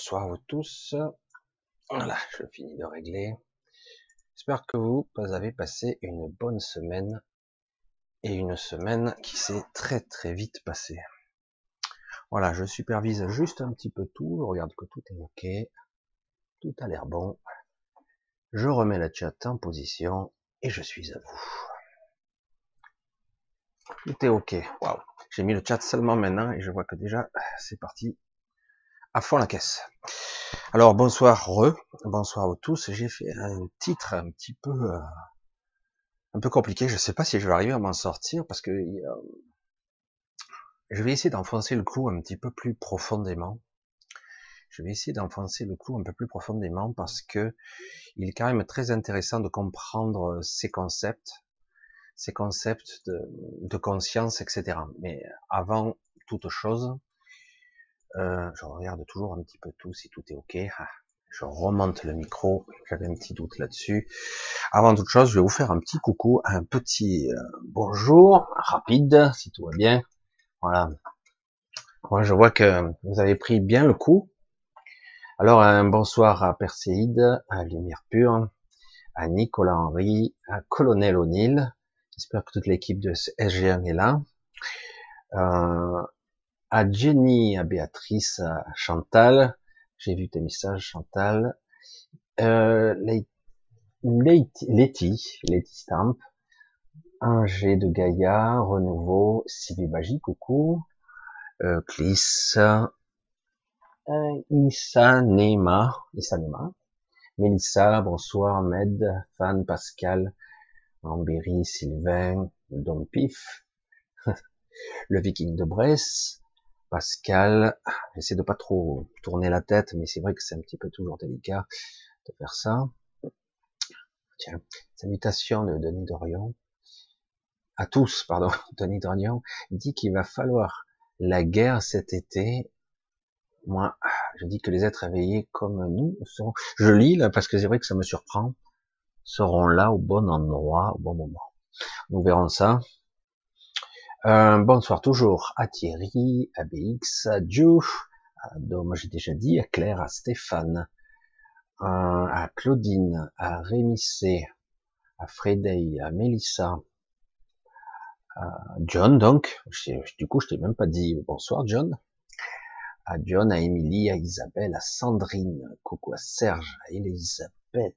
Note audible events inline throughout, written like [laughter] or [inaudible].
bonsoir à vous tous. Voilà, je finis de régler. J'espère que vous avez passé une bonne semaine et une semaine qui s'est très très vite passée. Voilà, je supervise juste un petit peu tout, je regarde que tout est ok, tout a l'air bon. Je remets la chat en position et je suis à vous. Tout est ok. Waouh. J'ai mis le chat seulement maintenant et je vois que déjà c'est parti à fond la caisse. Alors bonsoir re, bonsoir à tous. J'ai fait un titre un petit peu euh, un peu compliqué. Je sais pas si je vais arriver à m'en sortir parce que je vais essayer d'enfoncer le clou un petit peu plus profondément. Je vais essayer d'enfoncer le clou un peu plus profondément parce que il est quand même très intéressant de comprendre ces concepts, ces concepts de, de conscience, etc. Mais avant toute chose, euh, je regarde toujours un petit peu tout si tout est ok. Ah, je remonte le micro, j'avais un petit doute là-dessus. Avant toute chose, je vais vous faire un petit coucou, un petit euh, bonjour rapide, si tout va bien. Voilà. Moi, je vois que vous avez pris bien le coup. Alors, un bonsoir à Perséide, à Lumière Pure, à Nicolas Henry, à Colonel O'Neill. J'espère que toute l'équipe de SG1 est là. Euh, à Jenny, à Béatrice, à Chantal. J'ai vu tes messages, Chantal. Euh, Letty, Letty Stamp. Angers de Gaïa, Renouveau, Sylvie Bagie, coucou. Euh, Clis, euh, Issa Nema, Issa Nema. Mélissa, bonsoir, Ahmed, Fan, Pascal, Ambéry, Sylvain, Don Pif, [laughs] le Viking de Bresse, Pascal, j'essaie de pas trop tourner la tête, mais c'est vrai que c'est un petit peu toujours délicat de faire ça. Tiens, salutations de Denis Dorion. À tous, pardon, [laughs] Denis Dorion dit qu'il va falloir la guerre cet été. Moi, je dis que les êtres éveillés comme nous seront, je lis là parce que c'est vrai que ça me surprend, seront là au bon endroit, au bon moment. Nous verrons ça. Euh, bonsoir toujours à Thierry, à BX, à Joe, à Dom, j'ai déjà dit, à Claire, à Stéphane, à Claudine, à Rémissé, à Frédéric, à Mélissa, à John donc, du coup je t'ai même pas dit bonsoir John, à John, à Émilie, à Isabelle, à Sandrine, coucou à Serge, à Elisabeth,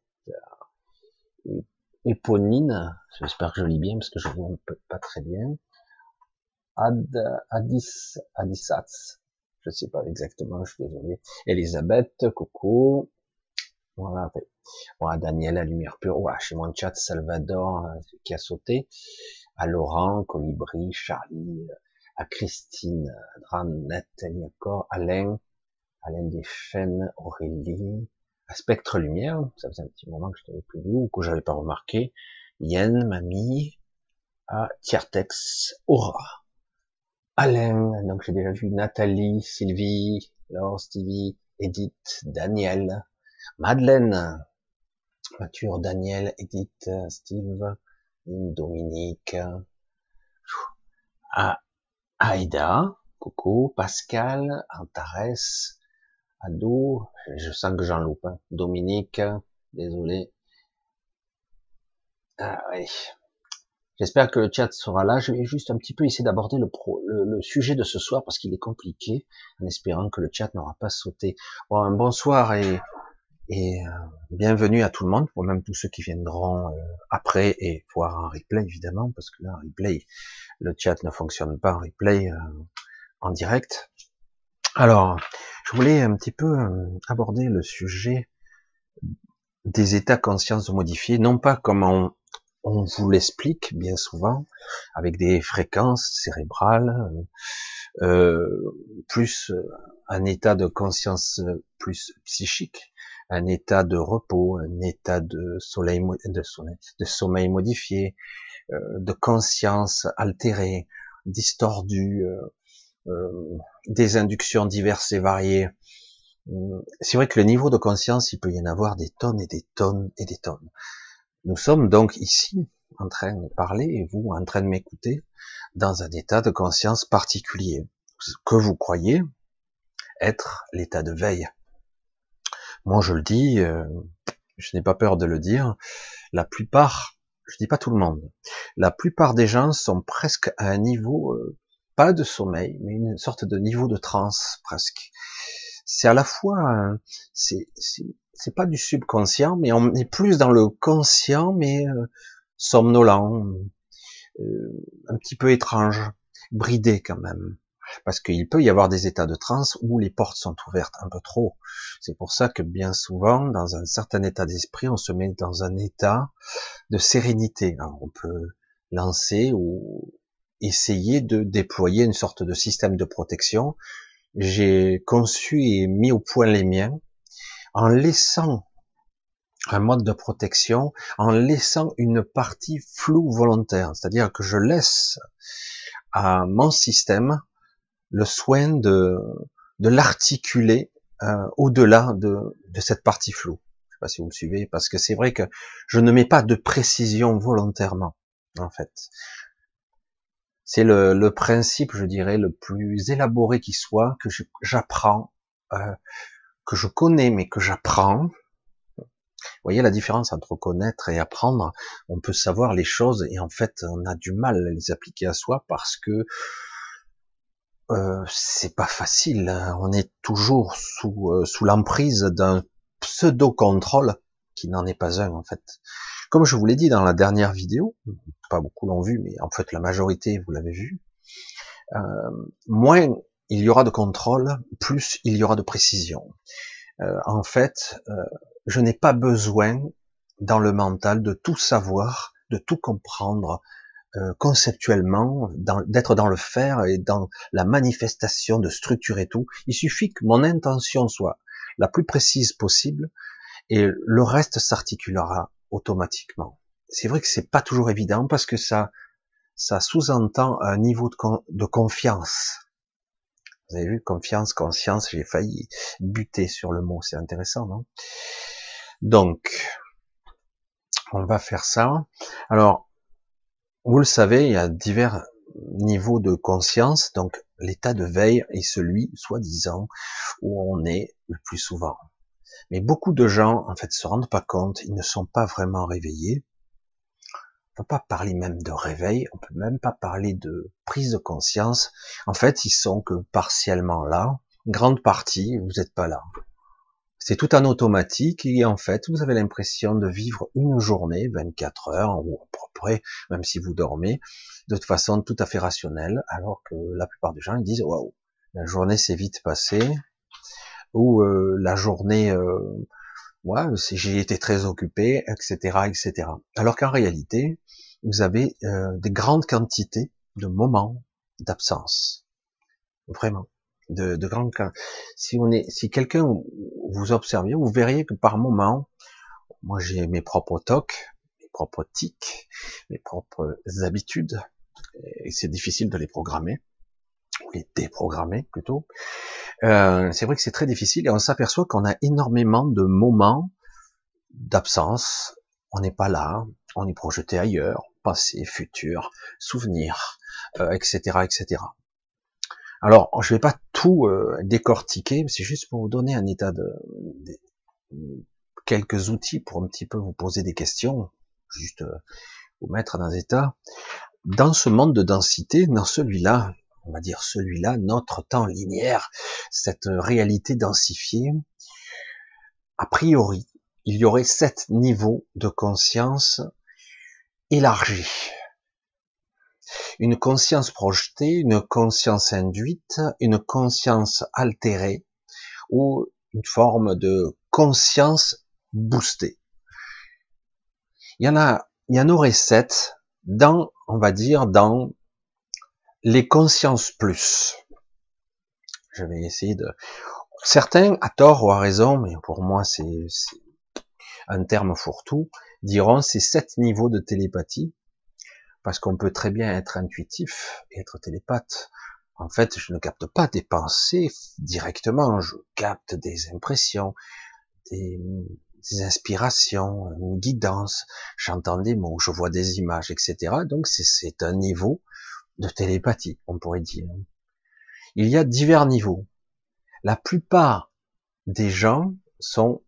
et Éponine, j'espère que je lis bien parce que je vois pas très bien, Ad, Adis, Adisats. Je sais pas exactement, je suis désolé. Elisabeth, coucou. Voilà, voilà Daniel, la lumière pure. Voilà, chez mon chat, Salvador, euh, qui a sauté. À Laurent, Colibri, Charlie, euh, à Christine, Dranette, encore, Alain, Alain Desfen, Aurélie, à Spectre Lumière, ça faisait un petit moment que je t'avais plus vu ou que j'avais pas remarqué, Yen, Mamie, à Tiertex, Aura, Alain, donc j'ai déjà vu Nathalie, Sylvie, Laure, Stevie, Edith, Daniel, Madeleine, Mature, Daniel, Edith, Steve, Dominique, Aïda, coucou, Pascal, Antares, Ado, je sens que j'en loupe, hein. Dominique, désolé. Ah oui, J'espère que le chat sera là. Je vais juste un petit peu essayer d'aborder le, le, sujet de ce soir parce qu'il est compliqué, en espérant que le chat n'aura pas sauté. Bon, bonsoir et, et euh, bienvenue à tout le monde, pour même tous ceux qui viendront euh, après et voir un replay évidemment, parce que là, un replay, le chat ne fonctionne pas en replay euh, en direct. Alors, je voulais un petit peu aborder le sujet des états conscience modifiés, non pas comme on, on vous l'explique bien souvent avec des fréquences cérébrales, euh, euh plus euh, un état de conscience plus psychique, un état de repos, un état de soleil, de, sommeil modifié, euh, de conscience altérée, distordue, des inductions diverses et variées. C'est vrai que le niveau de conscience, il peut y en avoir des tonnes et des tonnes et des tonnes. Nous sommes donc ici en train de parler et vous en train de m'écouter dans un état de conscience particulier que vous croyez être l'état de veille. Moi, je le dis, euh, je n'ai pas peur de le dire. La plupart, je dis pas tout le monde, la plupart des gens sont presque à un niveau, euh, pas de sommeil, mais une sorte de niveau de transe presque. C'est à la fois, c'est c'est pas du subconscient, mais on est plus dans le conscient, mais euh, somnolent, euh, un petit peu étrange, bridé quand même. Parce qu'il peut y avoir des états de transe où les portes sont ouvertes un peu trop. C'est pour ça que bien souvent, dans un certain état d'esprit, on se met dans un état de sérénité. on peut lancer ou essayer de déployer une sorte de système de protection. J'ai conçu et mis au point les miens en laissant un mode de protection, en laissant une partie floue volontaire. C'est-à-dire que je laisse à mon système le soin de, l'articuler euh, au-delà de, cette partie floue. Je sais pas si vous me suivez, parce que c'est vrai que je ne mets pas de précision volontairement, en fait. C'est le, le, principe, je dirais, le plus élaboré qui soit, que j'apprends, euh, que je connais, mais que j'apprends. Vous voyez la différence entre connaître et apprendre? On peut savoir les choses et en fait, on a du mal à les appliquer à soi parce que euh, c'est pas facile. Hein. On est toujours sous, euh, sous l'emprise d'un pseudo-contrôle qui n'en est pas un en fait. Comme je vous l'ai dit dans la dernière vidéo, pas beaucoup l'ont vu, mais en fait la majorité vous l'avez vu. Euh, moins il y aura de contrôle, plus il y aura de précision. Euh, en fait, euh, je n'ai pas besoin dans le mental de tout savoir, de tout comprendre, euh, conceptuellement, d'être dans le faire et dans la manifestation de structure et tout. Il suffit que mon intention soit la plus précise possible et le reste s'articulera automatiquement. C'est vrai que c'est pas toujours évident parce que ça, ça sous-entend un niveau de confiance. Vous avez vu, confiance, conscience, j'ai failli buter sur le mot, c'est intéressant, non? Donc, on va faire ça. Alors, vous le savez, il y a divers niveaux de conscience, donc l'état de veille est celui, soi-disant, où on est le plus souvent. Mais beaucoup de gens, en fait, se rendent pas compte, ils ne sont pas vraiment réveillés. On peut pas parler même de réveil, on peut même pas parler de prise de conscience. En fait, ils sont que partiellement là. grande partie, vous n'êtes pas là. C'est tout en automatique et en fait, vous avez l'impression de vivre une journée, 24 heures, ou à peu près, même si vous dormez, de façon tout à fait rationnelle, alors que la plupart des gens ils disent waouh, la journée s'est vite passée, ou euh, la journée, euh, ouais, j'ai été très occupé, etc., etc. Alors qu'en réalité, vous avez euh, des grandes quantités de moments d'absence, vraiment de, de grandes. Si on est, si quelqu'un vous observiez, vous verriez que par moment, moi j'ai mes propres tocs, mes propres tics, mes propres habitudes, et c'est difficile de les programmer, ou les déprogrammer plutôt. Euh, c'est vrai que c'est très difficile et on s'aperçoit qu'on a énormément de moments d'absence. On n'est pas là, on est projeté ailleurs, passé, futur, souvenir, euh, etc., etc. Alors, je vais pas tout euh, décortiquer, c'est juste pour vous donner un état de, quelques outils pour un petit peu vous poser des questions, juste euh, vous mettre dans un état. Dans ce monde de densité, dans celui-là, on va dire celui-là, notre temps linéaire, cette réalité densifiée, a priori, il y aurait sept niveaux de conscience élargis une conscience projetée, une conscience induite, une conscience altérée ou une forme de conscience boostée. Il y en a, il y en aurait sept dans, on va dire, dans les consciences plus. Je vais essayer de, certains, à tort ou à raison, mais pour moi c'est un terme fourre-tout, diront ces sept niveaux de télépathie parce qu'on peut très bien être intuitif et être télépathe. En fait, je ne capte pas des pensées directement, je capte des impressions, des, inspirations, une guidance, j'entends des mots, je vois des images, etc. Donc c'est un niveau de télépathie, on pourrait dire. Il y a divers niveaux. La plupart des gens sont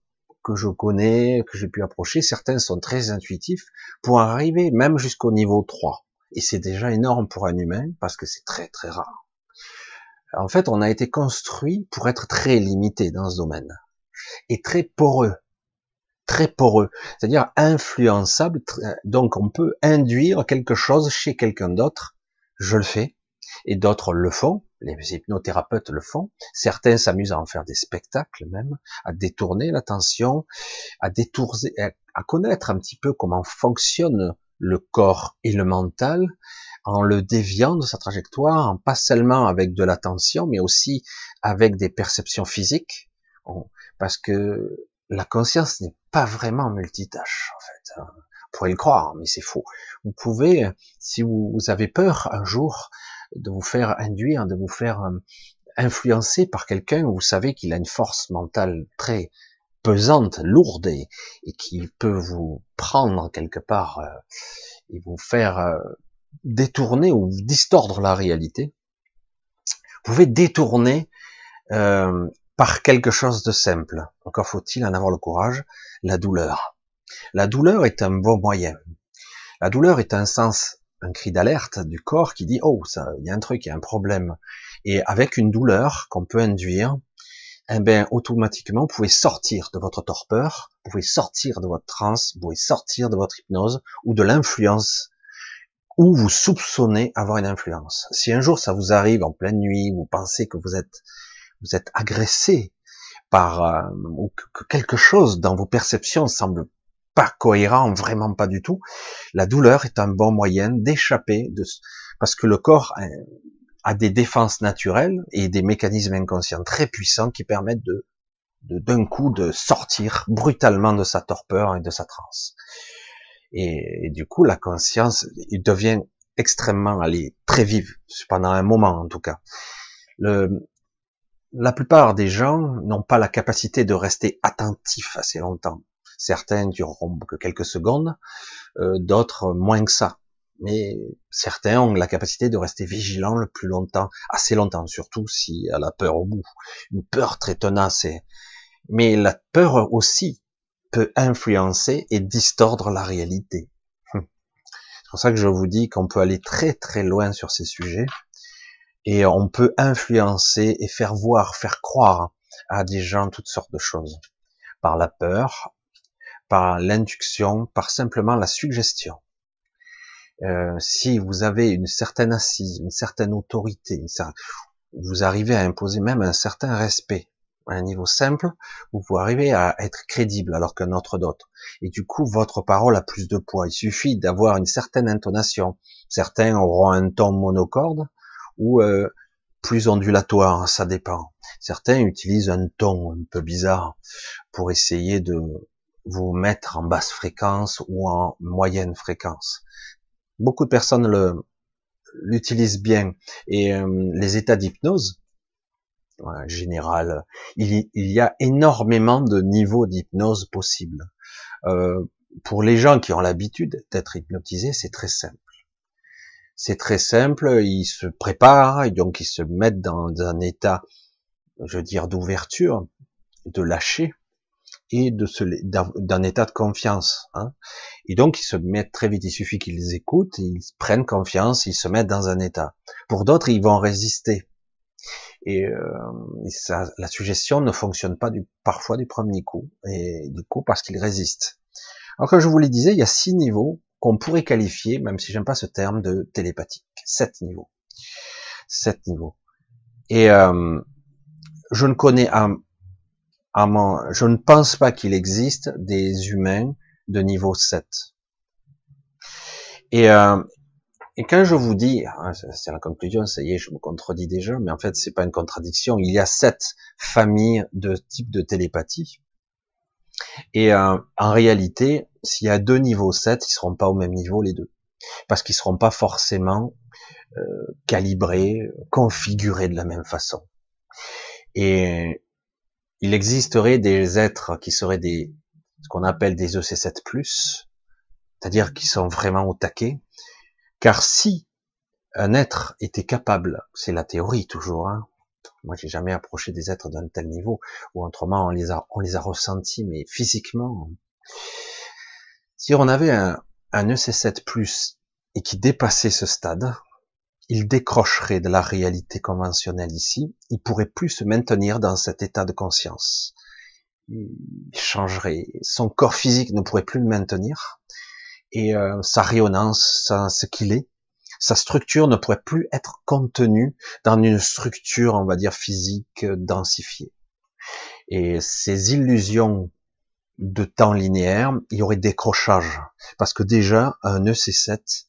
que je connais, que j'ai pu approcher, certains sont très intuitifs pour arriver même jusqu'au niveau 3. Et c'est déjà énorme pour un humain parce que c'est très très rare. En fait, on a été construit pour être très limité dans ce domaine et très poreux, très poreux, c'est-à-dire influençable. Donc, on peut induire quelque chose chez quelqu'un d'autre. Je le fais et d'autres le font. Les hypnothérapeutes le font. Certains s'amusent à en faire des spectacles même, à détourner l'attention, à détourner, à connaître un petit peu comment fonctionne le corps et le mental, en le déviant de sa trajectoire, en pas seulement avec de l'attention, mais aussi avec des perceptions physiques, parce que la conscience n'est pas vraiment multitâche, en fait. Hein. Vous pourriez le croire, mais c'est faux. Vous pouvez, si vous avez peur un jour de vous faire induire, de vous faire euh, influencer par quelqu'un, vous savez qu'il a une force mentale très pesante, lourde et, qui peut vous prendre quelque part euh, et vous faire euh, détourner ou distordre la réalité. Vous pouvez détourner euh, par quelque chose de simple. Encore faut-il en avoir le courage, la douleur. La douleur est un bon moyen. La douleur est un sens, un cri d'alerte du corps qui dit oh ça, il y a un truc, il y a un problème. Et avec une douleur qu'on peut induire, eh bien automatiquement vous pouvez sortir de votre torpeur, vous pouvez sortir de votre transe, vous pouvez sortir de votre hypnose ou de l'influence où vous soupçonnez avoir une influence. Si un jour ça vous arrive en pleine nuit, vous pensez que vous êtes vous êtes agressé par euh, ou que quelque chose dans vos perceptions semble pas cohérent, vraiment pas du tout, la douleur est un bon moyen d'échapper de parce que le corps euh, a des défenses naturelles et des mécanismes inconscients très puissants qui permettent de d'un coup de sortir brutalement de sa torpeur et de sa transe. Et, du coup, la conscience il devient extrêmement, allez, très vive, pendant un moment en tout cas. Le, la plupart des gens n'ont pas la capacité de rester attentifs assez longtemps. Certains dureront que quelques secondes, euh, d'autres moins que ça. Mais certains ont la capacité de rester vigilants le plus longtemps, assez longtemps, surtout si a la peur au bout. Une peur très tenace. Mais la peur aussi peut influencer et distordre la réalité. Hum. C'est pour ça que je vous dis qu'on peut aller très très loin sur ces sujets et on peut influencer et faire voir, faire croire à des gens toutes sortes de choses par la peur, par l'induction, par simplement la suggestion. Euh, si vous avez une certaine assise, une certaine autorité, vous arrivez à imposer même un certain respect à un niveau simple, vous pouvez arriver à être crédible alors qu'un autre d'autre. Et du coup, votre parole a plus de poids. Il suffit d'avoir une certaine intonation. Certains auront un ton monocorde ou euh, plus ondulatoire, ça dépend. Certains utilisent un ton un peu bizarre pour essayer de vous mettre en basse fréquence ou en moyenne fréquence. Beaucoup de personnes l'utilisent bien et euh, les états d'hypnose général. Il, y a énormément de niveaux d'hypnose possibles. Euh, pour les gens qui ont l'habitude d'être hypnotisés, c'est très simple. C'est très simple, ils se préparent et donc ils se mettent dans un état, je veux dire, d'ouverture, de lâcher et de d'un état de confiance. Hein. Et donc ils se mettent très vite. Il suffit qu'ils écoutent, ils prennent confiance, ils se mettent dans un état. Pour d'autres, ils vont résister et, euh, ça, la suggestion ne fonctionne pas du, parfois du premier coup, et du coup parce qu'il résiste. Alors comme je vous le disais, il y a six niveaux qu'on pourrait qualifier, même si j'aime pas ce terme, de télépathique. Sept niveaux. Sept niveaux. Et euh, je ne connais à, je ne pense pas qu'il existe des humains de niveau 7. Et, euh, et quand je vous dis, hein, c'est la conclusion, ça y est, je me contredis déjà, mais en fait, c'est pas une contradiction. Il y a sept familles de types de télépathie. Et euh, en réalité, s'il y a deux niveaux 7, ils seront pas au même niveau les deux, parce qu'ils seront pas forcément euh, calibrés, configurés de la même façon. Et il existerait des êtres qui seraient des ce qu'on appelle des EC7+, c'est-à-dire qui sont vraiment au taquet, car si un être était capable, c'est la théorie toujours, hein, Moi, j'ai jamais approché des êtres d'un tel niveau, ou autrement, on les a, on les a ressentis, mais physiquement. Si on avait un, un EC7+, et qui dépassait ce stade, il décrocherait de la réalité conventionnelle ici, il pourrait plus se maintenir dans cet état de conscience. Il changerait, son corps physique ne pourrait plus le maintenir, et euh, sa rayonnance, ce qu'il est, sa structure ne pourrait plus être contenue dans une structure, on va dire, physique densifiée. Et ces illusions de temps linéaire, il y aurait décrochage. Parce que déjà, un EC7,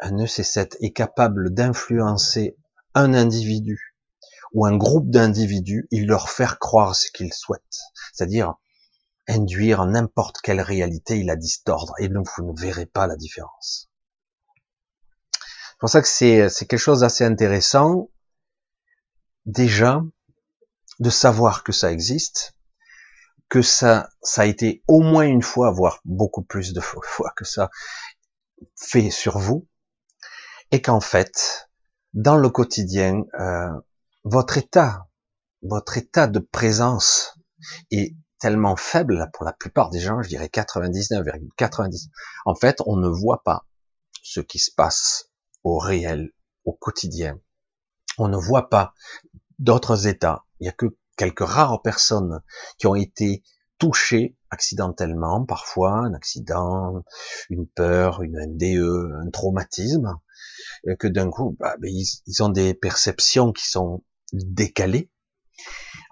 un EC7 est capable d'influencer un individu ou un groupe d'individus et leur faire croire ce qu'il souhaite. C'est-à-dire induire n'importe quelle réalité il la distordre et donc vous ne verrez pas la différence. C'est pour ça que c'est quelque chose d'assez intéressant déjà de savoir que ça existe, que ça, ça a été au moins une fois, voire beaucoup plus de fois que ça, fait sur vous, et qu'en fait, dans le quotidien, euh, votre état, votre état de présence est tellement faible pour la plupart des gens, je dirais 99,90. En fait, on ne voit pas ce qui se passe au réel, au quotidien. On ne voit pas d'autres états. Il n'y a que quelques rares personnes qui ont été touchées accidentellement, parfois un accident, une peur, une NDE, un traumatisme, que d'un coup, bah, ben, ils, ont des perceptions qui sont décalées.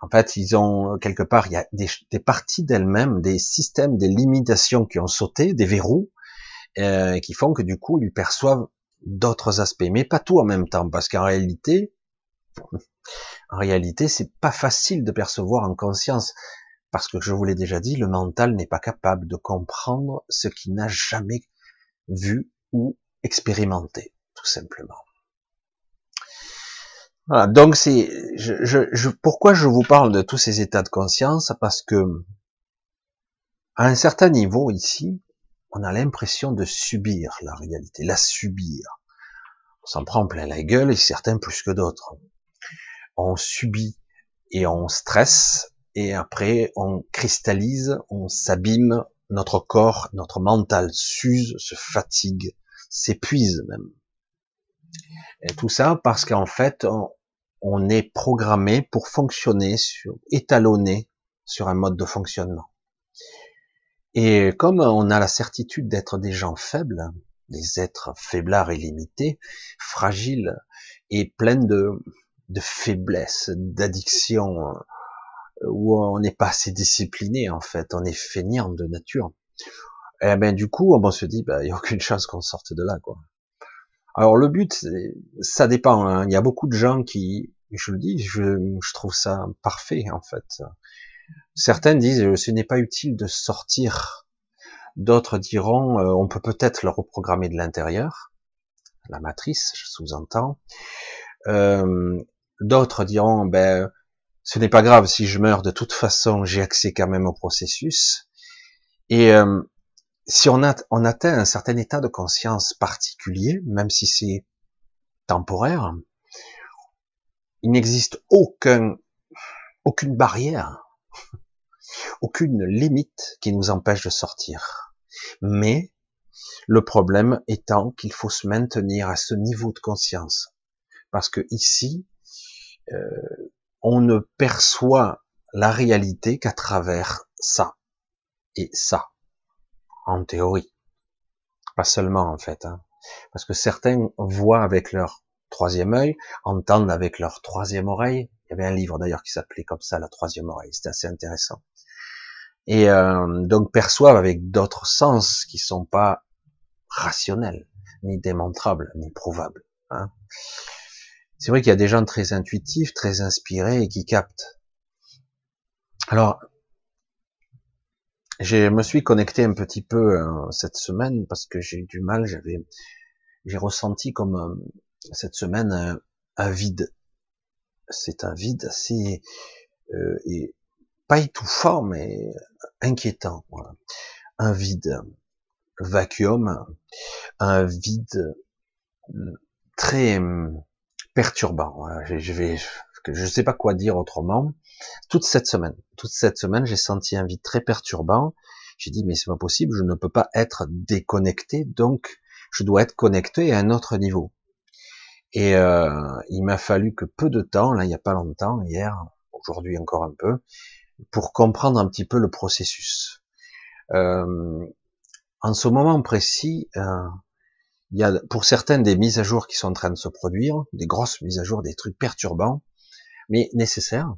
En fait, ils ont quelque part, il y a des, des parties d'elles-mêmes, des systèmes, des limitations qui ont sauté, des verrous, euh, qui font que du coup, ils perçoivent d'autres aspects, mais pas tout en même temps, parce qu'en réalité, en réalité, c'est pas facile de percevoir en conscience, parce que je vous l'ai déjà dit, le mental n'est pas capable de comprendre ce qu'il n'a jamais vu ou expérimenté tout simplement. Voilà, donc c'est, je, je, pourquoi je vous parle de tous ces états de conscience? Parce que à un certain niveau ici, on a l'impression de subir la réalité, la subir. On s'en prend plein la gueule et certains plus que d'autres. On subit et on stresse et après on cristallise, on s'abîme, notre corps, notre mental s'use, se fatigue, s'épuise même. Et tout ça parce qu'en fait, on, est programmé pour fonctionner sur, étalonné sur un mode de fonctionnement. Et comme on a la certitude d'être des gens faibles, des êtres faiblards et limités, fragiles et pleins de, de faiblesses, d'addictions, où on n'est pas assez discipliné en fait, on est feignant de nature. Et eh ben du coup, on se dit, bah, il n'y a aucune chance qu'on sorte de là, quoi. Alors le but, ça dépend. Hein. Il y a beaucoup de gens qui, je le dis, je, trouve ça parfait en fait. Certains disent ce n'est pas utile de sortir. D'autres diront euh, on peut peut-être le reprogrammer de l'intérieur, la matrice, je sous-entends. Euh, d'autres diront ben ce n'est pas grave si je meurs de toute façon, j'ai accès quand même au processus. Et euh, si on, atteint un certain état de conscience particulier, même si c'est temporaire, il n'existe aucun, aucune barrière, aucune limite qui nous empêche de sortir. Mais le problème étant qu'il faut se maintenir à ce niveau de conscience, parce que ici, euh, on ne perçoit la réalité qu'à travers ça et ça en théorie. Pas seulement en fait, hein. parce que certains voient avec leur troisième œil, entendent avec leur troisième oreille. Il y avait un livre d'ailleurs qui s'appelait comme ça, la troisième oreille. C'était assez intéressant. Et euh, donc perçoivent avec d'autres sens qui sont pas rationnels, ni démontrables, ni prouvables. Hein. C'est vrai qu'il y a des gens très intuitifs, très inspirés et qui captent. Alors, je me suis connecté un petit peu euh, cette semaine parce que j'ai eu du mal, j'avais, j'ai ressenti comme euh, cette semaine un, vide. C'est un vide assez euh, et pas étouffant mais inquiétant. Un vide, vacuum, un vide très perturbant. Je vais, que je sais pas quoi dire autrement. Toute cette semaine, toute cette semaine, j'ai senti un vide très perturbant. J'ai dit mais c'est pas possible, je ne peux pas être déconnecté, donc je dois être connecté à un autre niveau. Et euh, il m'a fallu que peu de temps, là il n'y a pas longtemps, hier, aujourd'hui encore un peu, pour comprendre un petit peu le processus. Euh, en ce moment précis, euh, il y a pour certaines des mises à jour qui sont en train de se produire, des grosses mises à jour, des trucs perturbants, mais nécessaires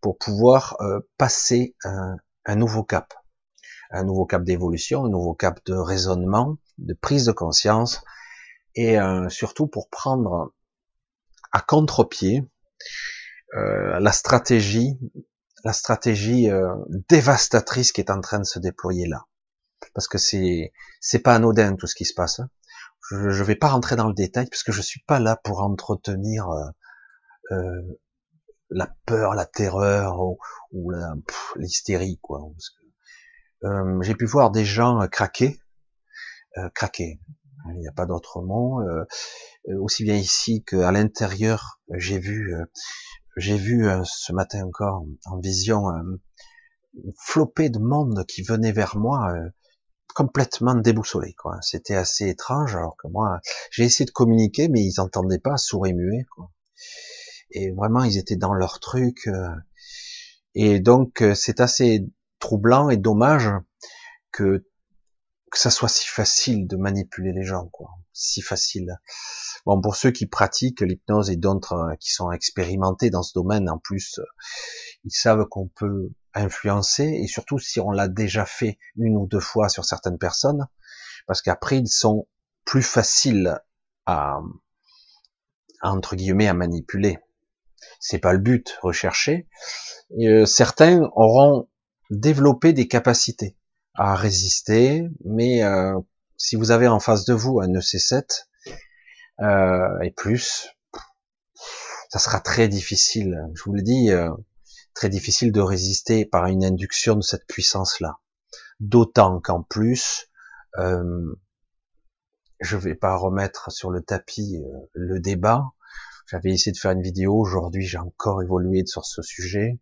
pour pouvoir euh, passer un, un, nouveau cap, un nouveau cap d'évolution, un nouveau cap de raisonnement, de prise de conscience, et euh, surtout pour prendre à contre-pied euh, la stratégie, la stratégie euh, dévastatrice qui est en train de se déployer là, parce que c'est c'est pas anodin tout ce qui se passe. Je ne vais pas rentrer dans le détail parce que je suis pas là pour entretenir euh, la peur, la terreur ou, ou l'hystérie quoi. Euh, J'ai pu voir des gens craquer, euh, craquer. Il n'y a pas d'autre mot. Euh, aussi bien ici qu'à l'intérieur, j'ai vu, j'ai vu ce matin encore en vision une flopée de monde qui venait vers moi complètement déboussolé quoi. C'était assez étrange alors que moi j'ai essayé de communiquer mais ils entendaient pas sourds et muets quoi. Et vraiment ils étaient dans leur truc euh, et donc euh, c'est assez troublant et dommage que que ça soit si facile de manipuler les gens quoi, si facile. Bon pour ceux qui pratiquent l'hypnose et d'autres euh, qui sont expérimentés dans ce domaine en plus ils savent qu'on peut influencer, et surtout si on l'a déjà fait une ou deux fois sur certaines personnes, parce qu'après ils sont plus faciles à, entre guillemets à manipuler. C'est pas le but recherché. Euh, certains auront développé des capacités à résister, mais euh, si vous avez en face de vous un EC7 euh, et plus, ça sera très difficile. Je vous le dis, très difficile de résister par une induction de cette puissance-là. D'autant qu'en plus, je vais pas remettre sur le tapis le débat. J'avais essayé de faire une vidéo. Aujourd'hui, j'ai encore évolué sur ce sujet.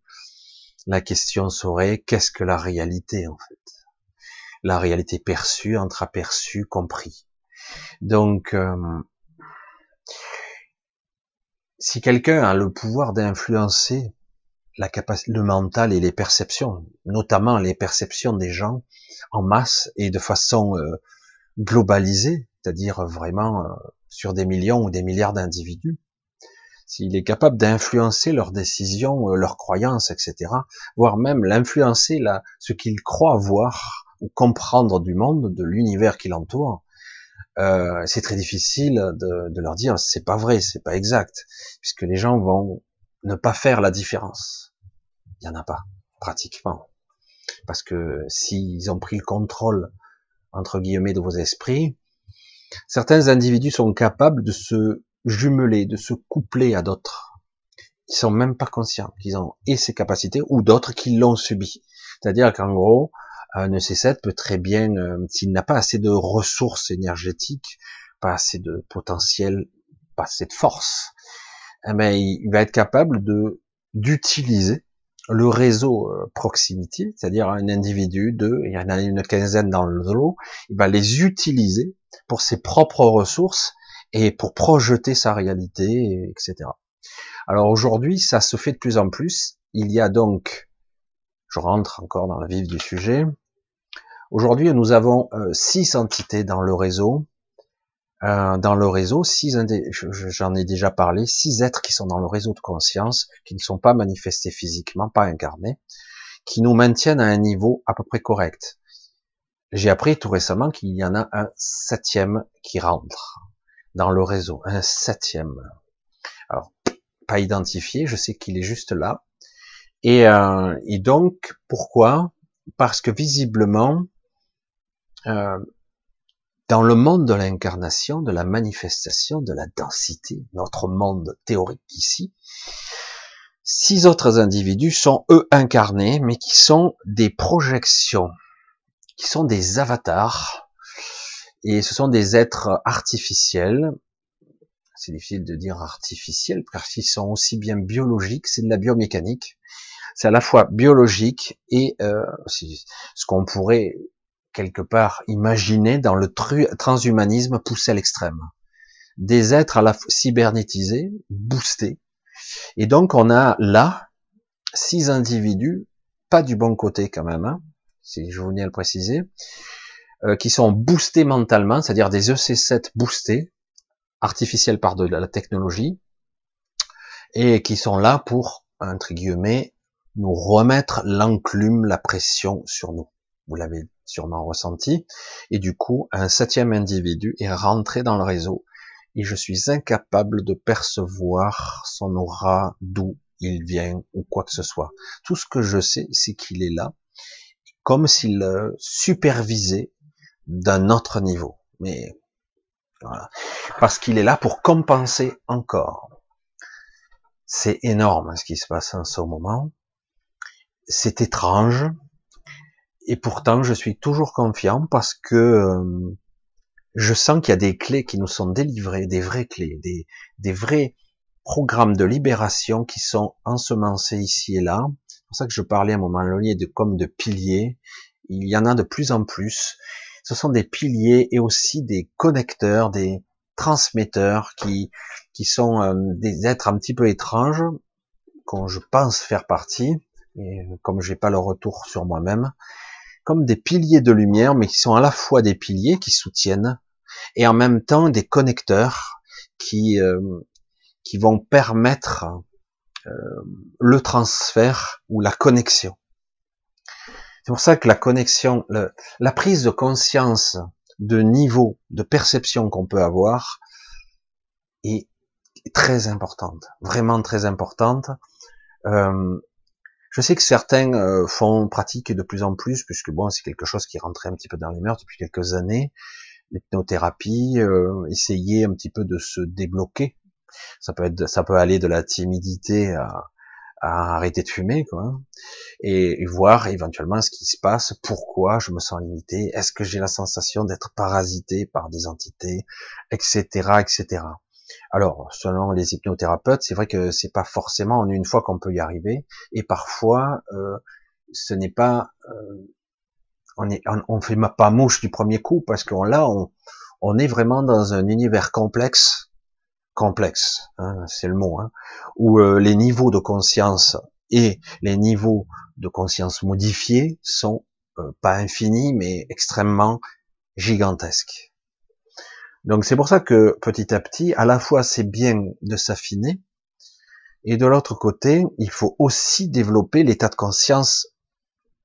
La question serait qu'est-ce que la réalité en fait? La réalité perçue, entre-aperçue, compris. Donc, euh, si quelqu'un a le pouvoir d'influencer la le mental et les perceptions, notamment les perceptions des gens en masse et de façon euh, globalisée, c'est-à-dire vraiment euh, sur des millions ou des milliards d'individus, s'il est capable d'influencer leurs décisions, euh, leurs croyances, etc., voire même l'influencer là, ce qu'ils croient voir ou comprendre du monde, de l'univers qui l'entoure, c'est très difficile de, de leur dire c'est pas vrai, c'est pas exact, puisque les gens vont ne pas faire la différence. Il y en a pas, pratiquement. Parce que s'ils ont pris le contrôle, entre guillemets, de vos esprits, certains individus sont capables de se jumeler, de se coupler à d'autres. Ils sont même pas conscients qu'ils ont et ces capacités ou d'autres qui l'ont subi. C'est-à-dire qu'en gros, un EC7 peut très bien, euh, s'il n'a pas assez de ressources énergétiques, pas assez de potentiel, pas assez de force, eh ben, il va être capable de d'utiliser le réseau euh, proximité, c'est-à-dire un individu, deux, il y en a une quinzaine dans le lot, il va les utiliser pour ses propres ressources et pour projeter sa réalité, etc. Alors aujourd'hui, ça se fait de plus en plus. Il y a donc, je rentre encore dans la vif du sujet. Aujourd'hui, nous avons euh, six entités dans le réseau euh, dans le réseau, six j'en ai déjà parlé, six êtres qui sont dans le réseau de conscience, qui ne sont pas manifestés physiquement, pas incarnés, qui nous maintiennent à un niveau à peu près correct. J'ai appris tout récemment qu'il y en a un septième qui rentre dans le réseau, un septième. Alors, pas identifié, je sais qu'il est juste là. Et, euh, et donc, pourquoi? Parce que visiblement, euh, dans le monde de l'incarnation, de la manifestation, de la densité, notre monde théorique ici, six autres individus sont eux incarnés, mais qui sont des projections, qui sont des avatars, et ce sont des êtres artificiels. c'est difficile de dire artificiels, parce qu'ils sont aussi bien biologiques, c'est de la biomécanique. C'est à la fois biologique et euh, ce qu'on pourrait quelque part imaginer dans le transhumanisme poussé à l'extrême. Des êtres à la fois cybernétisés, boostés. Et donc on a là six individus, pas du bon côté quand même, hein, si je à le préciser, euh, qui sont boostés mentalement, c'est-à-dire des EC7 boostés, artificiels par de la technologie, et qui sont là pour, entre guillemets, nous remettre l'enclume, la pression sur nous. Vous l'avez sûrement ressenti. Et du coup, un septième individu est rentré dans le réseau et je suis incapable de percevoir son aura, d'où il vient ou quoi que ce soit. Tout ce que je sais, c'est qu'il est là, comme s'il supervisait d'un autre niveau. Mais. Parce qu'il est là pour compenser encore. C'est énorme ce qui se passe en ce moment. C'est étrange. Et pourtant, je suis toujours confiant parce que euh, je sens qu'il y a des clés qui nous sont délivrées, des vraies clés, des, des vrais programmes de libération qui sont ensemencés ici et là. C'est pour ça que je parlais à un moment donné de comme de piliers. Il y en a de plus en plus. Ce sont des piliers et aussi des connecteurs, des transmetteurs qui sont euh, des êtres un petit peu étranges, dont je pense faire partie, et comme j'ai pas le retour sur moi-même, comme des piliers de lumière, mais qui sont à la fois des piliers qui soutiennent et en même temps des connecteurs qui euh, vont permettre euh, le transfert ou la connexion. C'est pour ça que la connexion, la prise de conscience de niveau de perception qu'on peut avoir est très importante, vraiment très importante. Euh, je sais que certains euh, font pratique de plus en plus, puisque bon, c'est quelque chose qui rentrait un petit peu dans les mœurs depuis quelques années. L'hypnothérapie, euh, essayer un petit peu de se débloquer. Ça peut être, ça peut aller de la timidité à, arrêter de fumer, quoi, et, voir éventuellement ce qui se passe, pourquoi je me sens limité, est-ce que j'ai la sensation d'être parasité par des entités, etc., etc. Alors, selon les hypnothérapeutes, c'est vrai que c'est pas forcément en une fois qu'on peut y arriver, et parfois, euh, ce n'est pas, euh, on est, on, fait pas mouche du premier coup parce qu'on là, on, on est vraiment dans un univers complexe, complexe, hein, c'est le mot, hein, où euh, les niveaux de conscience et les niveaux de conscience modifiés sont pas infinis, mais extrêmement gigantesques. Donc c'est pour ça que petit à petit, à la fois c'est bien de s'affiner, et de l'autre côté, il faut aussi développer l'état de conscience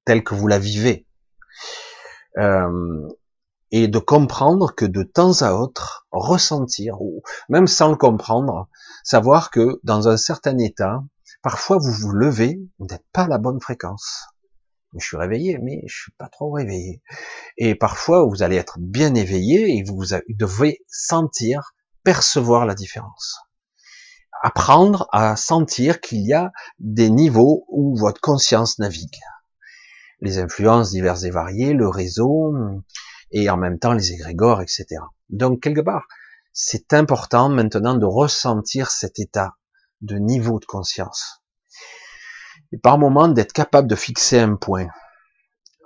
tel que vous la vivez. Euh, et de comprendre que de temps à autre, ressentir, ou même sans le comprendre, savoir que dans un certain état, parfois vous vous levez, vous n'êtes pas à la bonne fréquence je suis réveillé, mais je suis pas trop réveillé. Et parfois, vous allez être bien éveillé et vous devez sentir, percevoir la différence. Apprendre à sentir qu'il y a des niveaux où votre conscience navigue. Les influences diverses et variées, le réseau, et en même temps les égrégores, etc. Donc, quelque part, c'est important maintenant de ressentir cet état de niveau de conscience et par moment d'être capable de fixer un point.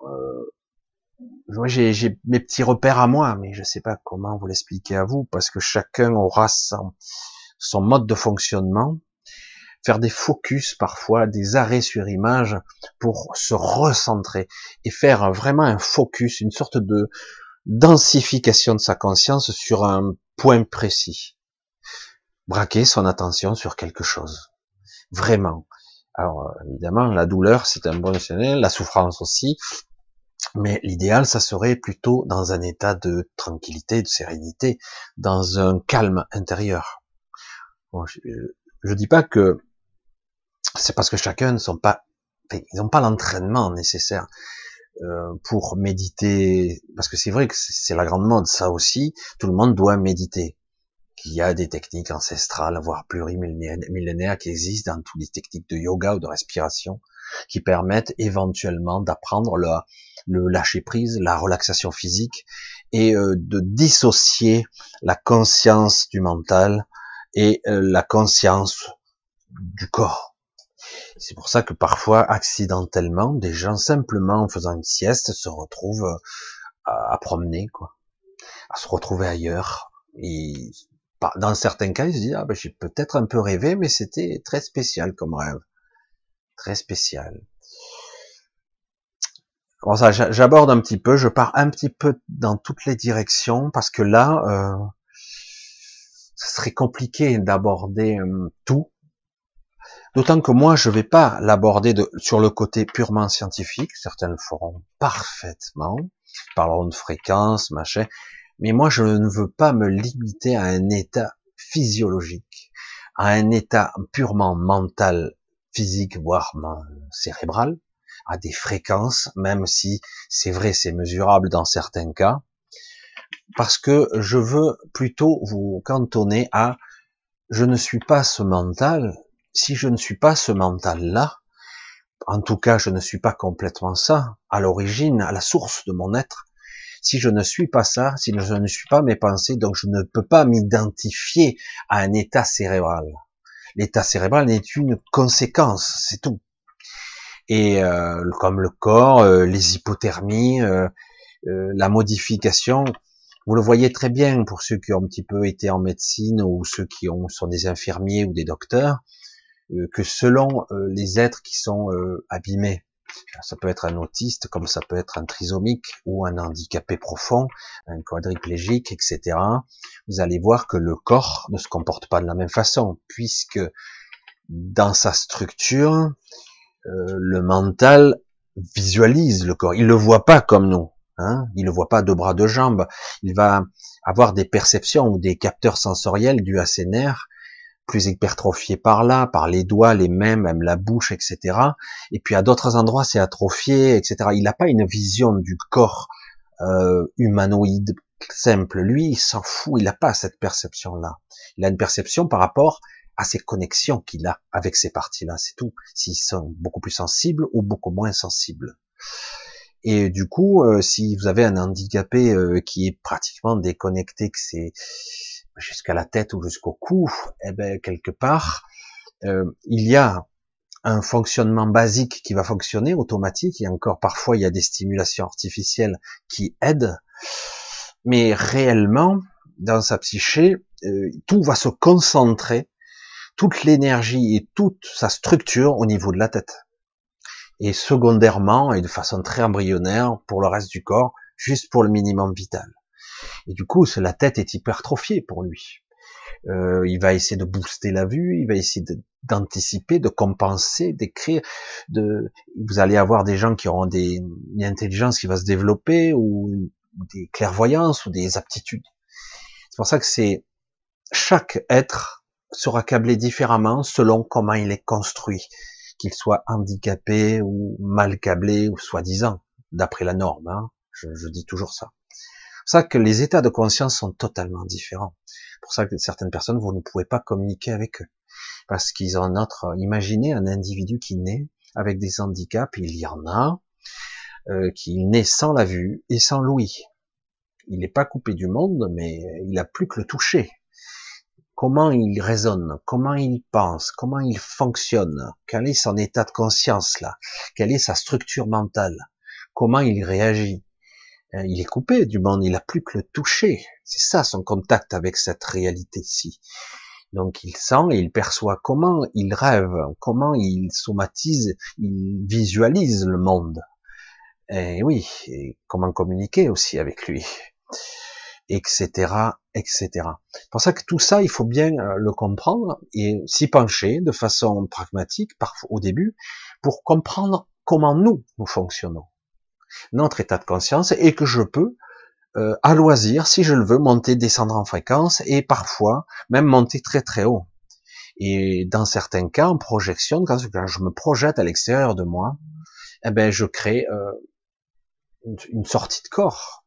Euh, j'ai mes petits repères à moi, mais je sais pas comment vous l'expliquer à vous, parce que chacun aura son, son mode de fonctionnement. Faire des focus parfois, des arrêts sur image pour se recentrer et faire vraiment un focus, une sorte de densification de sa conscience sur un point précis. Braquer son attention sur quelque chose. Vraiment. Alors euh, évidemment, la douleur, c'est un bon échelle, la souffrance aussi, mais l'idéal, ça serait plutôt dans un état de tranquillité, de sérénité, dans un calme intérieur. je, ne dis pas que c'est parce que chacun ne sont pas, ils n'ont pas l'entraînement nécessaire euh, pour méditer, parce que c'est vrai que c'est la grande mode, ça aussi, tout le monde doit méditer qu'il y a des techniques ancestrales, voire plurimillénaires, qui existent dans toutes les techniques de yoga ou de respiration, qui permettent éventuellement d'apprendre le, le lâcher prise, la relaxation physique, et euh, de dissocier la conscience du mental et euh, la conscience du corps. C'est pour ça que parfois, accidentellement, des gens simplement en faisant une sieste se retrouvent euh, à, promener, quoi, à se retrouver ailleurs. Et dans certains cas, ils se disent ah ben j'ai peut-être un peu rêvé, mais c'était très spécial comme rêve, très spécial. Bon, ça, j'aborde un petit peu, je pars un petit peu dans toutes les directions parce que là, euh, ce serait compliqué d'aborder euh, tout. D'autant que moi, je vais pas l'aborder sur le côté purement scientifique. Certains le feront parfaitement, ils parleront de fréquence, machin. Mais moi, je ne veux pas me limiter à un état physiologique, à un état purement mental, physique, voire cérébral à des fréquences, même si c'est vrai, c'est mesurable dans certains cas, parce que je veux plutôt vous cantonner à je ne suis pas ce mental, si je ne suis pas ce mental-là, en tout cas je ne suis pas complètement ça, à l'origine, à la source de mon être, si je ne suis pas ça, si je ne suis pas mes pensées, donc je ne peux pas m'identifier à un état cérébral. L'état cérébral n'est une conséquence, c'est tout et euh, comme le corps, euh, les hypothermies, euh, la modification. Vous le voyez très bien pour ceux qui ont un petit peu été en médecine ou ceux qui ont, sont des infirmiers ou des docteurs, que selon les êtres qui sont abîmés, ça peut être un autiste, comme ça peut être un trisomique ou un handicapé profond, un quadriplégique, etc. Vous allez voir que le corps ne se comporte pas de la même façon, puisque dans sa structure, euh, le mental visualise le corps. Il le voit pas comme nous. Hein il le voit pas de bras, de jambes. Il va avoir des perceptions ou des capteurs sensoriels dus à ses nerfs, plus hypertrophiés par là, par les doigts, les mains, même la bouche, etc. Et puis à d'autres endroits, c'est atrophié, etc. Il n'a pas une vision du corps euh, humanoïde simple. Lui, il s'en fout. Il n'a pas cette perception-là. Il a une perception par rapport à ces connexions qu'il a avec ces parties-là, c'est tout. S'ils sont beaucoup plus sensibles ou beaucoup moins sensibles. Et du coup, euh, si vous avez un handicapé euh, qui est pratiquement déconnecté, que c'est jusqu'à la tête ou jusqu'au cou, eh ben quelque part, euh, il y a un fonctionnement basique qui va fonctionner automatique. Et encore parfois, il y a des stimulations artificielles qui aident, mais réellement, dans sa psyché, tout va se concentrer toute l'énergie et toute sa structure au niveau de la tête. Et secondairement, et de façon très embryonnaire, pour le reste du corps, juste pour le minimum vital. Et du coup, la tête est hypertrophiée pour lui. Euh, il va essayer de booster la vue, il va essayer d'anticiper, de, compenser, d'écrire. De, vous allez avoir des gens qui auront des, une intelligence qui va se développer ou des clairvoyances ou des aptitudes. C'est pour ça que c'est chaque être sera câblé différemment selon comment il est construit, qu'il soit handicapé ou mal câblé ou soi-disant, d'après la norme. Hein. Je, je, dis toujours ça. Ça que les états de conscience sont totalement différents. pour ça que certaines personnes, vous ne pouvez pas communiquer avec eux. Parce qu'ils ont notre, imaginez un individu qui naît avec des handicaps, il y en a, euh, qui naît sans la vue et sans l'ouïe. Il n'est pas coupé du monde, mais il a plus que le toucher comment il raisonne, comment il pense, comment il fonctionne, quel est son état de conscience là, quelle est sa structure mentale, comment il réagit. Euh, il est coupé du monde, il n'a plus que le toucher. C'est ça son contact avec cette réalité-ci. Donc il sent et il perçoit comment il rêve, comment il somatise, il visualise le monde. Et oui, et comment communiquer aussi avec lui etc., etc. C'est pour ça que tout ça, il faut bien euh, le comprendre et s'y pencher de façon pragmatique, parfois au début, pour comprendre comment nous, nous fonctionnons, notre état de conscience, et que je peux, euh, à loisir, si je le veux, monter, descendre en fréquence, et parfois même monter très très haut. Et dans certains cas, en projection, quand je me projette à l'extérieur de moi, eh ben, je crée euh, une sortie de corps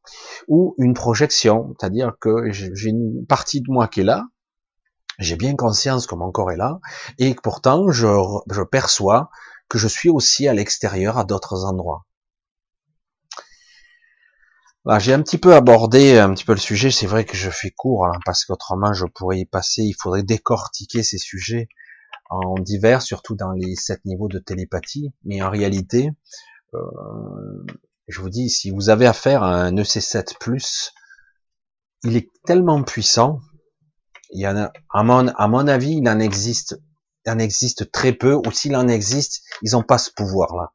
ou une projection, c'est-à-dire que j'ai une partie de moi qui est là, j'ai bien conscience que mon corps est là, et pourtant je, je perçois que je suis aussi à l'extérieur à d'autres endroits. J'ai un petit peu abordé un petit peu le sujet. C'est vrai que je fais court hein, parce qu'autrement je pourrais y passer. Il faudrait décortiquer ces sujets en divers, surtout dans les sept niveaux de télépathie. Mais en réalité, euh, je vous dis, si vous avez affaire à un EC7+, il est tellement puissant. Il y en a, à mon, à mon avis, il en existe, il en existe très peu. Ou s'il en existe, ils n'ont pas ce pouvoir-là.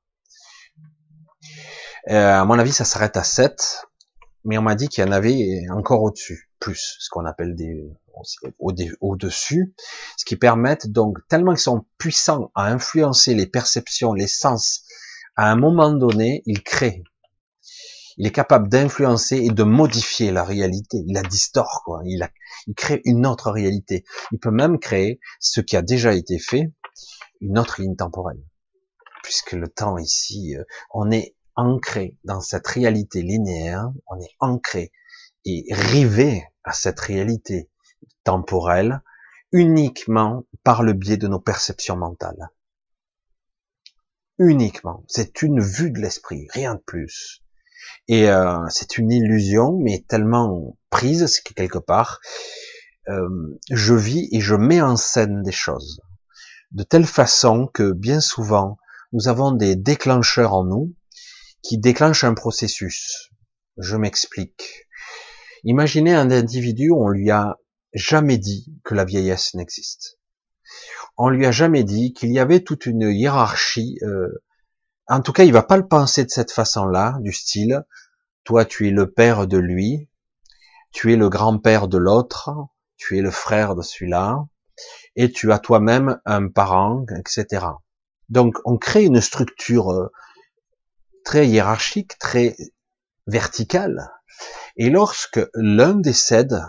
Euh, à mon avis, ça s'arrête à 7 mais on m'a dit qu'il y en avait encore au-dessus, plus, ce qu'on appelle des au-dessus, ce qui permettent donc tellement qu'ils sont puissants à influencer les perceptions, les sens, à un moment donné, ils créent. Il est capable d'influencer et de modifier la réalité. Il la distord, quoi. Il, a, il crée une autre réalité. Il peut même créer ce qui a déjà été fait, une autre ligne temporelle. Puisque le temps ici, euh, on est ancré dans cette réalité linéaire, on est ancré et rivé à cette réalité temporelle uniquement par le biais de nos perceptions mentales. Uniquement. C'est une vue de l'esprit, rien de plus. Et euh, c'est une illusion, mais tellement prise, c'est que quelque part, euh, je vis et je mets en scène des choses. De telle façon que bien souvent, nous avons des déclencheurs en nous, qui déclenche un processus. Je m'explique. Imaginez un individu, on lui a jamais dit que la vieillesse n'existe. On lui a jamais dit qu'il y avait toute une hiérarchie. Euh, en tout cas, il va pas le penser de cette façon-là, du style toi tu es le père de lui, tu es le grand-père de l'autre, tu es le frère de celui-là, et tu as toi-même un parent, etc. Donc on crée une structure euh, très hiérarchique, très vertical. Et lorsque l'un décède,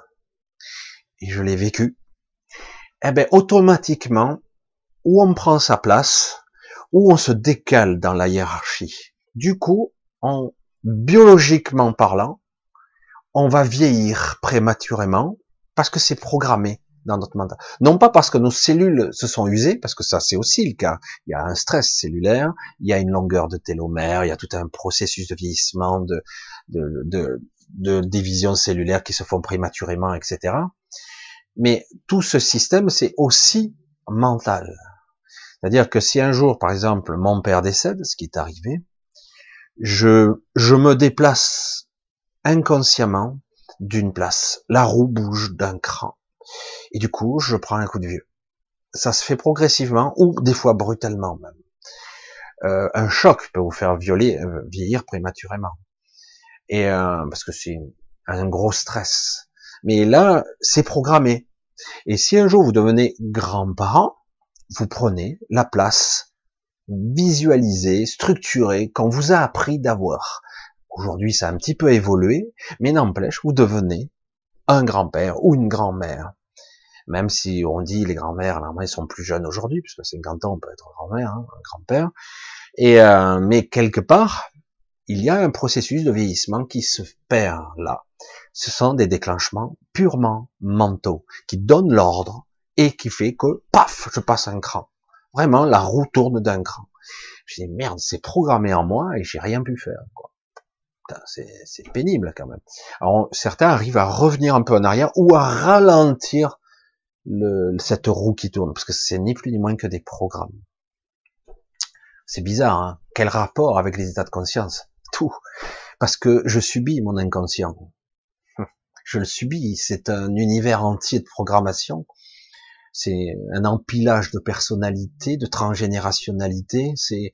et je l'ai vécu, eh ben automatiquement, ou on prend sa place, ou on se décale dans la hiérarchie. Du coup, en biologiquement parlant, on va vieillir prématurément parce que c'est programmé dans notre mental. Non pas parce que nos cellules se sont usées, parce que ça c'est aussi le cas. Il y a un stress cellulaire, il y a une longueur de télomère, il y a tout un processus de vieillissement, de, de, de, de division cellulaire qui se font prématurément, etc. Mais tout ce système, c'est aussi mental. C'est-à-dire que si un jour, par exemple, mon père décède, ce qui est arrivé, je, je me déplace inconsciemment d'une place. La roue bouge d'un cran. Et du coup, je prends un coup de vieux. Ça se fait progressivement ou des fois brutalement même. Euh, un choc peut vous faire violer, euh, vieillir prématurément. Et euh, parce que c'est un gros stress. Mais là, c'est programmé. Et si un jour vous devenez grand-parent, vous prenez la place visualisée, structurée, qu'on vous a appris d'avoir. Aujourd'hui, ça a un petit peu évolué, mais n'empêche, vous devenez un grand-père ou une grand-mère. Même si on dit les grands-mères, normalement, ils sont plus jeunes aujourd'hui, puisque 50 ans, on peut être grand-mère, hein, grand-père. Et euh, mais quelque part, il y a un processus de vieillissement qui se perd là. Ce sont des déclenchements purement mentaux qui donnent l'ordre et qui fait que paf, je passe un cran. Vraiment, la roue tourne d'un cran. Je dis merde, c'est programmé en moi et j'ai rien pu faire. Quoi c'est pénible quand même. Alors certains arrivent à revenir un peu en arrière ou à ralentir le, cette roue qui tourne, parce que c'est ni plus ni moins que des programmes. C'est bizarre, hein quel rapport avec les états de conscience? Tout, parce que je subis mon inconscient. [laughs] Je le subis, c'est un univers entier de programmation. C'est un empilage de personnalités, de transgénérationnalité, c'est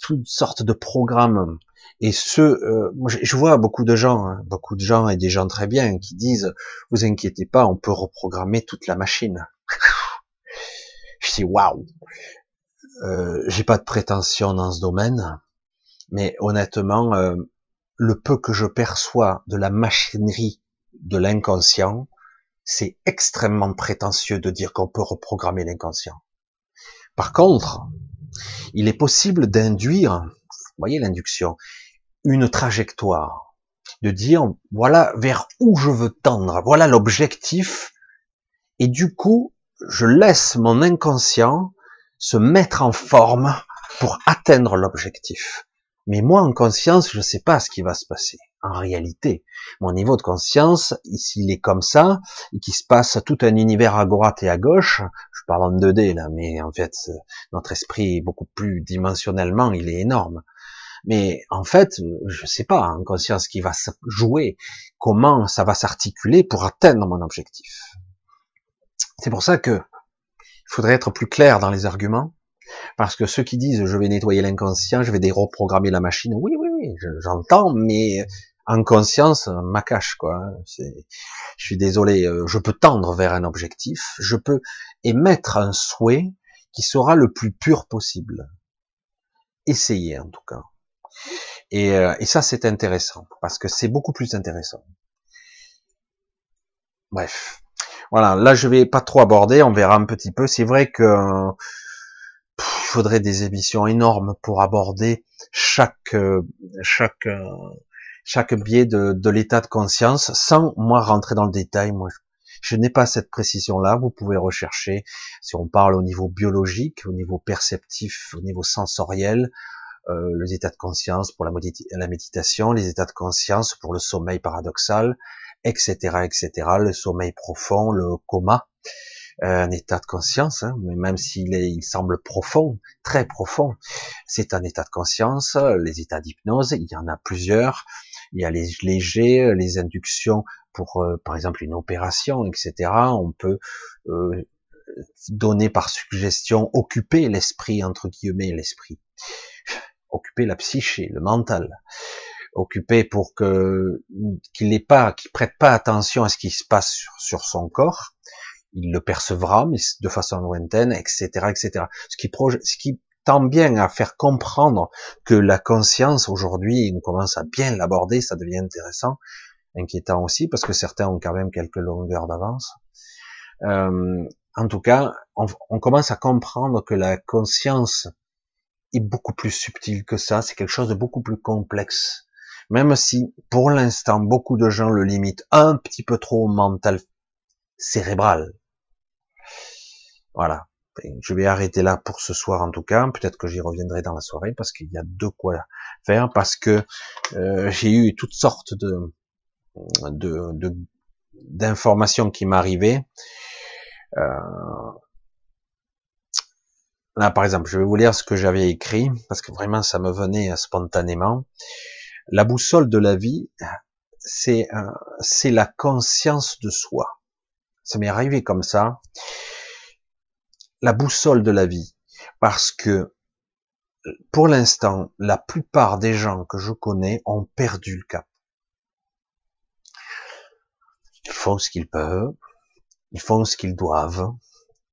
toutes sortes de programmes et ce, euh, je vois beaucoup de gens, hein, beaucoup de gens et des gens très bien qui disent, vous inquiétez pas, on peut reprogrammer toute la machine. [laughs] je dis waouh. Euh, J'ai pas de prétention dans ce domaine, mais honnêtement, euh, le peu que je perçois de la machinerie de l'inconscient, c'est extrêmement prétentieux de dire qu'on peut reprogrammer l'inconscient. Par contre, il est possible d'induire, voyez l'induction, une trajectoire, de dire voilà vers où je veux tendre, voilà l'objectif, et du coup, je laisse mon inconscient se mettre en forme pour atteindre l'objectif. Mais moi, en conscience, je ne sais pas ce qui va se passer. en réalité. Mon niveau de conscience, s'il est comme ça, et qu'il se passe tout un univers à droite et à gauche, je parle en 2D là, mais en fait, notre esprit est beaucoup plus dimensionnellement, il est énorme. Mais en fait, je sais pas, en conscience qui va jouer, comment ça va s'articuler pour atteindre mon objectif. C'est pour ça que il faudrait être plus clair dans les arguments, parce que ceux qui disent je vais nettoyer l'inconscient, je vais déreprogrammer la machine, oui, oui, oui, j'entends, mais en conscience, ma cache, quoi. Je suis désolé, euh, je peux tendre vers un objectif, je peux émettre un souhait qui sera le plus pur possible. Essayer, en tout cas. Et, euh, et ça, c'est intéressant, parce que c'est beaucoup plus intéressant. Bref. Voilà, là, je vais pas trop aborder, on verra un petit peu. C'est vrai que il faudrait des émissions énormes pour aborder chaque euh, chaque chaque biais de, de l'état de conscience, sans moi rentrer dans le détail. Moi, je, n'ai pas cette précision-là. Vous pouvez rechercher si on parle au niveau biologique, au niveau perceptif, au niveau sensoriel, euh, les états de conscience pour la, la méditation, les états de conscience pour le sommeil paradoxal, etc., etc., le sommeil profond, le coma, euh, un état de conscience, hein, mais même s'il est, il semble profond, très profond, c'est un état de conscience. Les états d'hypnose, il y en a plusieurs il y a les légers, les inductions pour, euh, par exemple, une opération, etc. On peut euh, donner par suggestion, occuper l'esprit, entre guillemets, l'esprit, occuper la psyché, le mental, occuper pour que qu'il n'ait pas, qu'il prête pas attention à ce qui se passe sur, son corps, il le percevra, mais de façon lointaine, etc., etc. Ce qui, ce qui tant bien à faire comprendre que la conscience aujourd'hui, on commence à bien l'aborder, ça devient intéressant, inquiétant aussi parce que certains ont quand même quelques longueurs d'avance. Euh, en tout cas, on, commence à comprendre que la conscience beaucoup plus subtile que ça, c'est quelque chose de beaucoup plus complexe. Même si, pour l'instant, beaucoup de gens le limitent un petit peu trop au mental cérébral. Voilà. Je vais arrêter là pour ce soir en tout cas. Peut-être que j'y reviendrai dans la soirée parce qu'il y a de quoi faire, parce que euh, j'ai eu toutes sortes de d'informations qui m'arrivaient. Euh, là, par exemple, je vais vous lire ce que j'avais écrit parce que vraiment ça me venait spontanément. La boussole de la vie, c'est c'est la conscience de soi. Ça m'est arrivé comme ça la boussole de la vie. Parce que, pour l'instant, la plupart des gens que je connais ont perdu le cap. Ils font ce qu'ils peuvent, ils font ce qu'ils doivent,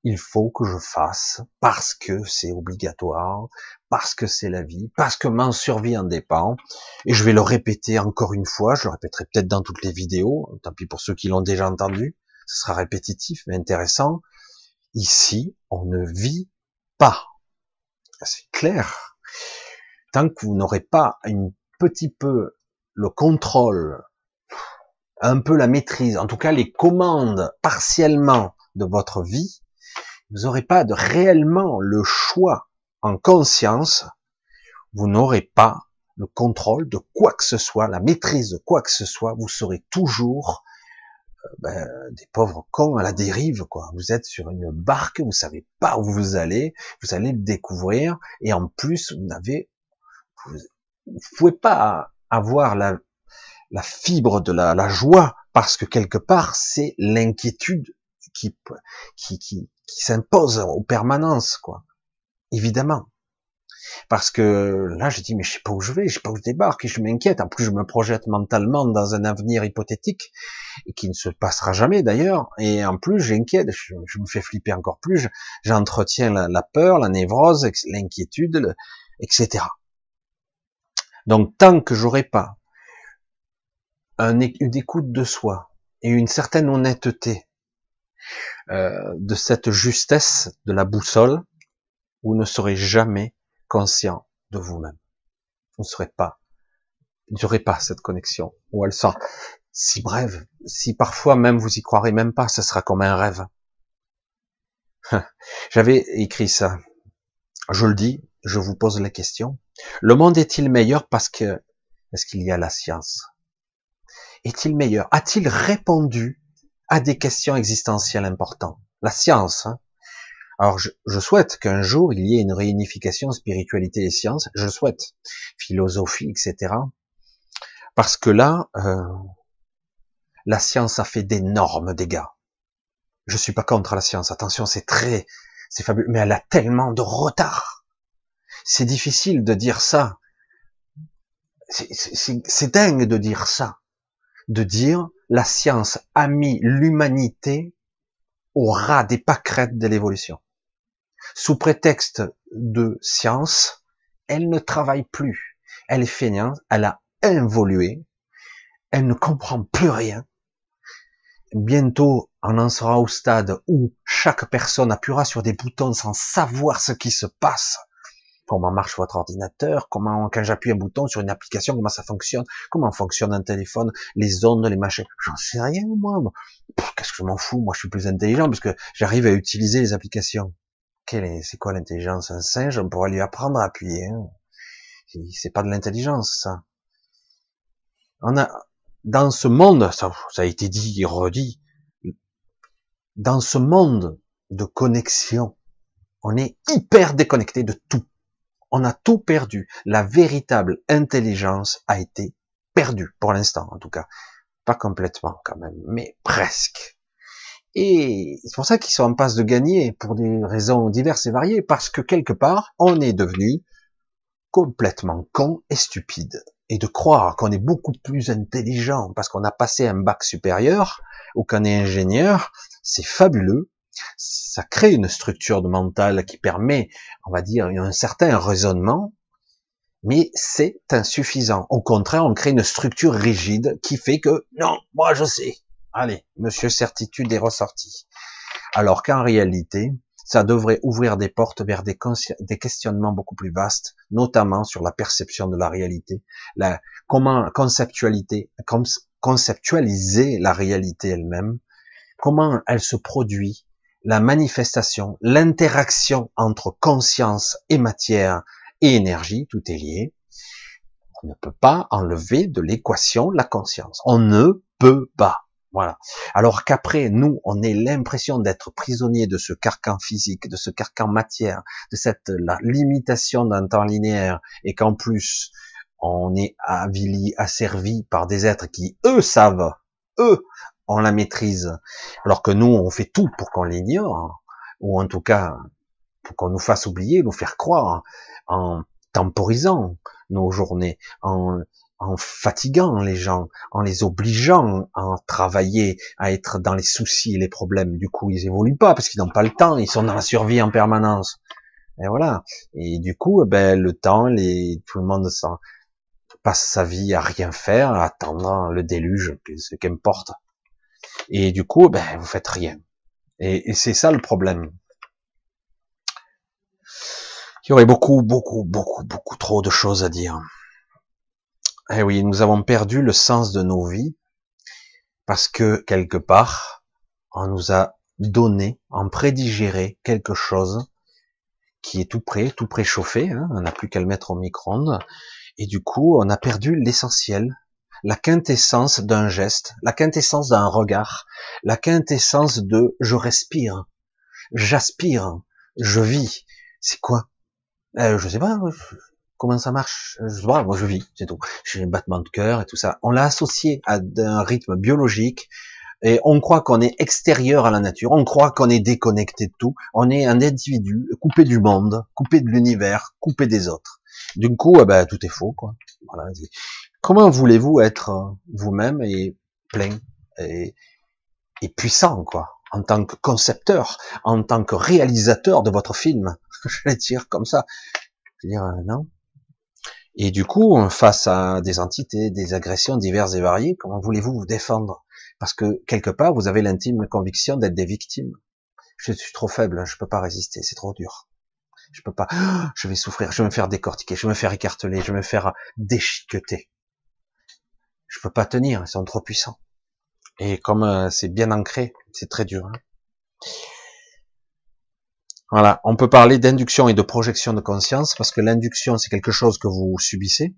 il faut que je fasse parce que c'est obligatoire, parce que c'est la vie, parce que ma survie en dépend. Et je vais le répéter encore une fois, je le répéterai peut-être dans toutes les vidéos, tant pis pour ceux qui l'ont déjà entendu, ce sera répétitif mais intéressant. Ici, on ne vit pas. C'est clair. Tant que vous n'aurez pas un petit peu le contrôle, un peu la maîtrise, en tout cas les commandes partiellement de votre vie, vous n'aurez pas de réellement le choix en conscience, vous n'aurez pas le contrôle de quoi que ce soit, la maîtrise de quoi que ce soit, vous serez toujours ben, des pauvres cons à la dérive, quoi. Vous êtes sur une barque, vous savez pas où vous allez, vous allez le découvrir, et en plus, vous n'avez, vous, pouvez pas avoir la, fibre de la joie, parce que quelque part, c'est l'inquiétude qui, s'impose aux permanences, quoi. Évidemment. Parce que là, j'ai dit, mais je sais pas où je vais, je sais pas où je débarque, et je m'inquiète. En plus, je me projette mentalement dans un avenir hypothétique, et qui ne se passera jamais d'ailleurs. Et en plus, j'inquiète, je, me fais flipper encore plus, j'entretiens la, peur, la névrose, l'inquiétude, etc. Donc, tant que j'aurai pas un, une écoute de soi et une certaine honnêteté euh, de cette justesse de la boussole, vous ne serez jamais conscient de vous-même. Vous ne serez pas, n'aurez pas cette connexion, ou elle sera si brève, si parfois même vous y croirez même pas, ce sera comme un rêve. [laughs] J'avais écrit ça. Je le dis, je vous pose la question. Le monde est-il meilleur parce que, est-ce qu'il y a la science? est-il meilleur? A-t-il répondu à des questions existentielles importantes La science. Hein Alors, je, souhaite qu'un jour il y ait une réunification spiritualité et science. Je souhaite philosophie, etc. Parce que là, euh, la science a fait d'énormes dégâts. Je suis pas contre la science. Attention, c'est très, c'est fabuleux, mais elle a tellement de retard. C'est difficile de dire ça. C'est dingue de dire ça. De dire la science a mis l'humanité au ras des pâquerettes de l'évolution. Sous prétexte de science, elle ne travaille plus. Elle est fainéante, elle a involué, elle ne comprend plus rien. Bientôt, on en sera au stade où chaque personne appuiera sur des boutons sans savoir ce qui se passe. Comment marche votre ordinateur Comment, quand j'appuie un bouton sur une application, comment ça fonctionne Comment fonctionne un téléphone Les ondes, les machines J'en sais rien, moi. Qu'est-ce que je m'en fous? Moi, je suis plus intelligent parce que j'arrive à utiliser les applications. C'est quoi l'intelligence? Un singe, on pourrait lui apprendre à appuyer. Hein. C'est pas de l'intelligence, ça. On a, dans ce monde, ça, ça a été dit et redit, dans ce monde de connexion, on est hyper déconnecté de tout. On a tout perdu. La véritable intelligence a été perdue, pour l'instant en tout cas. Pas complètement quand même, mais presque. Et c'est pour ça qu'ils sont en passe de gagner, pour des raisons diverses et variées, parce que quelque part, on est devenu complètement con et stupide et de croire qu'on est beaucoup plus intelligent parce qu'on a passé un bac supérieur ou qu'on est ingénieur, c'est fabuleux. Ça crée une structure de mental qui permet, on va dire, un certain raisonnement, mais c'est insuffisant. Au contraire, on crée une structure rigide qui fait que non, moi je sais. Allez, monsieur certitude est ressorti. Alors qu'en réalité, ça devrait ouvrir des portes vers des, des, questionnements beaucoup plus vastes, notamment sur la perception de la réalité, la, comment conceptualité, conceptualiser la réalité elle-même, comment elle se produit, la manifestation, l'interaction entre conscience et matière et énergie, tout est lié. On ne peut pas enlever de l'équation la conscience. On ne peut pas. Voilà. Alors qu'après, nous, on ait l'impression d'être prisonnier de ce carcan physique, de ce carcan matière, de cette la limitation d'un temps linéaire, et qu'en plus, on est avili, asservi par des êtres qui, eux, savent, eux, ont la maîtrise, alors que nous, on fait tout pour qu'on l'ignore, ou en tout cas, pour qu'on nous fasse oublier, nous faire croire, en temporisant nos journées, en en fatiguant les gens, en les obligeant à travailler, à être dans les soucis et les problèmes. Du coup, ils évoluent pas parce qu'ils n'ont pas le temps, ils sont dans la survie en permanence. Et voilà. Et du coup, ben, le temps, les, tout le monde passe sa vie à rien faire, à attendre le déluge, ce qu'importe. Et du coup, ben, vous faites rien. Et, et c'est ça le problème. Il y aurait beaucoup, beaucoup, beaucoup, beaucoup trop de choses à dire. Eh oui, nous avons perdu le sens de nos vies parce que quelque part, on nous a donné, en prédigéré quelque chose qui est tout prêt, tout préchauffé, hein, on n'a plus qu'à le mettre au micro-ondes, et du coup, on a perdu l'essentiel, la quintessence d'un geste, la quintessence d'un regard, la quintessence de je respire, j'aspire, je vis. C'est quoi? Euh, Je sais pas, comment ça marche? Je vois, moi je vis, c'est tout. J'ai un battement de cœur et tout ça. On l'a associé à un rythme biologique et on croit qu'on est extérieur à la nature, on croit qu'on est déconnecté de tout, on est un individu coupé du monde, coupé de l'univers, coupé des autres. Du coup, eh ben, tout est faux. Quoi. Voilà. Comment voulez-vous être euh, vous-même et plein et, puissant, quoi, en tant que concepteur, en tant que réalisateur de votre film? [laughs] Je vais dire comme ça. Je veux dire, euh, non, et du coup, face à des entités, des agressions diverses et variées, comment voulez-vous vous défendre? Parce que quelque part, vous avez l'intime conviction d'être des victimes. Je suis trop faible, je peux pas résister, c'est trop dur. Je peux pas. [gasps] Je vais souffrir, je vais me faire décortiquer, je vais me faire écarteler, je vais me faire déchiqueter. Je peux pas tenir, ils sont trop puissants. Et comme euh, c'est bien ancré, c'est très dur. Hein. Voilà, on peut parler d'induction et de projection de conscience parce que l'induction c'est quelque chose que vous subissez.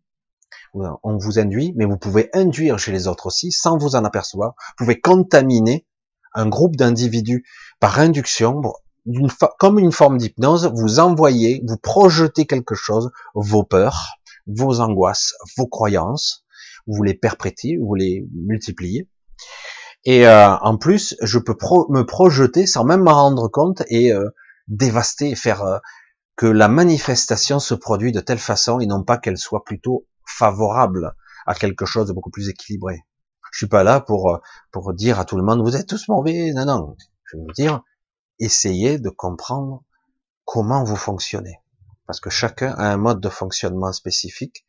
on vous induit, mais vous pouvez induire chez les autres aussi, sans vous en apercevoir. Vous pouvez contaminer un groupe d'individus par induction, comme une forme d'hypnose, vous envoyez, vous projetez quelque chose, vos peurs, vos angoisses, vos croyances, vous les perprétez, vous les multipliez. Et euh, en plus, je peux me projeter sans même m'en rendre compte et euh, dévaster, faire euh, que la manifestation se produit de telle façon et non pas qu'elle soit plutôt favorable à quelque chose de beaucoup plus équilibré. Je suis pas là pour pour dire à tout le monde vous êtes tous mauvais. Non non, je vous dire essayez de comprendre comment vous fonctionnez parce que chacun a un mode de fonctionnement spécifique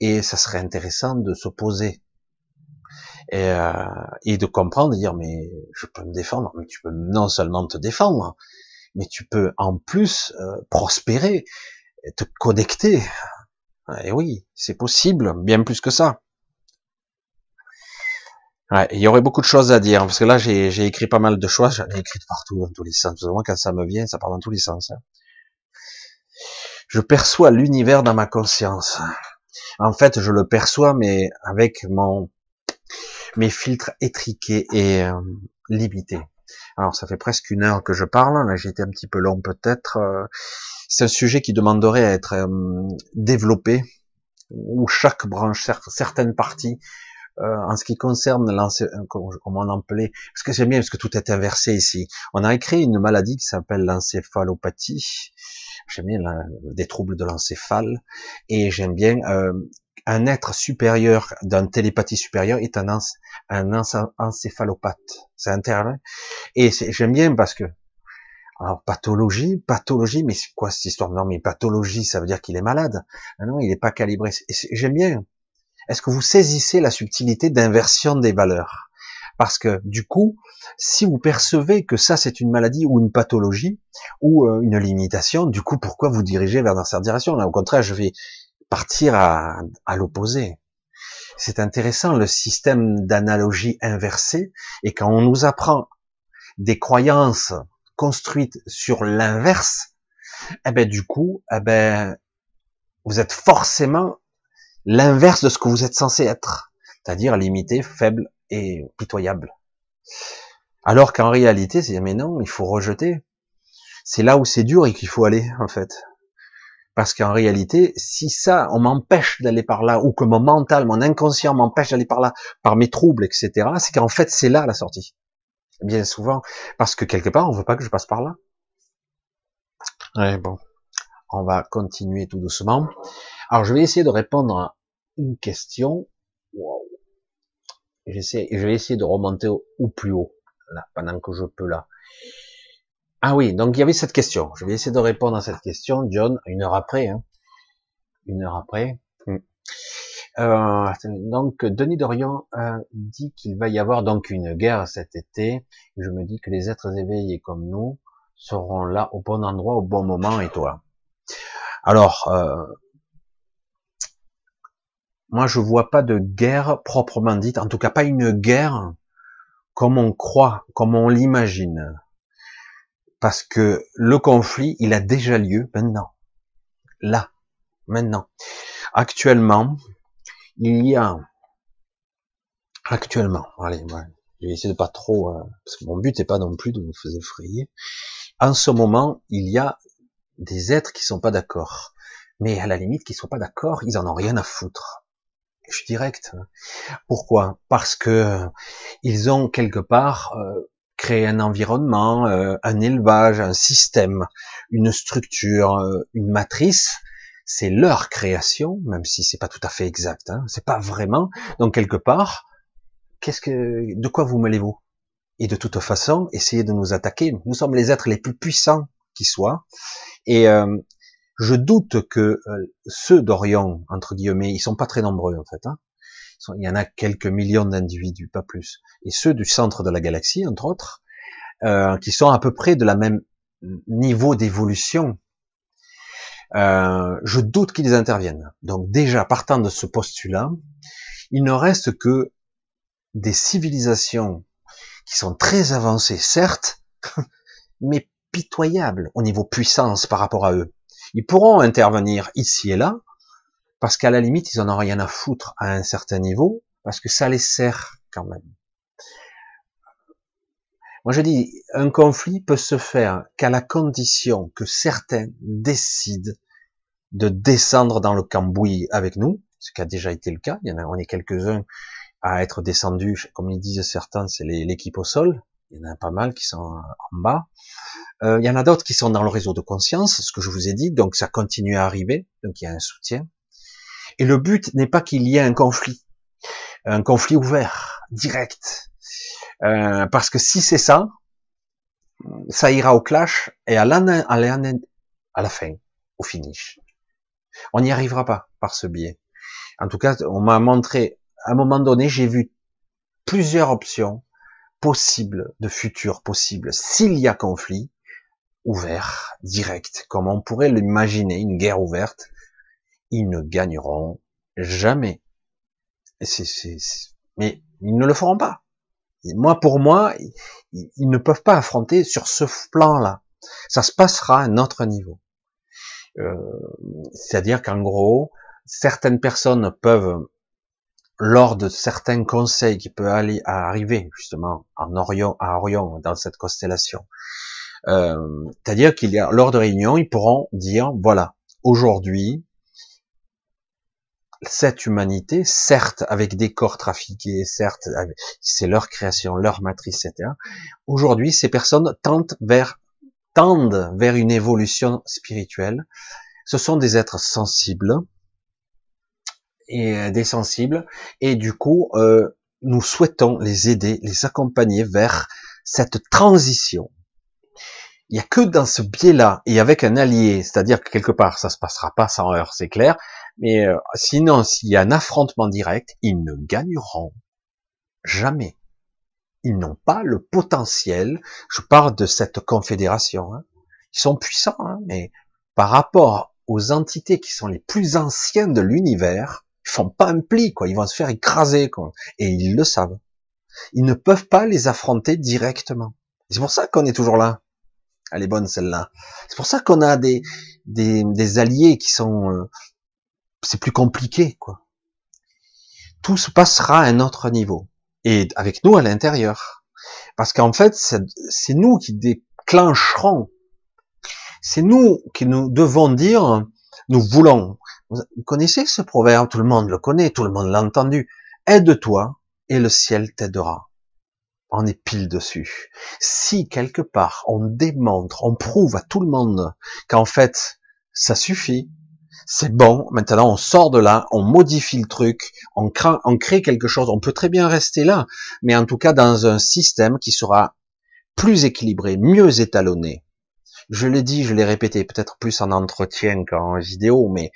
et ça serait intéressant de s'opposer et, euh, et de comprendre, de dire mais je peux me défendre, mais tu peux non seulement te défendre, mais tu peux en plus euh, prospérer, te connecter. Et oui, c'est possible, bien plus que ça. Il y aurait beaucoup de choses à dire, parce que là j'ai écrit pas mal de choses, j'en ai écrit partout, dans tous les sens. Moi quand ça me vient, ça part dans tous les sens. Hein. Je perçois l'univers dans ma conscience. En fait, je le perçois, mais avec mon mes filtres étriqués et euh, limités. Alors, ça fait presque une heure que je parle. Là, j'ai été un petit peu long peut-être. Euh, c'est un sujet qui demanderait à être euh, développé, où chaque branche, certaines parties, en ce qui concerne comment on appelait, parce que j'aime bien, parce que tout est inversé ici. On a créé une maladie qui s'appelle l'encéphalopathie. J'aime bien des troubles de l'encéphale, et j'aime bien un être supérieur d'un télépathie supérieure est un, un encéphalopathe. C'est intéressant. Et j'aime bien parce que, alors pathologie, pathologie, mais c'est quoi cette histoire? Non, mais pathologie, ça veut dire qu'il est malade. Ah non, il n'est pas calibré. J'aime bien. Est-ce que vous saisissez la subtilité d'inversion des valeurs? Parce que du coup, si vous percevez que ça c'est une maladie ou une pathologie ou euh, une limitation, du coup, pourquoi vous dirigez vers cette direction? Là, au contraire, je vais partir à, à l'opposé. C'est intéressant le système d'analogie inversée et quand on nous apprend des croyances construites sur l'inverse, eh ben du coup, eh ben vous êtes forcément l'inverse de ce que vous êtes censé être, c'est-à-dire limité, faible et pitoyable. Alors qu'en réalité, c'est mais non, il faut rejeter. C'est là où c'est dur et qu'il faut aller en fait. Parce qu'en réalité, si ça, on m'empêche d'aller par là, ou que mon mental, mon inconscient m'empêche d'aller par là, par mes troubles, etc., c'est qu'en fait, c'est là la sortie. Bien souvent, parce que quelque part, on veut pas que je passe par là. Ouais, bon. On va continuer tout doucement. Alors, je vais essayer de répondre à une question. Wow. J'essaie, je vais essayer de remonter au, au plus haut, là, pendant que je peux là. Ah oui, donc il y avait cette question. Je vais essayer de répondre à cette question, John, une heure après. Hein. Une heure après. Hmm. Euh, donc Denis Dorian a dit qu'il va y avoir donc une guerre cet été. Je me dis que les êtres éveillés comme nous seront là au bon endroit au bon moment et toi? Alors, euh, moi je vois pas de guerre proprement dite, en tout cas pas une guerre comme on croit, comme on l'imagine parce que le conflit, il a déjà lieu maintenant, là, maintenant. Actuellement, il y a, actuellement, allez, je vais essayer de pas trop, euh, parce que mon but n'est pas non plus de vous faire effrayer. En ce moment, il y a des êtres qui sont pas d'accord, mais à la limite, qui sont pas d'accord, ils en ont rien à foutre. Je suis direct. Pourquoi? Parce que ils ont quelque part euh, créer un environnement, euh, un élevage, un système, une structure, euh, une matrice, c'est leur création, même si c'est pas tout à fait exact, hein, c'est pas vraiment. Donc quelque part, qu'est-ce que, de quoi vous mêlez-vous? Et de toute façon, essayez de nous attaquer. Nous sommes les êtres les plus puissants qui soient, et euh, je doute que ceux d'Orion, entre guillemets, ils sont pas très nombreux en fait. Hein, il y en a quelques millions d'individus, pas plus. Et ceux du centre de la galaxie, entre autres, euh, qui sont à peu près de la même niveau d'évolution, euh, je doute qu'ils interviennent. Donc déjà, partant de ce postulat, il ne reste que des civilisations qui sont très avancées, certes, [laughs] mais pitoyables au niveau puissance par rapport à eux. Ils pourront intervenir ici et là, parce qu'à la limite, ils en ont rien à foutre à un certain niveau, parce que ça les sert quand même. Moi, je dis, un conflit peut se faire qu'à la condition que certains décident de descendre dans le cambouis avec nous, ce qui a déjà été le cas. Il y en a, on est quelques-uns à être descendus, comme ils disent certains, c'est l'équipe au sol. Il y en a pas mal qui sont en bas. Euh, il y en a d'autres qui sont dans le réseau de conscience, ce que je vous ai dit, donc ça continue à arriver, donc il y a un soutien. Et le but n'est pas qu'il y ait un conflit, un conflit ouvert, direct, euh, parce que si c'est ça, ça ira au clash et à la, à la, fin, au finish. On n'y arrivera pas par ce biais. En tout cas, on m'a montré, à un moment donné, j'ai vu plusieurs options possibles, de futur possibles, s'il y a conflit, ouvert, direct, comme on pourrait l'imaginer, une guerre ouverte, ils ne gagneront jamais. Mais ils ne le feront pas. Moi, pour moi, ils, ne peuvent pas affronter sur ce plan-là. Ça se passera à un autre niveau. Euh, c'est-à-dire qu'en gros, certaines personnes peuvent, lors de certains conseils qui peuvent aller à arriver justement en Orion, à Orion, dans cette constellation, euh, c'est-à-dire qu'il y a lors de réunions, ils pourront dire voilà, aujourd'hui, cette humanité, certes avec des corps trafiqués, certes c'est leur création, leur matrice, etc. Aujourd'hui, ces personnes tendent vers tendent vers une évolution spirituelle. Ce sont des êtres sensibles et euh, des sensibles, et du coup, euh, nous souhaitons les aider, les accompagner vers cette transition il y a que dans ce biais-là et avec un allié, c'est-à-dire que quelque part ça se passera pas sans heure, c'est clair, mais euh, sinon s'il y a un affrontement direct, ils ne gagneront jamais. Ils n'ont pas le potentiel. Je parle de cette confédération. Hein. Ils sont puissants, hein, mais par rapport aux entités qui sont les plus anciennes de l'univers, ils font pas un pli, quoi. Ils vont se faire écraser, quoi. Et ils le savent. Ils ne peuvent pas les affronter directement. C'est pour ça qu'on est toujours là. Elle est bonne celle-là. C'est pour ça qu'on a des, des, alliés qui sont... Euh, c'est plus compliqué, quoi. Tout se passera à un autre niveau. Et avec nous à l'intérieur. Parce qu'en fait, c'est nous qui déclencherons. C'est nous qui nous devons dire, nous voulons. Vous connaissez ce proverbe, tout le monde le connaît, tout le monde l'a entendu. Aide-toi et le ciel t'aidera on est pile dessus. Si quelque part on démontre, on prouve à tout le monde qu'en fait ça suffit, c'est bon, maintenant on sort de là, on modifie le truc, on crée, on crée quelque chose, on peut très bien rester là, mais en tout cas dans un système qui sera plus équilibré, mieux étalonné. Je l'ai dit, je l'ai répété peut-être plus en entretien qu'en vidéo, mais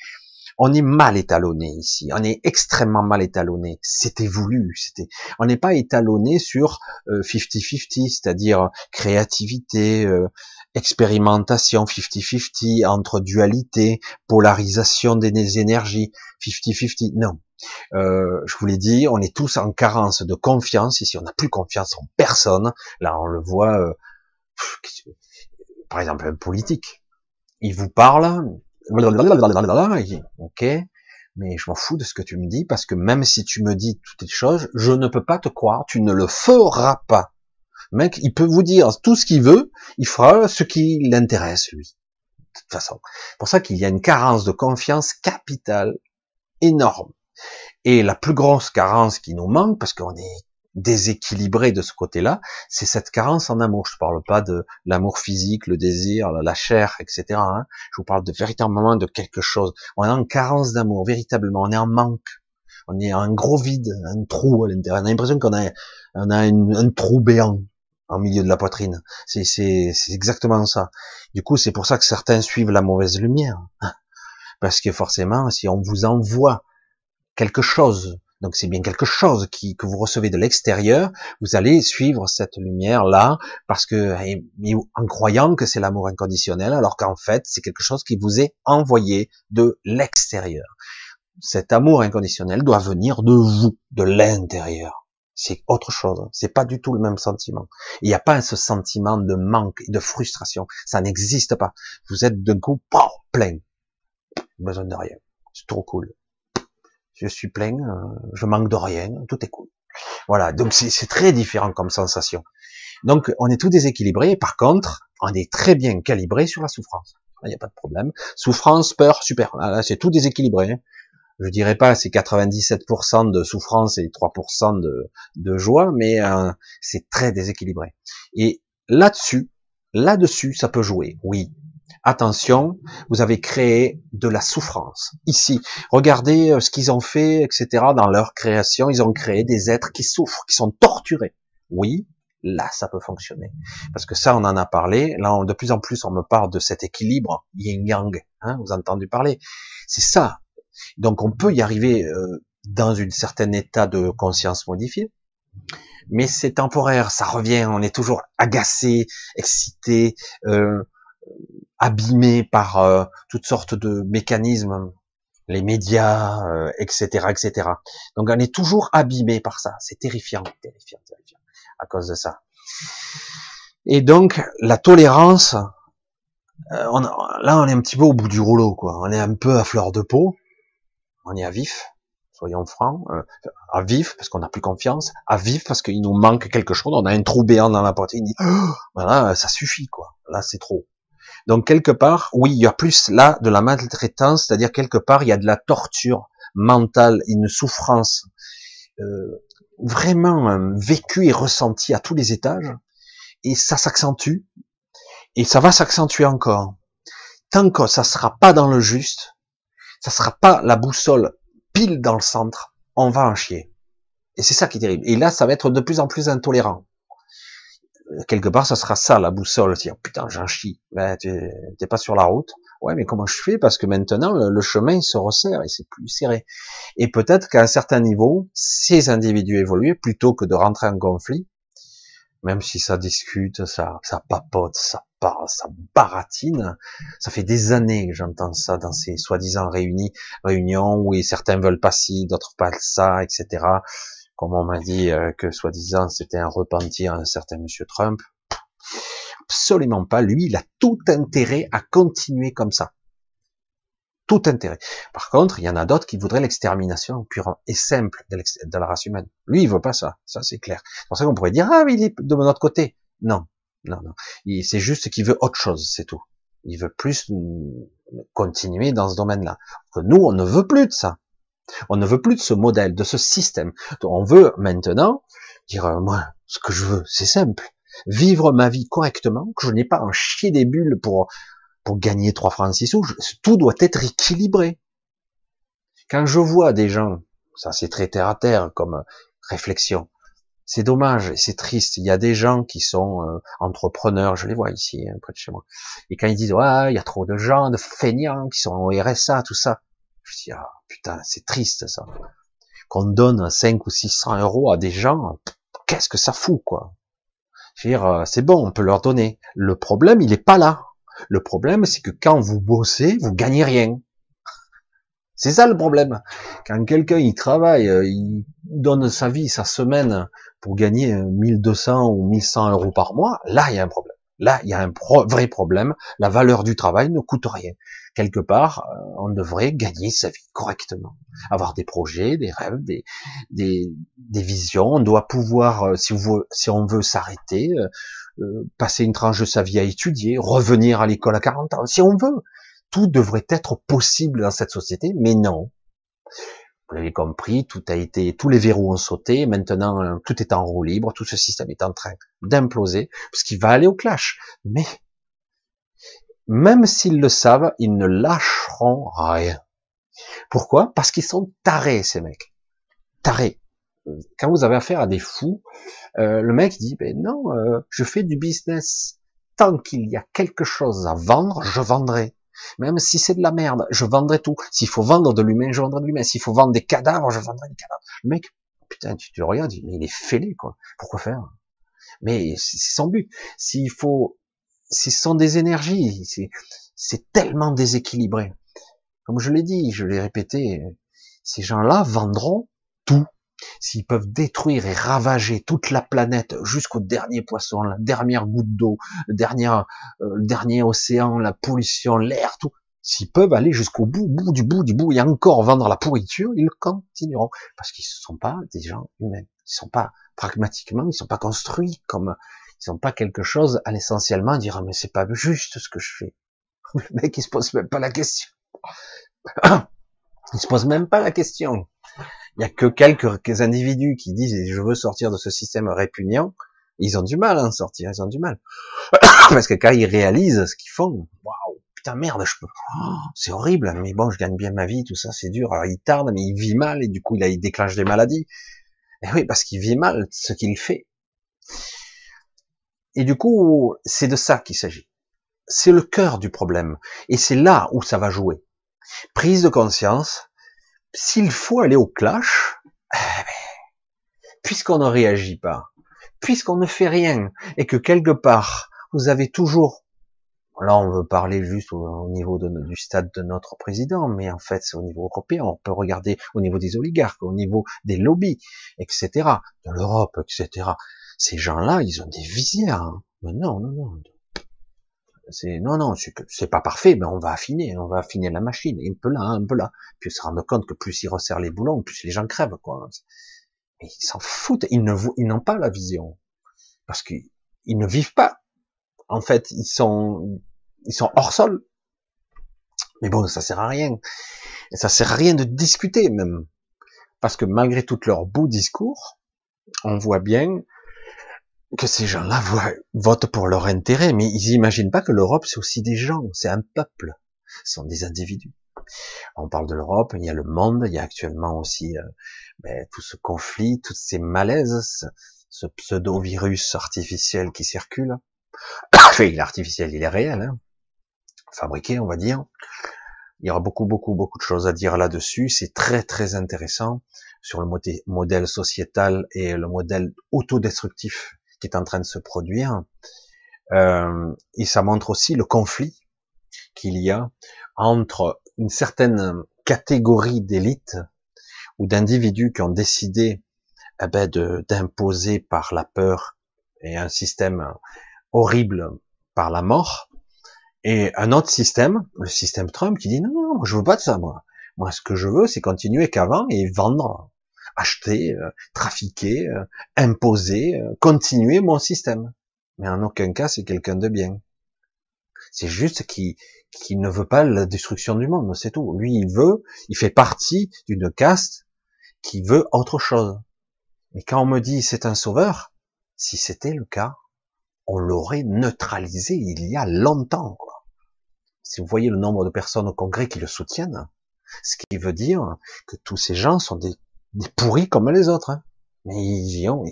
on est mal étalonné ici, on est extrêmement mal étalonné. C'était voulu, c'était. On n'est pas étalonné sur 50-50, euh, c'est-à-dire créativité, euh, expérimentation 50-50 entre dualité, polarisation des énergies 50-50. Non, euh, je vous l'ai dit, on est tous en carence de confiance ici. On n'a plus confiance en personne. Là, on le voit. par exemple, un politique. Il vous parle, [laughs] ok, mais je m'en fous de ce que tu me dis parce que même si tu me dis toutes les choses, je ne peux pas te croire, tu ne le feras pas. mec, il peut vous dire tout ce qu'il veut, il fera ce qui l'intéresse lui. De toute façon, pour ça qu'il y a une carence de confiance capitale énorme. Et la plus grosse carence qui nous manque, parce qu'on est déséquilibré de ce côté-là, c'est cette carence en amour. Je ne parle pas de l'amour physique, le désir, la chair, etc. Hein. Je vous parle de véritablement de quelque chose. On est en carence d'amour, véritablement. On est en manque. On est en gros vide, un trou à l'intérieur. On a l'impression qu'on a, on a un trou béant en milieu de la poitrine. C'est, c'est, c'est exactement ça. Du coup, c'est pour ça que certains suivent la mauvaise lumière. Parce que forcément, si on vous envoie quelque chose donc c'est bien quelque chose qui, que vous recevez de l'extérieur, vous allez suivre cette lumière-là, parce que en croyant que c'est l'amour inconditionnel, alors qu'en fait c'est quelque chose qui vous est envoyé de l'extérieur. Cet amour inconditionnel doit venir de vous, de l'intérieur. C'est autre chose. C'est pas du tout le même sentiment. Il n'y a pas ce sentiment de manque de frustration. Ça n'existe pas. Vous êtes d'un coup, plein. Besoin de rien. C'est trop cool. Je suis plein, euh, je manque de rien, tout est cool. Voilà, donc c'est très différent comme sensation. Donc on est tout déséquilibré, par contre, on est très bien calibré sur la souffrance. Il n'y a pas de problème. Souffrance, peur, super. Là, c'est tout déséquilibré. Hein. Je dirais pas c'est 97% de souffrance et 3% de, de joie, mais euh, c'est très déséquilibré. Et là-dessus, là-dessus, ça peut jouer, oui. Attention, vous avez créé de la souffrance. Ici, regardez euh, ce qu'ils ont fait, etc. Dans leur création, ils ont créé des êtres qui souffrent, qui sont torturés. Oui, là, ça peut fonctionner. Parce que ça, on en a parlé. Là, de plus en plus, on me parle de cet équilibre yin-yang. Hein, vous avez entendu parler. C'est ça. Donc, on peut y arriver euh, dans une certaine état de conscience modifiée. Mais c'est temporaire, ça revient. On est toujours agacé, excité, euh, abîmé par euh, toutes sortes de mécanismes, les médias, etc., etc. Donc, on est toujours abîmé par ça. C'est terrifiant, terrifiant, terrifiant à cause de ça. Et donc, la tolérance, euh, on, là, on est un petit peu au bout du rouleau, quoi. On est un peu à fleur de peau. On est à vif, soyons francs, euh, à vif parce qu'on n'a plus confiance, à vif parce qu'il nous manque quelque chose. On a un trou béant dans la poitrine. Oh, voilà, ça suffit, quoi. Là, c'est trop. Donc quelque part, oui, il y a plus là de la maltraitance, c'est-à-dire quelque part, il y a de la torture mentale, une souffrance. Euh, vraiment euh, vécu et ressenti à tous les étages, et ça s'accentue, et ça va s'accentuer encore. Tant que ça sera pas dans le juste, ça sera pas la boussole pile dans le centre, on va en chier. Et c'est ça qui est terrible. Et là, ça va être de plus en plus intolérant. Quelque part, ça sera ça, la boussole. Dire, putain, j'en chie. Ben, t'es pas sur la route. Ouais, mais comment je fais? Parce que maintenant, le, chemin il se resserre et c'est plus serré. Et peut-être qu'à un certain niveau, ces individus évoluent plutôt que de rentrer en conflit, même si ça discute, ça, ça papote, ça parle, ça baratine. Ça fait des années que j'entends ça dans ces soi-disant réunis, réunions où certains veulent pas ci, d'autres pas ça, etc. Comme on m'a dit euh, que soi-disant c'était un repentir un certain monsieur Trump absolument pas. Lui, il a tout intérêt à continuer comme ça. Tout intérêt. Par contre, il y en a d'autres qui voudraient l'extermination pure et simple de, la race humaine. Lui, il veut pas ça. Ça, c'est clair. C'est pour ça qu'on pourrait dire, ah, mais il est de notre côté. Non. Non, non. C'est juste qu'il veut autre chose, c'est tout. Il veut plus continuer dans ce domaine-là. Que nous, on ne veut plus de ça. On ne veut plus de ce modèle, de ce système. On veut maintenant dire, euh, moi, ce que je veux, c'est simple vivre ma vie correctement, que je n'ai pas un chier des bulles pour, pour gagner trois francs six sous, tout doit être équilibré. Quand je vois des gens, ça c'est très terre à terre comme réflexion, c'est dommage, c'est triste. Il y a des gens qui sont euh, entrepreneurs, je les vois ici, hein, près de chez moi. Et quand ils disent, ouais, il y a trop de gens, de feignants qui sont au RSA, tout ça. Je dis, ah, putain, c'est triste, ça. Qu'on donne 5 ou 600 euros à des gens, qu'est-ce que ça fout, quoi. Euh, c'est bon, on peut leur donner. Le problème, il est pas là. Le problème, c'est que quand vous bossez, vous gagnez rien. C'est ça le problème. Quand quelqu'un il travaille, euh, il donne sa vie, sa semaine pour gagner 1200 euh, ou 1100 euros par mois, là il y a un problème. Là il y a un vrai problème. La valeur du travail ne coûte rien quelque part, euh, on devrait gagner sa vie correctement, avoir des projets, des rêves, des, des, visions. On doit pouvoir, euh, si, vous, si on veut s'arrêter, euh, passer une tranche de sa vie à étudier, revenir à l'école à 40 ans, si on veut. Tout devrait être possible dans cette société, mais non. Vous l'avez compris, tout a été, tous les verrous ont sauté, maintenant tout est en roue libre, tout ce système est en train d'imploser, parce qu'il va aller au clash. Mais même s'ils le savent, ils ne lâcheront rien. Pourquoi? Parce qu'ils sont tarés, ces mecs. Tarés. Quand vous avez affaire à des fous, euh, le mec dit, ben non, euh, je fais du business. Tant qu'il y a quelque chose à vendre, je vendrai. Même si c'est de la merde, je vendrai tout. S'il faut vendre de l'humain, je vendrai de l'humain. S'il faut vendre des cadavres, je vendrai des cadavres. Le mec, putain, tu te regardes, mais il est fêlé, quoi. Pourquoi faire? Mais c'est son but. S'il faut ce sont des énergies, c'est tellement déséquilibré. Comme je l'ai dit, je l'ai répété, ces gens-là vendront tout. S'ils peuvent détruire et ravager toute la planète jusqu'au dernier poisson, la dernière goutte d'eau, le dernier, euh, dernier océan, la pollution, l'air, tout, S'ils peuvent aller jusqu'au bout, bout du bout du bout et encore vendre la pourriture, ils continueront. Parce qu'ils ne sont pas des gens humains. Ils sont pas, pragmatiquement, ils sont pas construits comme, ils sont pas quelque chose à l'essentiellement dire, ah, mais c'est pas juste ce que je fais. [laughs] Le mec, il se pose même pas la question. [coughs] Il se pose même pas la question. Il y a que quelques individus qui disent, je veux sortir de ce système répugnant. Ils ont du mal à en sortir, ils ont du mal. [coughs] Parce que quand ils réalisent ce qu'ils font, waouh, putain merde, je peux, [coughs] c'est horrible, mais bon, je gagne bien ma vie, tout ça, c'est dur. Alors il tarde, mais il vit mal, et du coup, il, il déclenche des maladies. Et oui, parce qu'il vit mal ce qu'il fait. Et du coup, c'est de ça qu'il s'agit. C'est le cœur du problème. Et c'est là où ça va jouer. Prise de conscience. S'il faut aller au clash, [sighs] puisqu'on ne réagit pas, puisqu'on ne fait rien, et que quelque part, vous avez toujours Là, on veut parler juste au, niveau du stade de notre président, mais en fait, c'est au niveau européen. On peut regarder au niveau des oligarques, au niveau des lobbies, etc., de l'Europe, etc. Ces gens-là, ils ont des visières. Hein. Non, non, non. C'est non, non, c'est pas parfait, mais on va affiner, on va affiner la machine, un peu là, un peu là. Puis se rendre compte que plus ils resserrent les boulons, plus les gens crèvent, quoi. Mais ils s'en foutent, ils n'ont pas la vision parce qu'ils ne vivent pas. En fait, ils sont ils sont hors sol. Mais bon, ça sert à rien. Et ça sert à rien de discuter même. Parce que malgré tout leur beau discours, on voit bien que ces gens-là votent pour leur intérêt, mais ils n'imaginent pas que l'Europe, c'est aussi des gens, c'est un peuple, ce sont des individus. On parle de l'Europe, il y a le monde, il y a actuellement aussi euh, ben, tout ce conflit, toutes ces malaises, ce pseudo-virus artificiel qui circule. [coughs] enfin, il est artificiel, il est réel, hein fabriqué, on va dire. Il y aura beaucoup, beaucoup, beaucoup de choses à dire là-dessus. C'est très, très intéressant sur le modèle sociétal et le modèle autodestructif qui est en train de se produire. Euh, et ça montre aussi le conflit qu'il y a entre une certaine catégorie d'élite ou d'individus qui ont décidé eh ben, d'imposer par la peur et un système horrible par la mort, et un autre système, le système Trump, qui dit non, non, moi je veux pas de ça, moi. Moi, ce que je veux, c'est continuer qu'avant et vendre, acheter, euh, trafiquer, euh, imposer, euh, continuer mon système. Mais en aucun cas, c'est quelqu'un de bien. C'est juste qu'il ne veut pas la destruction du monde, c'est tout. Lui, il veut, il fait partie d'une caste qui veut autre chose. Mais quand on me dit c'est un sauveur, si c'était le cas, on l'aurait neutralisé il y a longtemps. Quoi. Si vous voyez le nombre de personnes au Congrès qui le soutiennent, ce qui veut dire que tous ces gens sont des, pourris comme les autres. Hein. Mais ils ont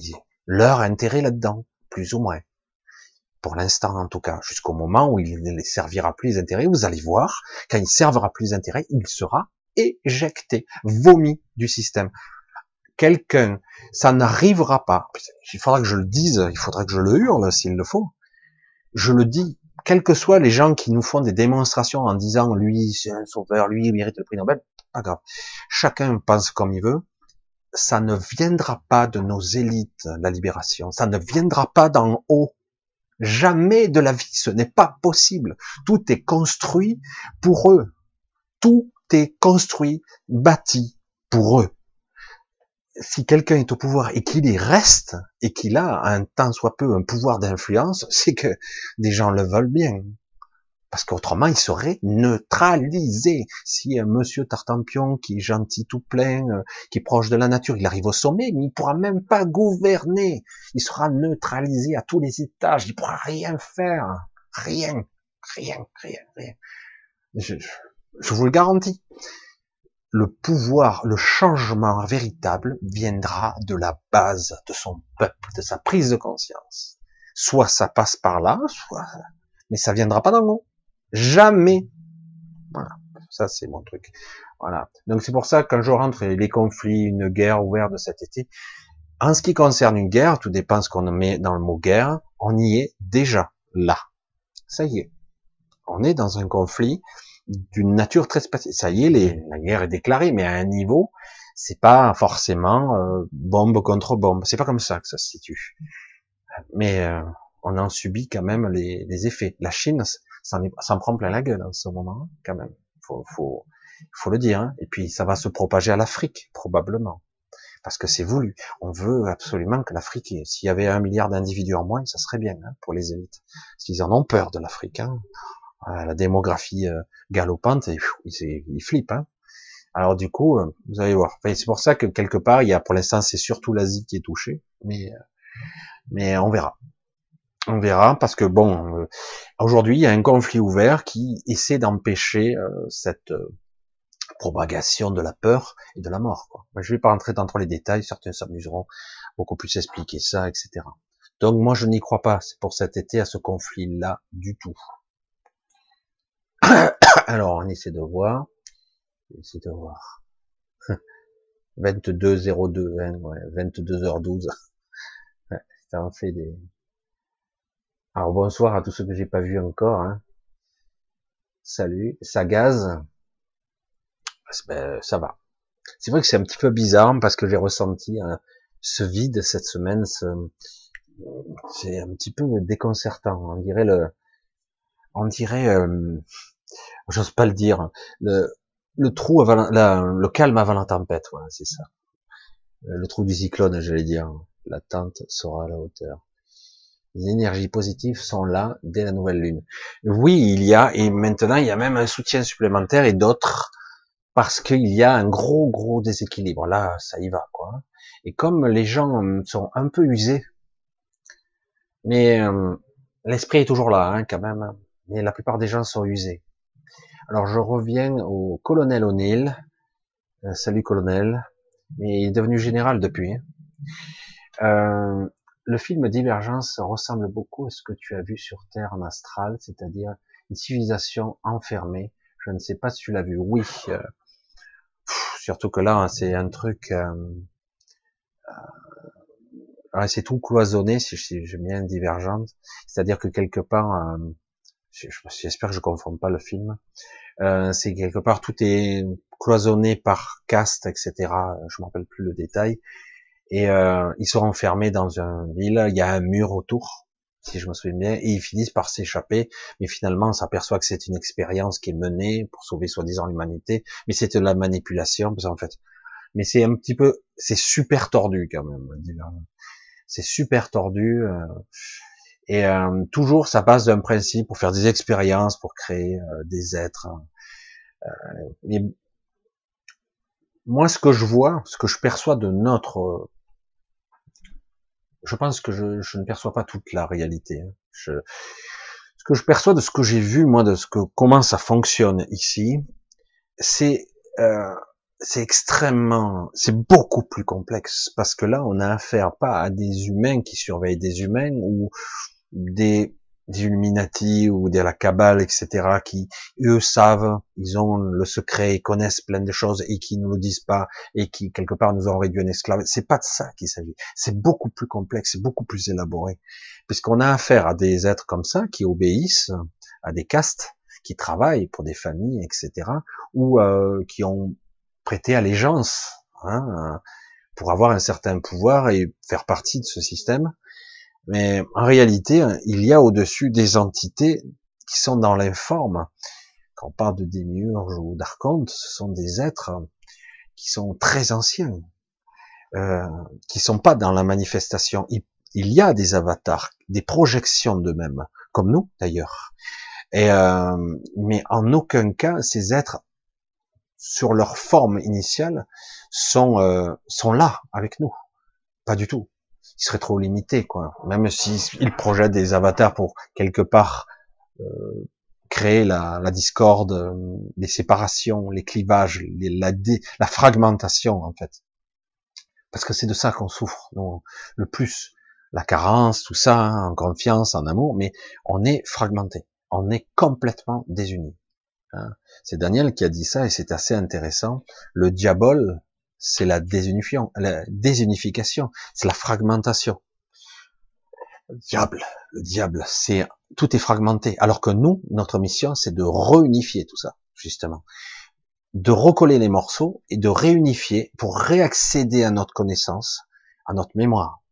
leur intérêt là-dedans, plus ou moins. Pour l'instant, en tout cas, jusqu'au moment où il ne servira plus les intérêts, vous allez voir, quand il servira plus les intérêts, il sera éjecté, vomi du système quelqu'un, ça n'arrivera pas. Il faudra que je le dise, il faudra que je le hurle s'il le faut. Je le dis, quels que soient les gens qui nous font des démonstrations en disant lui c'est un sauveur, lui il mérite le prix Nobel, pas grave. Chacun pense comme il veut. Ça ne viendra pas de nos élites, la libération. Ça ne viendra pas d'en haut. Jamais de la vie. Ce n'est pas possible. Tout est construit pour eux. Tout est construit, bâti pour eux si quelqu'un est au pouvoir et qu'il y reste et qu'il a un tant soit peu un pouvoir d'influence, c'est que des gens le veulent bien. Parce qu'autrement, il serait neutralisé. Si un monsieur Tartampion, qui est gentil tout plein, euh, qui est proche de la nature, il arrive au sommet, mais il pourra même pas gouverner. Il sera neutralisé à tous les étages. Il pourra rien faire. Rien. Rien, rien, rien. Je, je vous le garantis le pouvoir, le changement véritable viendra de la base de son peuple, de sa prise de conscience. Soit ça passe par là, soit, mais ça viendra pas dans le Jamais. Voilà. Ça, c'est mon truc. Voilà. Donc, c'est pour ça, quand je rentre les conflits, une guerre ouverte de cet été, en ce qui concerne une guerre, tout dépend ce qu'on met dans le mot guerre, on y est déjà là. Ça y est. On est dans un conflit d'une nature très spéciale. Ça y est, la guerre est déclarée, mais à un niveau, c'est pas forcément euh, bombe contre bombe. C'est pas comme ça que ça se situe. Mais euh, on en subit quand même les, effets. La Chine s'en prend plein la gueule en ce moment, quand même. faut, faut, faut le dire. Hein. Et puis ça va se propager à l'Afrique, probablement. Parce que c'est voulu. On veut absolument que l'Afrique, s'il y avait un milliard d'individus en moins, ça serait bien hein, pour les élites. Parce qu'ils en ont peur de l'Afrique. Hein. La démographie euh, galopante, ils, flippent. Hein. Alors du coup, euh, vous allez voir. C'est pour ça que quelque part, il y a pour l'instant, c'est surtout l'Asie qui est touchée. Mais, euh, mais on verra. On verra parce que bon, aujourd'hui, il y a un conflit ouvert qui essaie d'empêcher cette propagation de la peur et de la mort. Je ne vais pas rentrer dans trop les détails, certains s'amuseront beaucoup plus expliquer ça, etc. Donc moi je n'y crois pas, c'est pour cet été à ce conflit-là du tout. [coughs] Alors on essaie de voir, on essaie de voir. [laughs] 22h02, hein, ouais, 22h12. [laughs] ça en fait des. Alors bonsoir à tous ceux que j'ai pas vus encore. Hein. Salut, ça gaze? Ben, ça va. C'est vrai que c'est un petit peu bizarre parce que j'ai ressenti euh, ce vide cette semaine. C'est un petit peu déconcertant. On dirait le, on dirait, euh, j'ose pas le dire, le, trou avant le calme avant la tempête. Voilà, c'est ça. Le trou du cyclone, j'allais dire. La tente sera à la hauteur. Les énergies positives sont là dès la nouvelle lune. Oui, il y a, et maintenant il y a même un soutien supplémentaire et d'autres parce qu'il y a un gros gros déséquilibre. Là, ça y va quoi. Et comme les gens sont un peu usés, mais euh, l'esprit est toujours là hein, quand même. Mais la plupart des gens sont usés. Alors je reviens au colonel O'Neill. Euh, salut colonel. Mais il est devenu général depuis. Hein. Euh, le film Divergence ressemble beaucoup à ce que tu as vu sur Terre en astral, c'est-à-dire une civilisation enfermée. Je ne sais pas si tu l'as vu. Oui, surtout que là, c'est un truc, euh, euh, c'est tout cloisonné, si, j'aime bien divergente. C'est-à-dire que quelque part, euh, j'espère que je confonds pas le film, euh, c'est quelque part tout est cloisonné par caste, etc. Je me rappelle plus le détail. Et euh, ils sont enfermés dans une ville, il y a un mur autour si je me souviens bien, et ils finissent par s'échapper, mais finalement on s'aperçoit que c'est une expérience qui est menée pour sauver soi-disant l'humanité, mais c'est de la manipulation, parce en fait, mais c'est un petit peu, c'est super tordu quand même, c'est super tordu, euh, et euh, toujours ça passe d'un principe pour faire des expériences, pour créer euh, des êtres. moi, ce que je vois, ce que je perçois de notre je pense que je, je, ne perçois pas toute la réalité. Hein. Je, ce que je perçois de ce que j'ai vu, moi, de ce que comment ça fonctionne ici, c'est euh, extrêmement, c'est beaucoup plus complexe parce que là, on a affaire pas à des humains qui surveillent des humains ou des des Illuminati ou de la Kabbale, etc., qui, eux, savent, ils ont le secret, ils connaissent plein de choses et qui ne le disent pas et qui, quelque part, nous ont réduit en esclaves. C'est pas de ça qu'il s'agit. C'est beaucoup plus complexe, c'est beaucoup plus élaboré. Puisqu'on a affaire à des êtres comme ça qui obéissent à des castes, qui travaillent pour des familles, etc., ou euh, qui ont prêté allégeance hein, pour avoir un certain pouvoir et faire partie de ce système mais en réalité, il y a au-dessus des entités qui sont dans l'informe. Quand on parle de démiurges ou d'archontes, ce sont des êtres qui sont très anciens, euh, qui sont pas dans la manifestation. Il, y a des avatars, des projections d'eux-mêmes, comme nous d'ailleurs. Et euh, mais en aucun cas, ces êtres, sur leur forme initiale, sont euh, sont là avec nous. Pas du tout il serait trop limité, quoi. Même s'il projette des avatars pour quelque part euh, créer la, la discorde, euh, les séparations, les clivages, la, la fragmentation, en fait. Parce que c'est de ça qu'on souffre, donc, le plus. La carence, tout ça, hein, en confiance, en amour, mais on est fragmenté. On est complètement désunis. Hein. C'est Daniel qui a dit ça et c'est assez intéressant. Le diable, c'est la, désunification, c'est la fragmentation. Le diable, le diable, c'est tout est fragmenté. Alors que nous, notre mission, c'est de réunifier tout ça, justement, de recoller les morceaux et de réunifier pour réaccéder à notre connaissance, à notre mémoire.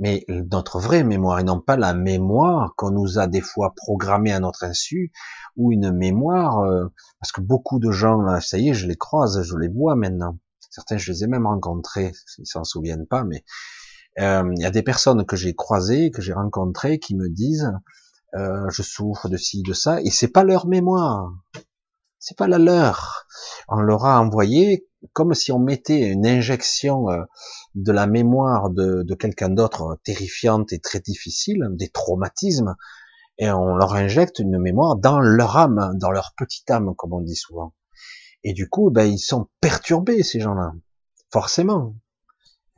mais notre vraie mémoire et non pas la mémoire qu'on nous a des fois programmée à notre insu ou une mémoire euh, parce que beaucoup de gens ça y est je les croise je les vois maintenant certains je les ai même rencontrés ils s'en souviennent pas mais euh, il y a des personnes que j'ai croisées que j'ai rencontrées qui me disent euh, je souffre de ci de ça et c'est pas leur mémoire c'est pas la leur on leur a envoyé comme si on mettait une injection euh, de la mémoire de, quelqu'un d'autre terrifiante et très difficile, des traumatismes, et on leur injecte une mémoire dans leur âme, dans leur petite âme, comme on dit souvent. Et du coup, ben, ils sont perturbés, ces gens-là. Forcément.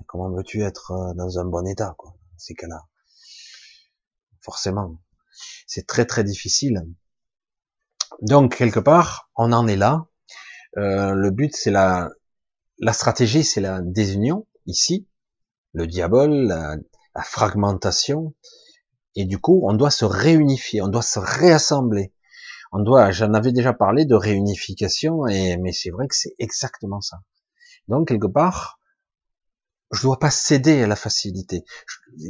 Comment veux-tu être euh, dans un bon état, quoi, ces cas-là? Forcément. C'est très très difficile. Donc, quelque part, on en est là. Euh, le but, c'est la, la stratégie, c'est la désunion, ici, le diable, la, fragmentation, et du coup, on doit se réunifier, on doit se réassembler. On doit, j'en avais déjà parlé de réunification, et, mais c'est vrai que c'est exactement ça. Donc, quelque part, je dois pas céder à la facilité.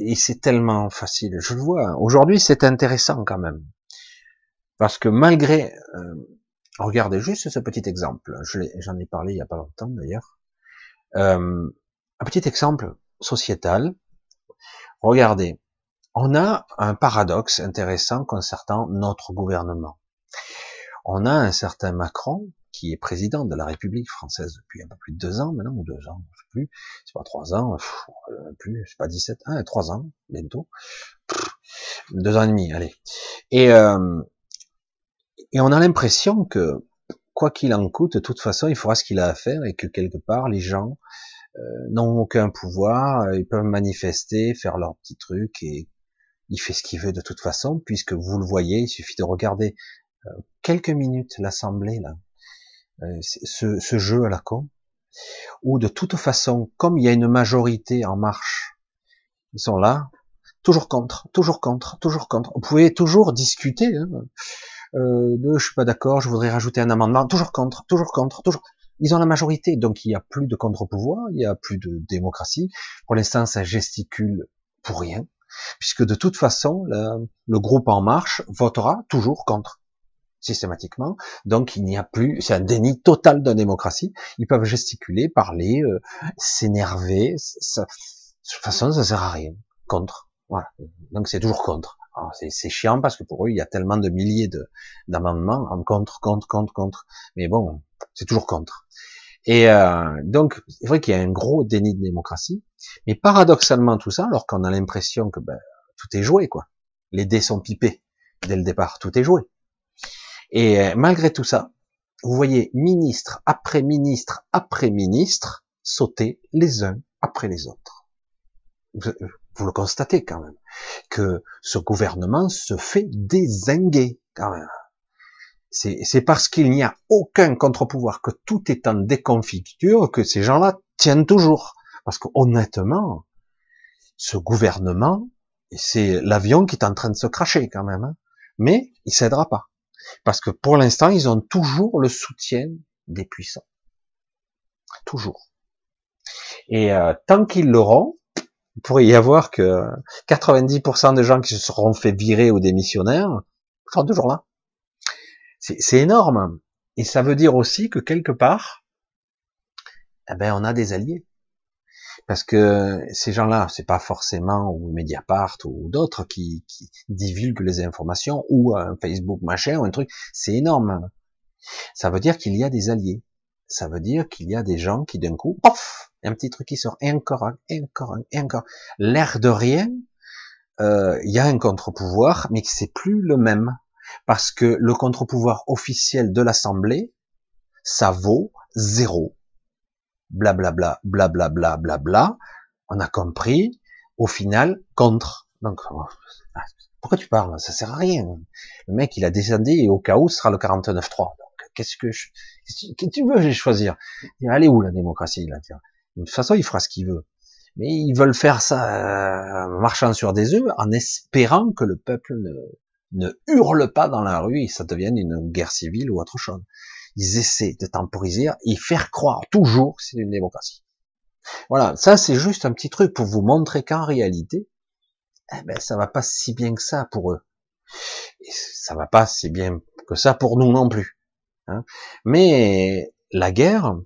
Et c'est tellement facile. Je le vois. Aujourd'hui, c'est intéressant quand même. Parce que malgré, euh, regardez juste ce petit exemple. J'en ai, parlé il y a pas longtemps d'ailleurs. Euh, un petit exemple sociétal. Regardez, on a un paradoxe intéressant concernant notre gouvernement. On a un certain Macron qui est président de la République française depuis un peu plus de deux ans maintenant, ou deux ans, je sais plus, c'est pas trois ans, euh, plus, c'est pas 17, ah, trois ans, bientôt, deux ans et demi, allez. Et, euh, et on a l'impression que, quoi qu'il en coûte, de toute façon, il fera ce qu'il a à faire et que quelque part, les gens euh, n'ont aucun pouvoir, ils peuvent manifester, faire leur petit truc et il fait ce qu'il veut de toute façon, puisque vous le voyez, il suffit de regarder quelques minutes l'Assemblée, là, ce, ce jeu à la con, où de toute façon, comme il y a une majorité en marche, ils sont là, toujours contre, toujours contre, toujours contre. Vous pouvez toujours discuter. Hein euh, je suis pas d'accord, je voudrais rajouter un amendement, toujours contre, toujours contre, toujours. Ils ont la majorité, donc il y a plus de contre-pouvoir, il y a plus de démocratie. Pour l'instant, ça gesticule pour rien, puisque de toute façon, le, groupe En Marche votera toujours contre systématiquement. Donc il n'y a plus, c'est un déni total de démocratie. Ils peuvent gesticuler, parler, euh, s'énerver. de toute façon, ça sert à rien. Contre. Voilà. Donc c'est toujours contre. C'est chiant parce que pour eux, il y a tellement de milliers d'amendements en contre, contre, contre, contre. Mais bon, c'est toujours contre. Et euh, donc, c'est vrai qu'il y a un gros déni de démocratie. Mais paradoxalement, tout ça, alors qu'on a l'impression que ben, tout est joué, quoi. Les dés sont pipés dès le départ, tout est joué. Et euh, malgré tout ça, vous voyez ministre après ministre après ministre sauter les uns après les autres vous le constatez quand même, que ce gouvernement se fait désinguer quand même. C'est parce qu'il n'y a aucun contre-pouvoir, que tout est en déconfiture, que ces gens-là tiennent toujours. Parce que honnêtement, ce gouvernement, c'est l'avion qui est en train de se cracher quand même. Hein. Mais il cédera pas. Parce que pour l'instant, ils ont toujours le soutien des puissants. Toujours. Et euh, tant qu'ils l'auront, il pourrait y avoir que 90% des gens qui se seront fait virer ou démissionnaires sont toujours là. C'est énorme. Et ça veut dire aussi que quelque part, eh ben, on a des alliés. Parce que ces gens-là, c'est pas forcément ou Mediapart ou d'autres qui, divulguent les informations ou un Facebook machin ou un truc. C'est énorme. Ça veut dire qu'il y a des alliés. Ça veut dire qu'il y a des gens qui d'un coup, pof, un petit truc qui sort, et encore et encore et encore. L'air de rien, euh, il y a un contre-pouvoir, mais c'est plus le même. Parce que le contre-pouvoir officiel de l'Assemblée, ça vaut zéro. Blablabla, blablabla, bla, bla, On a compris, au final, contre. Donc, oh, pourquoi tu parles? Ça sert à rien. Le mec, il a descendu et au cas où, ce sera le 49-3. Donc, qu'est-ce que je... Qu'est-ce que tu veux choisir? Allez où la démocratie? Là de toute façon, il fera ce qu'il veut. Mais ils veulent faire ça euh, marchant sur des œufs en espérant que le peuple ne, ne hurle pas dans la rue et ça devienne une guerre civile ou autre chose. Ils essaient de temporiser et faire croire toujours que c'est une démocratie. Voilà, ça c'est juste un petit truc pour vous montrer qu'en réalité, eh ben ça va pas si bien que ça pour eux. Et ça va pas si bien que ça pour nous non plus. Hein. Mais la guerre,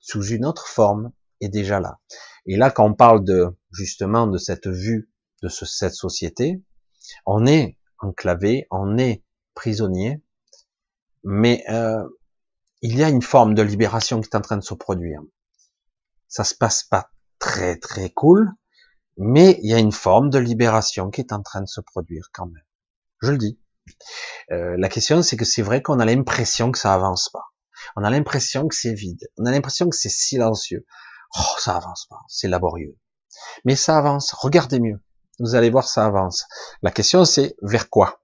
sous une autre forme, est déjà là. Et là, quand on parle de justement de cette vue de ce, cette société, on est enclavé, on est prisonnier, mais euh, il y a une forme de libération qui est en train de se produire. Ça se passe pas très très cool, mais il y a une forme de libération qui est en train de se produire quand même. Je le dis. Euh, la question, c'est que c'est vrai qu'on a l'impression que ça avance pas. On a l'impression que c'est vide. On a l'impression que c'est silencieux. Oh, ça avance pas. C'est laborieux. Mais ça avance. Regardez mieux. Vous allez voir, ça avance. La question, c'est vers quoi?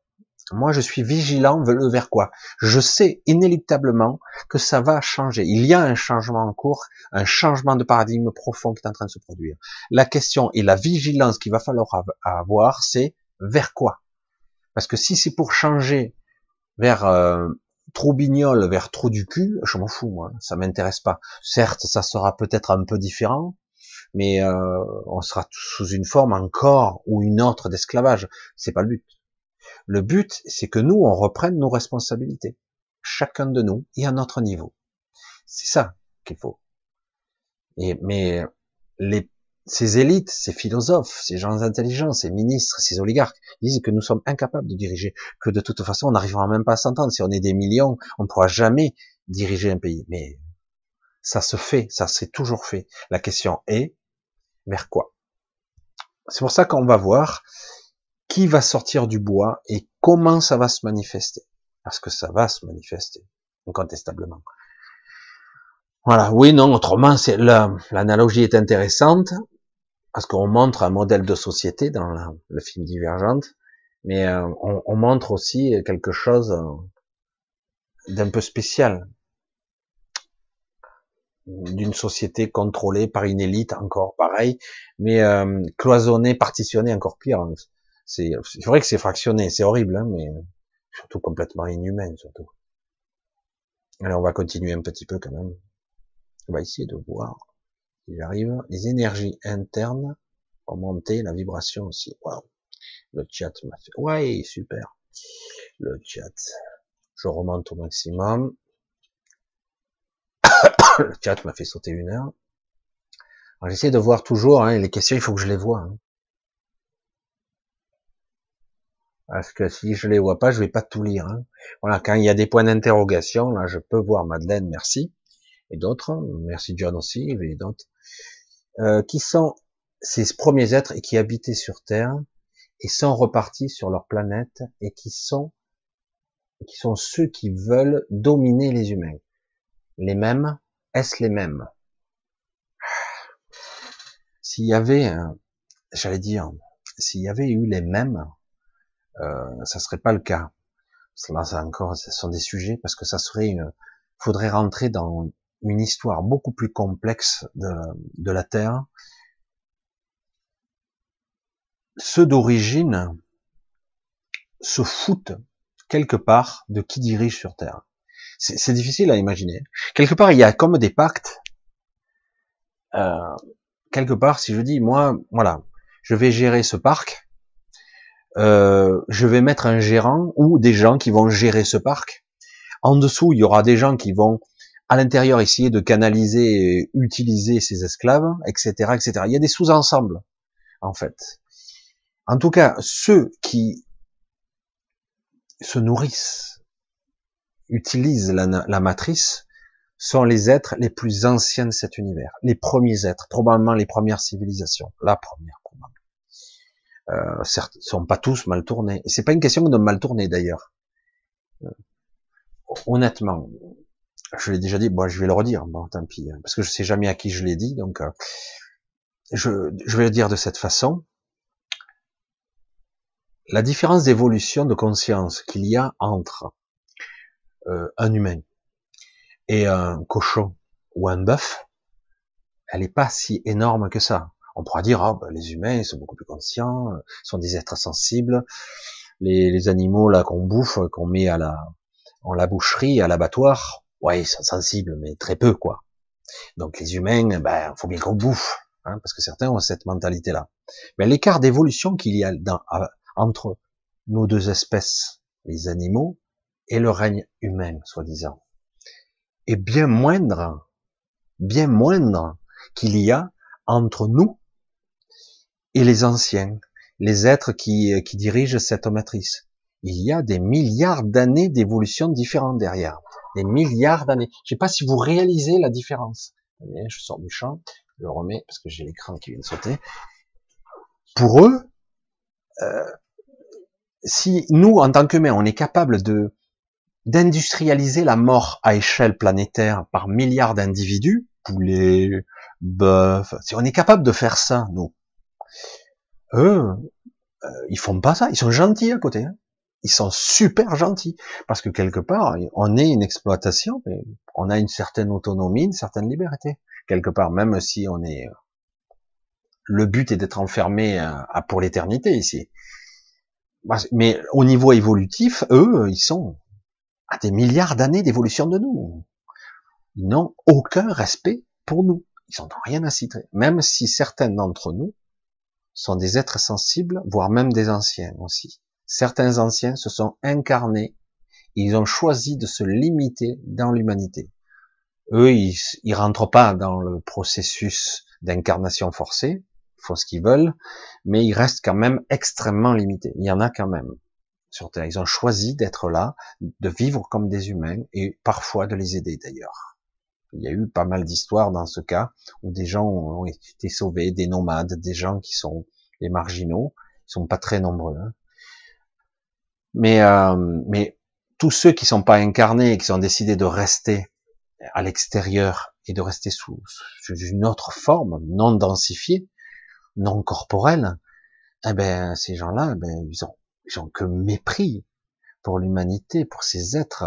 Moi, je suis vigilant vers quoi? Je sais inéluctablement que ça va changer. Il y a un changement en cours, un changement de paradigme profond qui est en train de se produire. La question et la vigilance qu'il va falloir avoir, c'est vers quoi? Parce que si c'est pour changer vers euh, Troubignol vers Trou du cul, je m'en fous, moi, ça m'intéresse pas. Certes, ça sera peut-être un peu différent, mais euh, on sera sous une forme encore ou une autre d'esclavage. C'est pas le but. Le but, c'est que nous, on reprenne nos responsabilités, chacun de nous et à notre niveau. C'est ça qu'il faut. Et mais ces élites, ces philosophes, ces gens intelligents, ces ministres, ces oligarques disent que nous sommes incapables de diriger, que de toute façon on n'arrivera même pas à s'entendre. Si on est des millions, on ne pourra jamais diriger un pays. Mais ça se fait, ça s'est toujours fait. La question est vers quoi? C'est pour ça qu'on va voir qui va sortir du bois et comment ça va se manifester. Parce que ça va se manifester, incontestablement. Voilà, oui, non, autrement, c'est l'analogie est intéressante, parce qu'on montre un modèle de société dans le film Divergente, mais euh, on, montre aussi quelque chose euh, d'un peu spécial, d'une société contrôlée par une élite encore pareil, mais euh, cloisonnée, partitionnée encore pire. C'est vrai que c'est fractionné, c'est horrible, hein, mais surtout complètement inhumain surtout. Alors on va continuer un petit peu quand même. On va essayer de voir j'arrive, les énergies internes ont monté, la vibration aussi. Waouh. Le chat m'a fait, ouais, super. Le chat. Je remonte au maximum. [coughs] le chat m'a fait sauter une heure. J'essaie de voir toujours, hein, les questions, il faut que je les vois. Hein. Parce que si je les vois pas, je vais pas tout lire. Hein. Voilà, quand il y a des points d'interrogation, là, je peux voir Madeleine, merci, et d'autres. Merci John aussi, et d'autres. Euh, qui sont ces premiers êtres et qui habitaient sur Terre et sont repartis sur leur planète et qui sont qui sont ceux qui veulent dominer les humains. Les mêmes, est-ce les mêmes? S'il y avait, j'allais dire, s'il y avait eu les mêmes, euh, ça serait pas le cas. Là, ça encore, ce sont des sujets parce que ça serait, une, faudrait rentrer dans une histoire beaucoup plus complexe de, de la Terre. Ceux d'origine se foutent quelque part de qui dirige sur Terre. C'est difficile à imaginer. Quelque part, il y a comme des pactes. Euh, quelque part, si je dis, moi, voilà, je vais gérer ce parc, euh, je vais mettre un gérant ou des gens qui vont gérer ce parc. En dessous, il y aura des gens qui vont à l'intérieur essayer de canaliser et utiliser ces esclaves, etc., etc. Il y a des sous-ensembles, en fait. En tout cas, ceux qui se nourrissent, utilisent la, la matrice, sont les êtres les plus anciens de cet univers, les premiers êtres, probablement les premières civilisations, la première. Euh, certes, sont pas tous mal tournés. C'est pas une question de mal tourner d'ailleurs. Euh, honnêtement, je l'ai déjà dit, bon, je vais le redire, bon, tant pis, hein, parce que je sais jamais à qui je l'ai dit, donc euh, je, je vais le dire de cette façon. La différence d'évolution de conscience qu'il y a entre euh, un humain et un cochon ou un bœuf, elle n'est pas si énorme que ça. On pourra dire, ah, ben, les humains sont beaucoup plus conscients, sont des êtres sensibles. Les, les animaux là qu'on bouffe, qu'on met à la, en la boucherie, à l'abattoir, ouais, ils sont sensibles, mais très peu, quoi. Donc les humains, ben, faut bien qu'on bouffe. hein, parce que certains ont cette mentalité-là. Mais l'écart d'évolution qu'il y a entre nos deux espèces, les animaux, et le règne humain, soi-disant, est bien moindre, bien moindre qu'il y a entre nous et les anciens, les êtres qui, qui dirigent cette matrice. Il y a des milliards d'années d'évolution différentes derrière. Des milliards d'années. Je sais pas si vous réalisez la différence. Je sors du champ, je le remets parce que j'ai l'écran qui vient de sauter. Pour eux, euh, si nous, en tant qu'humains, on est capable de d'industrialiser la mort à échelle planétaire par milliards d'individus, poulets, bœufs, si on est capable de faire ça, nous, eux, euh, ils font pas ça, ils sont gentils à côté. Hein. Ils sont super gentils parce que quelque part, on est une exploitation, mais on a une certaine autonomie, une certaine liberté quelque part, même si on est. Le but est d'être enfermé à, pour l'éternité ici. Mais au niveau évolutif, eux, ils sont à des milliards d'années d'évolution de nous. Ils n'ont aucun respect pour nous. Ils n'ont rien à citer. Même si certains d'entre nous sont des êtres sensibles, voire même des anciens aussi. Certains anciens se sont incarnés, ils ont choisi de se limiter dans l'humanité. Eux, ils, ils rentrent pas dans le processus d'incarnation forcée, font ce qu'ils veulent, mais ils restent quand même extrêmement limités. Il y en a quand même sur Terre. Ils ont choisi d'être là, de vivre comme des humains et parfois de les aider d'ailleurs. Il y a eu pas mal d'histoires dans ce cas où des gens ont été sauvés, des nomades, des gens qui sont les marginaux, ils sont pas très nombreux. Hein. Mais euh, mais tous ceux qui sont pas incarnés et qui ont décidé de rester à l'extérieur et de rester sous, sous, une autre forme non densifiée, non corporelle, eh ben ces gens-là, eh ben ils ont ils ont que mépris pour l'humanité, pour ces êtres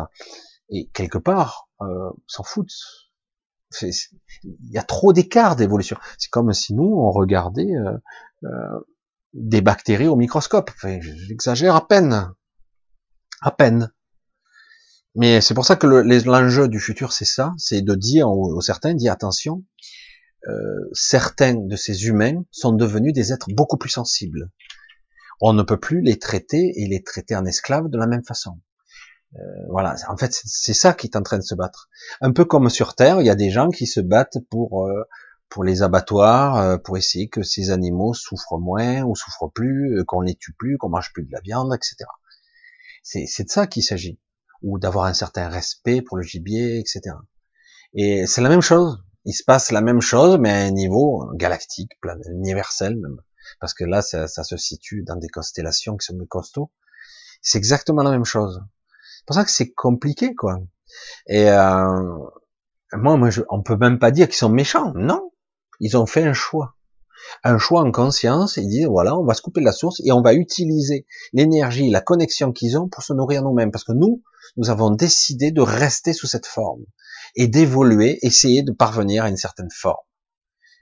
et quelque part euh, s'en foutent il y a trop d'écart d'évolution. C'est comme si nous, on regardait euh, euh, des bactéries au microscope. J'exagère à peine. À peine. Mais c'est pour ça que l'enjeu du futur, c'est ça, c'est de dire aux, certains, dire attention, euh, certains de ces humains sont devenus des êtres beaucoup plus sensibles. On ne peut plus les traiter et les traiter en esclaves de la même façon. Euh, voilà, en fait, c'est ça qui est en train de se battre. Un peu comme sur Terre, il y a des gens qui se battent pour euh, pour les abattoirs, euh, pour essayer que ces animaux souffrent moins ou souffrent plus, qu'on les tue plus, qu'on mange plus de la viande, etc. C'est de ça qu'il s'agit, ou d'avoir un certain respect pour le gibier, etc. Et c'est la même chose. Il se passe la même chose, mais à un niveau galactique, universel même, parce que là, ça, ça se situe dans des constellations qui sont plus costauds. C'est exactement la même chose. C'est pour ça que c'est compliqué, quoi. Et euh, moi, moi je, on peut même pas dire qu'ils sont méchants. Non, ils ont fait un choix, un choix en conscience. Ils disent voilà, on va se couper la source et on va utiliser l'énergie, la connexion qu'ils ont pour se nourrir nous-mêmes. Parce que nous, nous avons décidé de rester sous cette forme et d'évoluer, essayer de parvenir à une certaine forme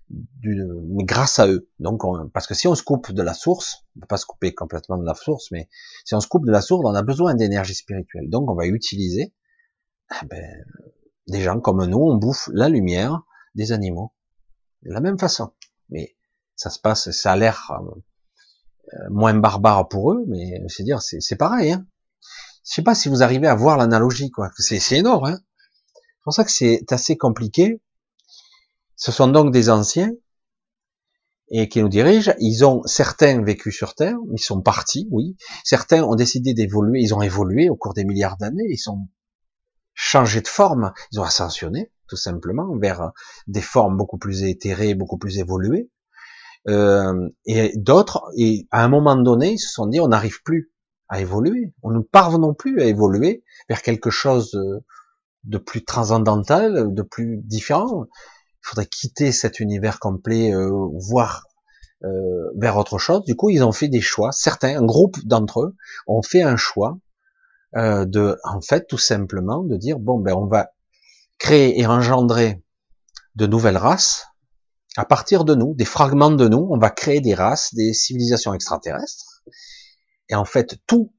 mais grâce à eux. Donc, parce que si on se coupe de la source, on peut pas se couper complètement de la source, mais si on se coupe de la source, on a besoin d'énergie spirituelle. Donc, on va utiliser eh ben, des gens comme nous, on bouffe la lumière des animaux de la même façon. Mais ça se passe, ça a l'air euh, moins barbare pour eux, mais c'est dire, c'est pareil. Hein. Je sais pas si vous arrivez à voir l'analogie, quoi. C'est énorme. Hein. C'est pour ça que c'est assez compliqué ce sont donc des anciens et qui nous dirigent. Ils ont certains vécu sur Terre, ils sont partis, oui. Certains ont décidé d'évoluer, ils ont évolué au cours des milliards d'années, ils ont changé de forme, ils ont ascensionné tout simplement vers des formes beaucoup plus éthérées, beaucoup plus évoluées. Euh, et d'autres, et à un moment donné, ils se sont dit on n'arrive plus à évoluer, on ne parvenons plus à évoluer vers quelque chose de plus transcendantal, de plus différent il faudrait quitter cet univers complet, euh, voir euh, vers autre chose. Du coup, ils ont fait des choix. Certains, un groupe d'entre eux, ont fait un choix euh, de, en fait, tout simplement, de dire bon, ben, on va créer et engendrer de nouvelles races à partir de nous, des fragments de nous. On va créer des races, des civilisations extraterrestres. Et en fait, tous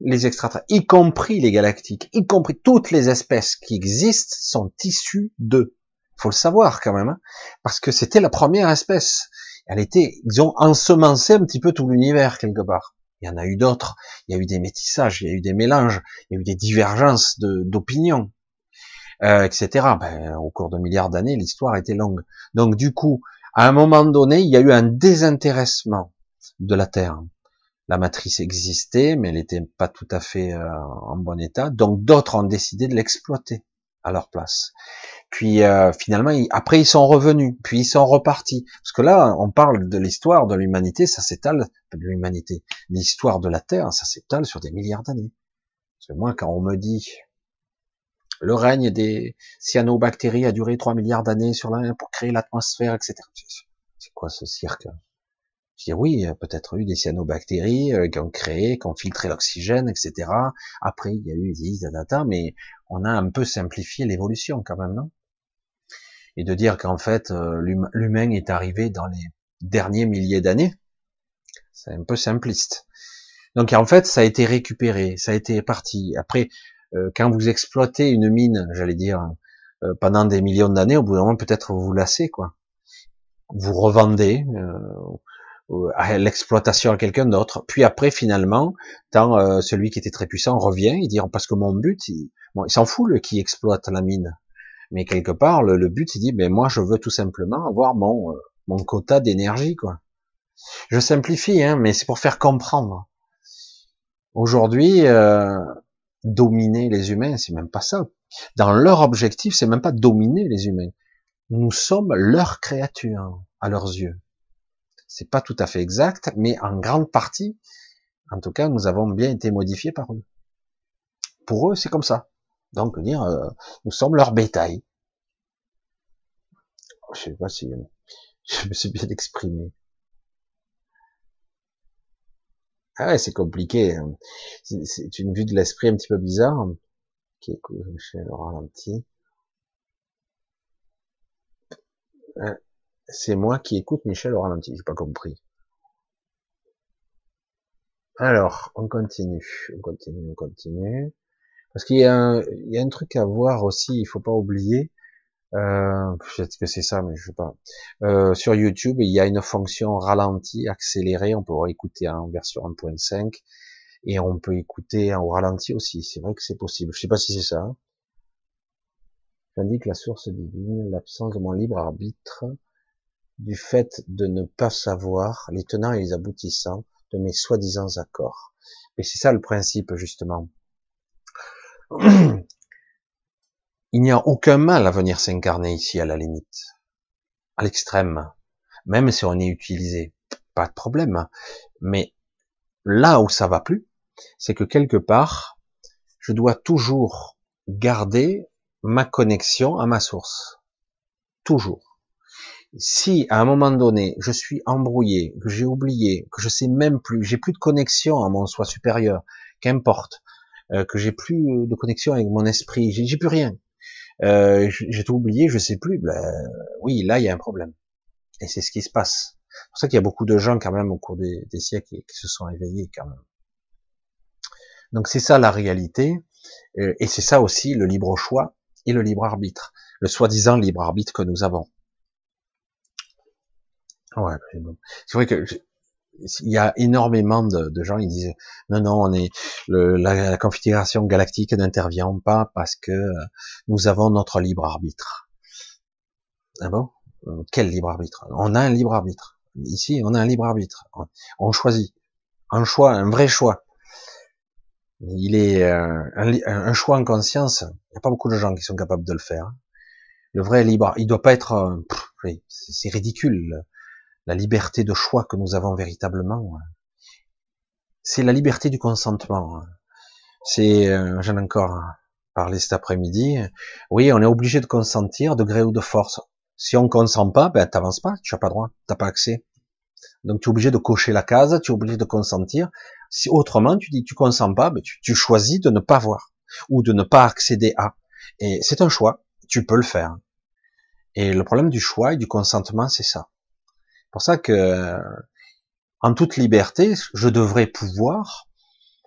les extraterrestres, y compris les galactiques, y compris toutes les espèces qui existent, sont issus d'eux Faut le savoir quand même, hein, parce que c'était la première espèce. Elle était, ils ont ensemencé un petit peu tout l'univers quelque part. Il y en a eu d'autres. Il y a eu des métissages, il y a eu des mélanges, il y a eu des divergences d'opinions, euh, etc. Ben, au cours de milliards d'années, l'histoire était longue. Donc du coup, à un moment donné, il y a eu un désintéressement de la Terre. La matrice existait, mais elle n'était pas tout à fait euh, en bon état. Donc d'autres ont décidé de l'exploiter à leur place. Puis euh, finalement, après ils sont revenus, puis ils sont repartis. Parce que là, on parle de l'histoire de l'humanité, ça s'étale de l'humanité. L'histoire de la Terre, ça s'étale sur des milliards d'années. Parce que moi, quand on me dit le règne des cyanobactéries a duré 3 milliards d'années sur la pour créer l'atmosphère, etc. C'est quoi ce cirque? Je dis oui, peut-être eu des cyanobactéries euh, qui ont créé, qui ont filtré l'oxygène, etc. Après, il y a eu des mais on a un peu simplifié l'évolution quand même, non? Et de dire qu'en fait, euh, l'humain est arrivé dans les derniers milliers d'années, c'est un peu simpliste. Donc en fait, ça a été récupéré, ça a été parti. Après, euh, quand vous exploitez une mine, j'allais dire, pendant des millions d'années, au bout d'un moment, peut-être vous vous lassez, quoi. Vous revendez, l'exploitation à quelqu'un d'autre. Puis après, finalement, euh, celui qui était très puissant revient, il dit parce que mon but, il, bon, il s'en fout le qui exploite la mine, mais quelque part le, but, il dit ben moi je veux tout simplement avoir mon euh, mon quota d'énergie quoi. Je simplifie, hein, mais c'est pour faire comprendre. Aujourd'hui, euh, dominer les humains, c'est même pas ça. Dans leur objectif, c'est même pas dominer les humains. Nous sommes leurs créatures à leurs yeux. C'est pas tout à fait exact, mais en grande partie, en tout cas, nous avons bien été modifiés par eux. Pour eux, c'est comme ça. Donc, dire, euh, nous sommes leur bétail. Je sais pas si [laughs] je me suis bien exprimé. Ah ouais, c'est compliqué. Hein. C'est une vue de l'esprit un petit peu bizarre. Qui est le ralenti. Euh, c'est moi qui écoute Michel au ralenti, j'ai pas compris. Alors, on continue, on continue, on continue. Parce qu'il y, a un, il y a un truc à voir aussi, il faut pas oublier. Euh, peut-être que c'est ça, mais je sais pas. Euh, sur YouTube, il y a une fonction ralenti, accéléré. On peut écouter en version 1.5 et on peut écouter en ralenti aussi. C'est vrai que c'est possible. Je sais pas si c'est ça. Hein. J'indique la source divine, l'absence de mon libre arbitre du fait de ne pas savoir les tenants et les aboutissants de mes soi-disant accords. Et c'est ça le principe, justement. Il n'y a aucun mal à venir s'incarner ici, à la limite. À l'extrême. Même si on est utilisé. Pas de problème. Mais là où ça va plus, c'est que quelque part, je dois toujours garder ma connexion à ma source. Toujours si à un moment donné je suis embrouillé, que j'ai oublié, que je sais même plus, j'ai plus de connexion à mon soi supérieur, qu'importe, euh, que j'ai plus de connexion avec mon esprit, j'ai plus rien, euh, j'ai tout oublié, je sais plus, ben, oui, là il y a un problème. Et c'est ce qui se passe. C'est pour ça qu'il y a beaucoup de gens quand même au cours des, siècles qui, se sont éveillés quand même. Donc c'est ça la réalité, euh, et c'est ça aussi le libre choix et le libre arbitre, le soi-disant libre arbitre que nous avons. Ouais, c'est vrai que il y a énormément de, gens qui disent non non on est la, configuration galactique n'intervient pas parce que euh, nous avons notre libre arbitre. Ah bon? Euh, Quel libre arbitre? On a un libre arbitre. Ici on a un libre arbitre. On choisit un choix, un vrai choix. Il est euh, un, un, choix en conscience. Il n'y a pas beaucoup de gens qui sont capables de le faire. Le vrai libre, il doit pas être. c'est ridicule la liberté de choix que nous avons véritablement, c'est la liberté du consentement. C'est, euh, j'en ai encore parlé cet après-midi. Oui, on est obligé de consentir de gré ou de force. Si on consent pas, ben t'avances pas, tu as pas droit, t'as pas accès. Donc tu es obligé de cocher la case, tu es obligé de consentir. Si autrement tu dis tu consens pas, ben, tu choisis de ne pas voir ou de ne pas accéder à. Et c'est un choix, tu peux le faire. Et le problème du choix et du consentement, c'est ça pour ça que, en toute liberté, je devrais pouvoir,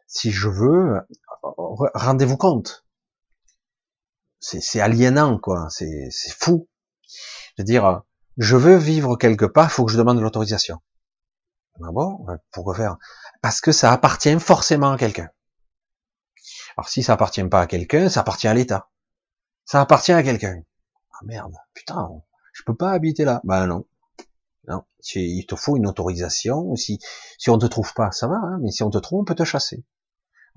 si je veux, rendez-vous compte. C'est aliénant, quoi. C'est fou. Je veux dire, je veux vivre quelque part, faut que je demande l'autorisation. Ah bon? Pourquoi faire? Parce que ça appartient forcément à quelqu'un. Alors si ça appartient pas à quelqu'un, ça appartient à l'État. Ça appartient à quelqu'un. Ah merde, putain, je peux pas habiter là. Ben non. Non, il te faut une autorisation. Si, si on te trouve pas, ça va, hein, mais si on te trouve, on peut te chasser.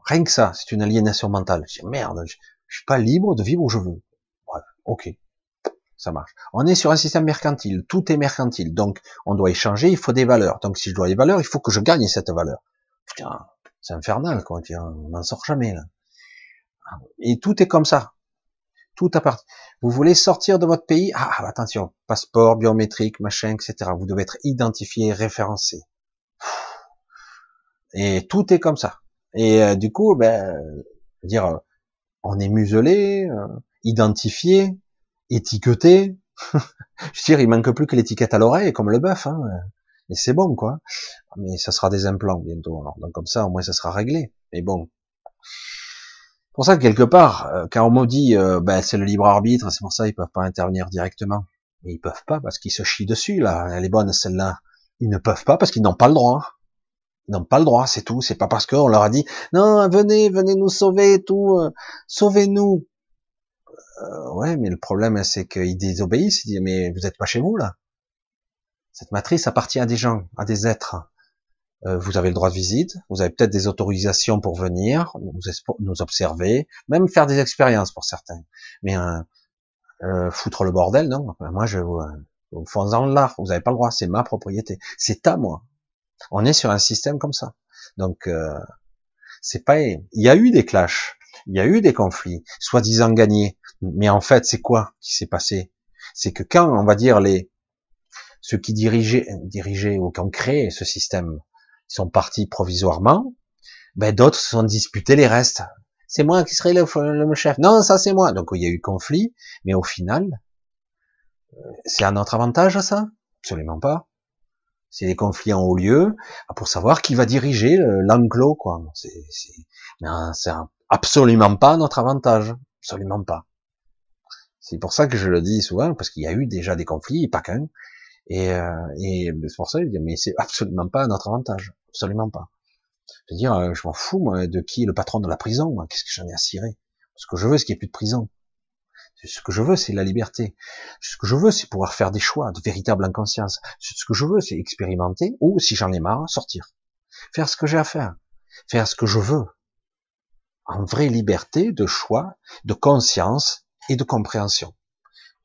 Rien que ça, c'est une aliénation mentale. Merde, je, je suis pas libre de vivre où je veux. Bref, ok ça marche. On est sur un système mercantile, tout est mercantile, donc on doit échanger, il faut des valeurs. Donc si je dois des valeurs, il faut que je gagne cette valeur. Putain, c'est infernal, quoi. On n'en sort jamais là. Et tout est comme ça. Tout part. Vous voulez sortir de votre pays? Ah, ah attention, passeport biométrique, machin, etc. Vous devez être identifié, référencé. Et tout est comme ça. Et euh, du coup, ben, dire, euh, on est muselé, euh, identifié, étiqueté. [laughs] je veux dire, il manque plus que l'étiquette à l'oreille, comme le bœuf, hein. Et c'est bon, quoi. Mais ça sera des implants bientôt. Alors, donc comme ça, au moins, ça sera réglé. Mais bon. Pour ça, quelque part, quand on me dit, ben, c'est le libre arbitre, c'est pour ça ils peuvent pas intervenir directement. Mais ils peuvent pas parce qu'ils se chient dessus, là. Elle est bonne, celle-là. Ils ne peuvent pas parce qu'ils n'ont pas le droit. Ils n'ont pas le droit, c'est tout. C'est pas parce qu'on leur a dit, non, venez, venez nous sauver, tout, euh, sauvez-nous. Euh, ouais, mais le problème, c'est qu'ils désobéissent. Ils disent, mais vous n'êtes pas chez vous, là. Cette matrice appartient à des gens, à des êtres. Euh, vous avez le droit de visite, vous avez peut-être des autorisations pour venir, nous, observer, même faire des expériences pour certains. Mais euh, foutre le bordel, non. Moi, je vous, vous en l'art. Vous n'avez pas le droit. C'est ma propriété. C'est à moi. On est sur un système comme ça. Donc, c'est pas. Il y a eu des clashs, il y a eu des conflits, soi-disant gagnés. Mais en fait, c'est quoi qui s'est passé? C'est que quand, on va dire, les ceux qui dirigeaient, dirigeaient ou qui ont créé ce système, ils sont partis provisoirement, ben d'autres se sont disputés les restes. C'est moi qui serai le, chef. Non, ça c'est moi. Donc il y a eu conflit, mais au final, euh, c'est à notre avantage ça? Absolument pas. C'est des conflits en haut lieu pour savoir qui va diriger l'enclos, quoi. C'est, c'est absolument pas notre avantage, absolument pas. C'est pour ça que je le dis souvent, parce qu'il y a eu déjà des conflits, pas qu'un. Et, euh, et c'est pour ça que je dis, mais c'est absolument pas notre avantage. Absolument pas. Je veux dire, euh, je m'en fous, moi, de qui est le patron de la prison, moi. Qu'est-ce que j'en ai à cirer? Ce que je veux, c'est qu'il n'y ait plus de prison. Ce que je veux, c'est la liberté. Ce que je veux, c'est pouvoir faire des choix de véritable inconscience. Ce que je veux, c'est expérimenter, ou, si j'en ai marre, sortir. Faire ce que j'ai à faire. Faire ce que je veux. En vraie liberté de choix, de conscience, et de compréhension.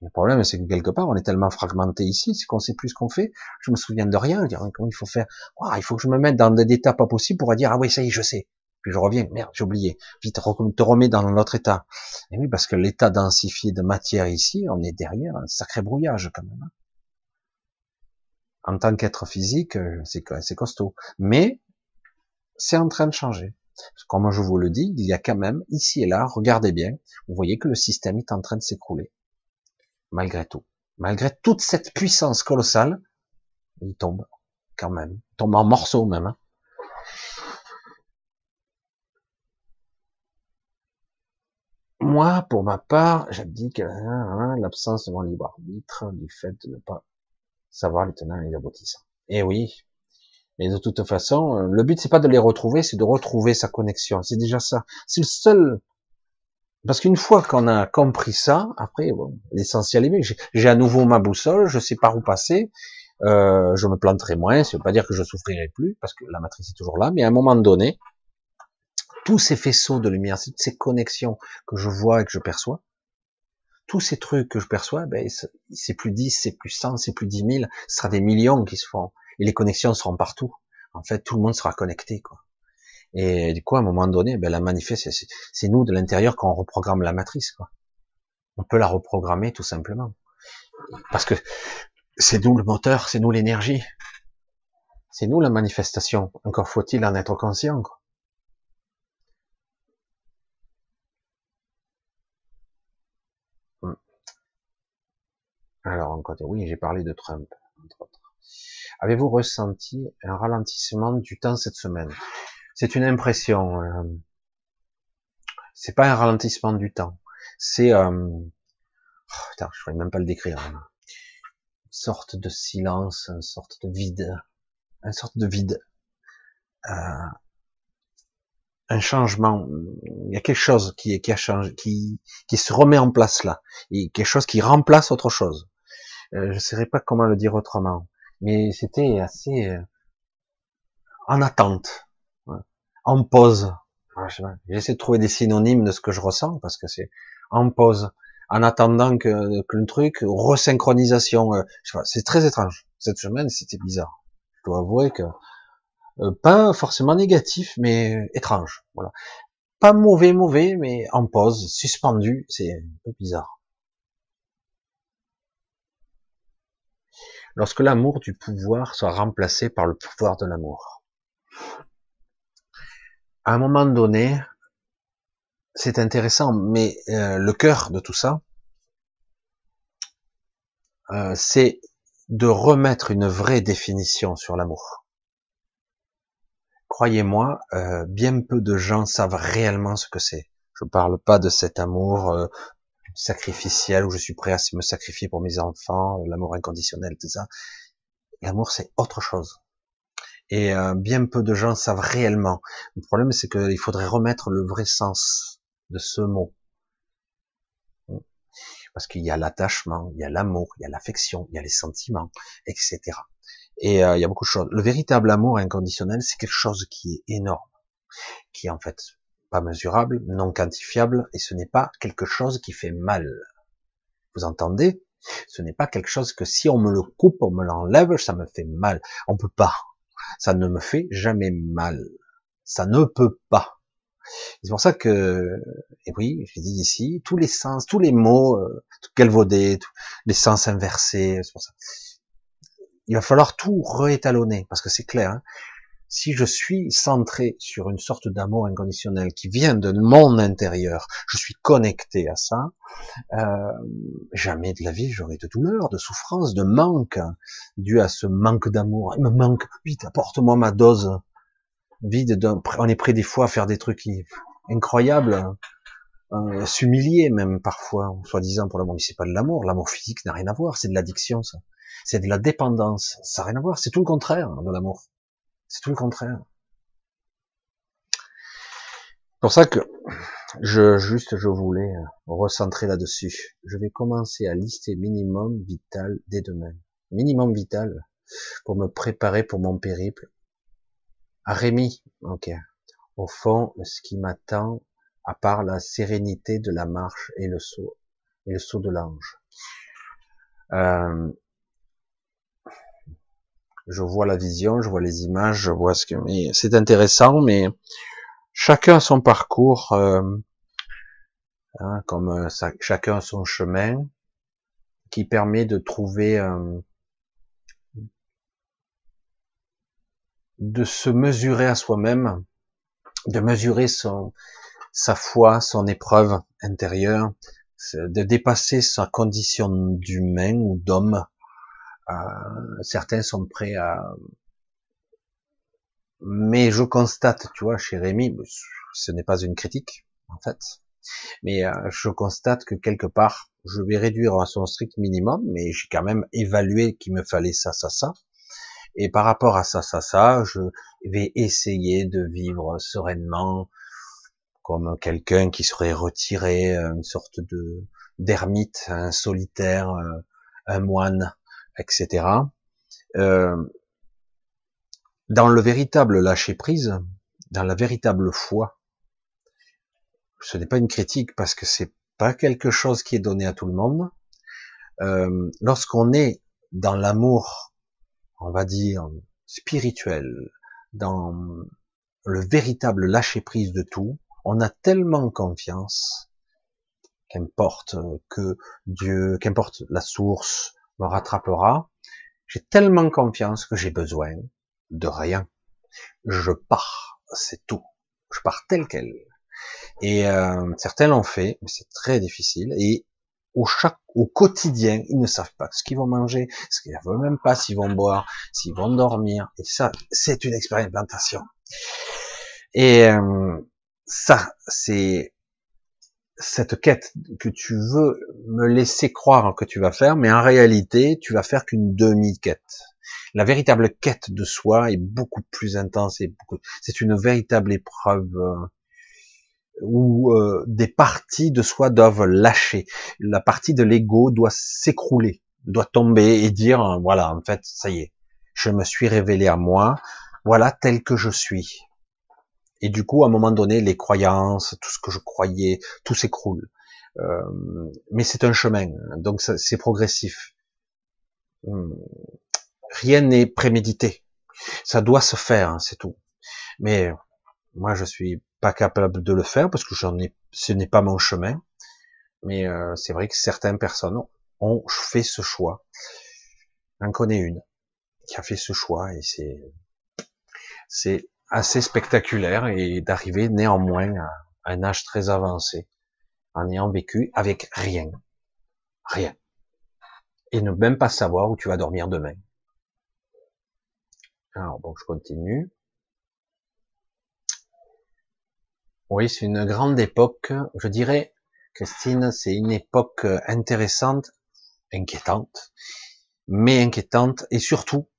Le problème, c'est que quelque part, on est tellement fragmenté ici, c'est qu'on sait plus ce qu'on fait. Je me souviens de rien, dire comment il faut faire. il faut que je me mette dans des états pas possibles pour dire ah oui ça y est, je sais. Puis je reviens, merde, j'ai oublié. Vite, te remets dans notre état. Et oui, parce que l'état densifié de matière ici, on est derrière un sacré brouillage quand même. Hein. En tant qu'être physique, c'est costaud. Mais c'est en train de changer. Comme je vous le dis, il y a quand même, ici et là, regardez bien, vous voyez que le système est en train de s'écrouler. Malgré tout. Malgré toute cette puissance colossale, il tombe, quand même. Il tombe en morceaux même. Hein. Moi, pour ma part, j'abdique hein, l'absence de mon libre arbitre du fait de ne pas savoir les tenants et les aboutissants. Eh oui, mais de toute façon, euh, le but c'est pas de les retrouver, c'est de retrouver sa connexion. C'est déjà ça. C'est le seul. Parce qu'une fois qu'on a compris ça, après, bon, l'essentiel est bien. J'ai à nouveau ma boussole, je sais par où passer. Euh, je me planterai moins. Ça veut pas dire que je souffrirai plus, parce que la matrice est toujours là. Mais à un moment donné, tous ces faisceaux de lumière, toutes ces connexions que je vois et que je perçois, tous ces trucs que je perçois, ben, c'est plus 10, c'est plus 100, c'est plus 10 000, ce sera des millions qui se font et les connexions seront partout. En fait, tout le monde sera connecté, quoi. Et du coup, à un moment donné, ben, la manifeste, c'est nous de l'intérieur qu'on reprogramme la matrice, quoi. On peut la reprogrammer tout simplement. Parce que c'est nous le moteur, c'est nous l'énergie. C'est nous la manifestation. Encore faut-il en être conscient, quoi. Hmm. Alors, encore, oui, j'ai parlé de Trump, entre autres. Avez-vous ressenti un ralentissement du temps cette semaine? C'est une impression. Euh, c'est pas un ralentissement du temps. C'est, euh... oh, je ne même pas le décrire. sorte de silence, une sorte de vide, une sorte de vide, euh, un changement. Il y a quelque chose qui, qui a changé, qui, se remet en place là, et quelque chose qui remplace autre chose. Euh, je ne saurais pas comment le dire autrement, mais c'était assez en attente, en pause. J'essaie de trouver des synonymes de ce que je ressens parce que c'est en pause, en attendant que, le truc, resynchronisation. Euh, c'est très étrange. Cette semaine, c'était bizarre. Je dois avouer que euh, pas forcément négatif, mais étrange. Voilà. Pas mauvais, mauvais, mais en pause, suspendu. C'est un peu bizarre. Lorsque l'amour du pouvoir soit remplacé par le pouvoir de l'amour. À un moment donné, c'est intéressant, mais euh, le cœur de tout ça, euh, c'est de remettre une vraie définition sur l'amour. Croyez-moi, euh, bien peu de gens savent réellement ce que c'est. Je ne parle pas de cet amour sacrificiel où je suis prêt à me sacrifier pour mes enfants, l'amour inconditionnel, tout ça. L'amour, c'est autre chose. Et bien peu de gens savent réellement. Le problème, c'est qu'il faudrait remettre le vrai sens de ce mot. Parce qu'il y a l'attachement, il y a l'amour, il y a l'affection, il y a les sentiments, etc. Et euh, il y a beaucoup de choses. Le véritable amour inconditionnel, c'est quelque chose qui est énorme, qui est en fait pas mesurable, non quantifiable, et ce n'est pas quelque chose qui fait mal. Vous entendez? Ce n'est pas quelque chose que si on me le coupe, on me l'enlève, ça me fait mal. On peut pas. Ça ne me fait jamais mal. Ça ne peut pas. C'est pour ça que, et oui, je dis ici, tous les sens, tous les mots, euh, galvaudés, les sens inversés, c'est pour ça. Il va falloir tout réétalonner, parce que c'est clair. Hein. Si je suis centré sur une sorte d'amour inconditionnel qui vient de mon intérieur, je suis connecté à ça, euh, jamais de la vie j'aurai de douleur, de souffrance, de manque, dû à ce manque d'amour. Il me manque, vite, apporte-moi ma dose vide. On est prêt des fois à faire des trucs incroyables, euh, s'humilier même parfois, soi-disant pour l'amour. Mais c'est pas de l'amour. L'amour physique n'a rien à voir. C'est de l'addiction, ça. C'est de la dépendance. Ça n'a rien à voir. C'est tout le contraire de l'amour. C'est tout le contraire. pour ça que je juste je voulais recentrer là-dessus. Je vais commencer à lister minimum vital dès demain. Minimum vital pour me préparer pour mon périple Rémi, ok. Au fond, ce qui m'attend, à part la sérénité de la marche et le saut, et le saut de l'ange. Euh, je vois la vision, je vois les images, je vois ce que, mais c'est intéressant, mais chacun son parcours, euh, hein, comme euh, chacun son chemin, qui permet de trouver de se mesurer à soi-même, de mesurer son, sa foi, son épreuve intérieure, de dépasser sa condition d'humain ou d'homme. Euh, certains sont prêts à... Mais je constate, tu vois, chez Rémi, ce n'est pas une critique, en fait, mais euh, je constate que quelque part, je vais réduire à son strict minimum, mais j'ai quand même évalué qu'il me fallait ça, ça, ça. Et par rapport à ça, ça, ça, je vais essayer de vivre sereinement, comme quelqu'un qui serait retiré, une sorte de d'ermite, un solitaire, euh, un moine, etc. Euh, dans le véritable lâcher prise, dans la véritable foi, ce n'est pas une critique parce que c'est pas quelque chose qui est donné à tout le monde. Euh, lorsqu'on est dans l'amour on va dire, spirituel, dans le véritable lâcher prise de tout, on a tellement confiance, qu'importe que Dieu, qu'importe la source me rattrapera, j'ai tellement confiance que j'ai besoin de rien. Je pars, c'est tout. Je pars tel quel. Et euh, certains l'ont fait, mais c'est très difficile. Et au chaque, au quotidien, ils ne savent pas ce qu'ils vont manger, ce qu'ils ne savent même pas s'ils vont boire, s'ils vont dormir. Et ça, c'est une expérimentation. Et euh, ça, c'est cette quête que tu veux me laisser croire que tu vas faire, mais en réalité, tu vas faire qu'une demi-quête. La véritable quête de soi est beaucoup plus intense et beaucoup, c'est une véritable épreuve euh, où euh, des parties de soi doivent lâcher. La partie de l'ego doit s'écrouler, doit tomber et dire, voilà, en fait, ça y est, je me suis révélé à moi, voilà tel que je suis. Et du coup, à un moment donné, les croyances, tout ce que je croyais, tout s'écroule. Euh, mais c'est un chemin, donc c'est progressif. Hum, rien n'est prémédité. Ça doit se faire, hein, c'est tout. Mais moi, je suis pas capable de le faire parce que ce n'est pas mon chemin. Mais euh, c'est vrai que certaines personnes ont fait ce choix. J'en connais une qui a fait ce choix et c'est c'est assez spectaculaire et d'arriver néanmoins à un âge très avancé en ayant vécu avec rien. Rien. Et ne même pas savoir où tu vas dormir demain. Alors bon, je continue. Oui, c'est une grande époque. Je dirais, Christine, c'est une époque intéressante, inquiétante, mais inquiétante et surtout,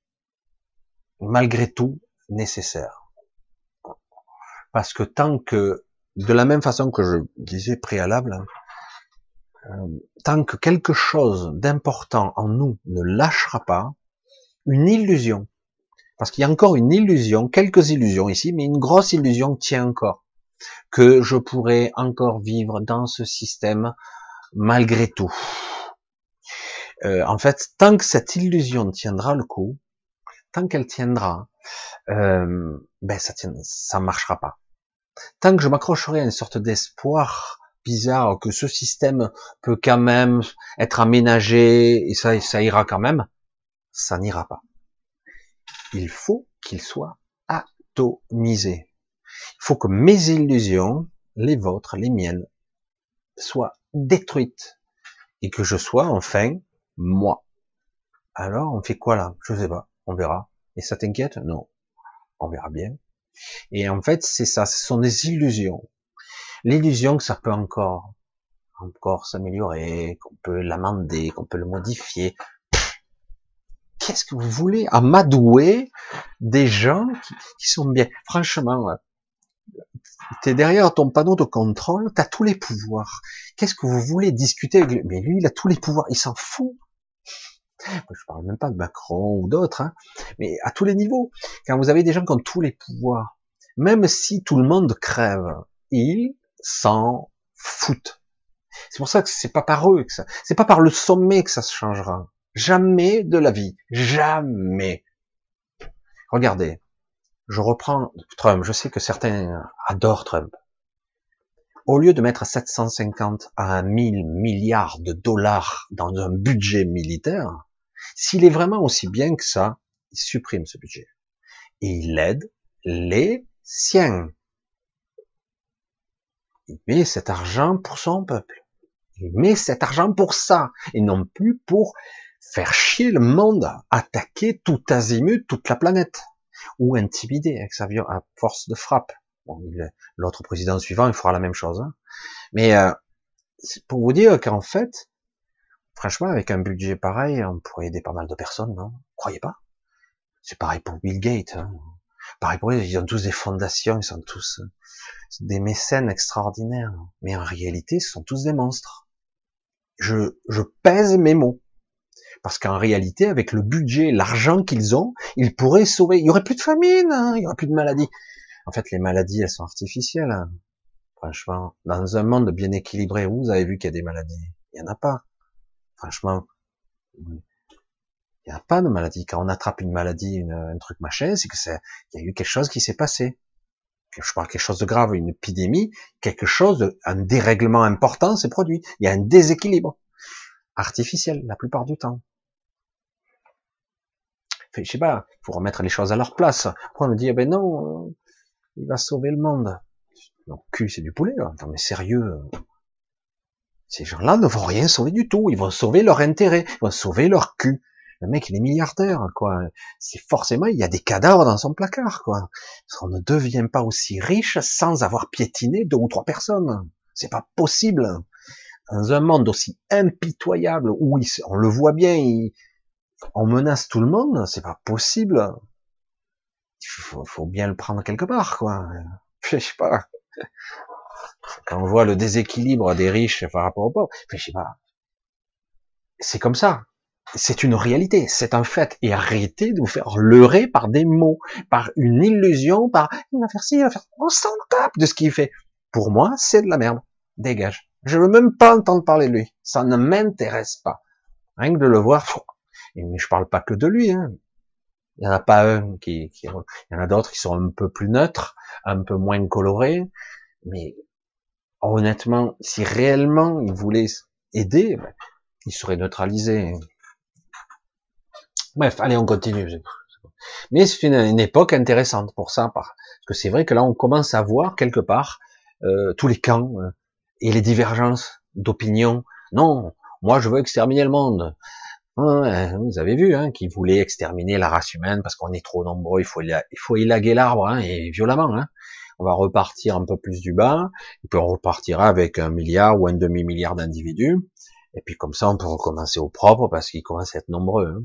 malgré tout, nécessaire. Parce que tant que, de la même façon que je disais préalable, hein, euh, tant que quelque chose d'important en nous ne lâchera pas, une illusion, parce qu'il y a encore une illusion, quelques illusions ici, mais une grosse illusion tient encore, que je pourrais encore vivre dans ce système malgré tout. Euh, en fait, tant que cette illusion tiendra le coup, tant qu'elle tiendra, euh, ben ça tient, ça marchera pas tant que je m'accrocherai à une sorte d'espoir bizarre que ce système peut quand même être aménagé et ça, ça ira quand même, ça n'ira pas. Il faut qu'il soit atomisé. Il faut que mes illusions, les vôtres, les miennes, soient détruites et que je sois enfin moi. Alors, on fait quoi là? Je sais pas. On verra. Et ça t'inquiète? Non. On verra bien. Et en fait, c'est ça, ce sont des illusions. L'illusion que ça peut encore, encore s'améliorer, qu'on peut l'amender, qu'on peut le modifier. Qu'est-ce que vous voulez? Amadouer des gens qui, sont bien Franchement, tu es derrière ton panneau de contrôle, tu as tous les pouvoirs. Qu'est-ce que vous voulez discuter avec lui? Mais lui, il a tous les pouvoirs, il s'en fout. Je parle même pas de Macron ou d'autres, hein. mais à tous les niveaux. Quand vous avez des gens qui ont tous les pouvoirs, même si tout le monde crève, ils s'en foutent. C'est pour ça que c'est pas par eux que ça, c'est pas par le sommet que ça se changera. Jamais de la vie. Jamais. Regardez. Je reprends Trump. Je sais que certains adorent Trump. Au lieu de mettre 750 à 1000 milliards de dollars dans un budget militaire, s'il est vraiment aussi bien que ça, il supprime ce budget. Et il aide les siens. Il met cet argent pour son peuple. Il met cet argent pour ça, et non plus pour faire chier le monde, attaquer tout azimut, toute la planète, ou intimider avec sa force de frappe. Bon, l'autre président suivant, il fera la même chose. Hein. Mais euh, c'est pour vous dire qu'en fait, franchement, avec un budget pareil, on pourrait aider pas mal de personnes, non? Croyez pas? C'est pareil pour Bill Gates. Hein. Pareil pour eux, ils ont tous des fondations, ils sont tous des mécènes extraordinaires. Mais en réalité, ce sont tous des monstres. Je, je pèse mes mots. Parce qu'en réalité, avec le budget, l'argent qu'ils ont, ils pourraient sauver. Il y aurait plus de famine, hein, il y aurait plus de maladies. En fait, les maladies, elles sont artificielles. Hein. Franchement, dans un monde bien équilibré, vous avez vu qu'il y a des maladies. Il y en a pas. Franchement, il n'y a pas de maladie. Quand on attrape une maladie, un truc machin, c'est que c'est, il y a eu quelque chose qui s'est passé. Je parle quelque chose de grave, une épidémie, quelque chose, un dérèglement important s'est produit. Il y a un déséquilibre artificiel la plupart du temps. Je sais pas, il faut remettre les choses à leur place. Après on me dit, eh ben non, il va sauver le monde. Non, cul, c'est du poulet. Là. Non, mais sérieux, ces gens-là ne vont rien sauver du tout. Ils vont sauver leur intérêt, ils vont sauver leur cul. Le mec, il est milliardaire, quoi. C'est forcément, il y a des cadavres dans son placard, quoi. On ne devient pas aussi riche sans avoir piétiné deux ou trois personnes. C'est pas possible. Dans un monde aussi impitoyable où on le voit bien, on menace tout le monde, c'est pas possible. Il faut, bien le prendre quelque part, quoi. [laughs] Je sais pas. Quand on voit le déséquilibre des riches par rapport aux pauvres, je sais pas. C'est comme ça. C'est une réalité, c'est un fait. Et arrêtez de vous faire leurrer par des mots, par une illusion, par il va faire ci, il va faire. On s'en tape de ce qu'il fait. Pour moi, c'est de la merde. Dégage. Je veux même pas entendre parler de lui. Ça ne m'intéresse pas. Rien que de le voir. Mais je parle pas que de lui. Hein. Il y en a pas un qui, il y en a d'autres qui sont un peu plus neutres, un peu moins colorés. Mais honnêtement, si réellement il voulait aider, ben, il serait neutralisé. Bref, allez, on continue. Mais c'est une, époque intéressante pour ça, parce que c'est vrai que là, on commence à voir quelque part euh, tous les camps euh, et les divergences d'opinion. Non, moi, je veux exterminer le monde. Vous avez vu, hein, qui voulait exterminer la race humaine parce qu'on est trop nombreux. Il faut, il faut élaguer l'arbre hein, et violemment. Hein. On va repartir un peu plus du bas, et puis on repartira avec un milliard ou un demi milliard d'individus. Et puis comme ça, on peut recommencer au propre parce qu'ils commencent à être nombreux. Hein.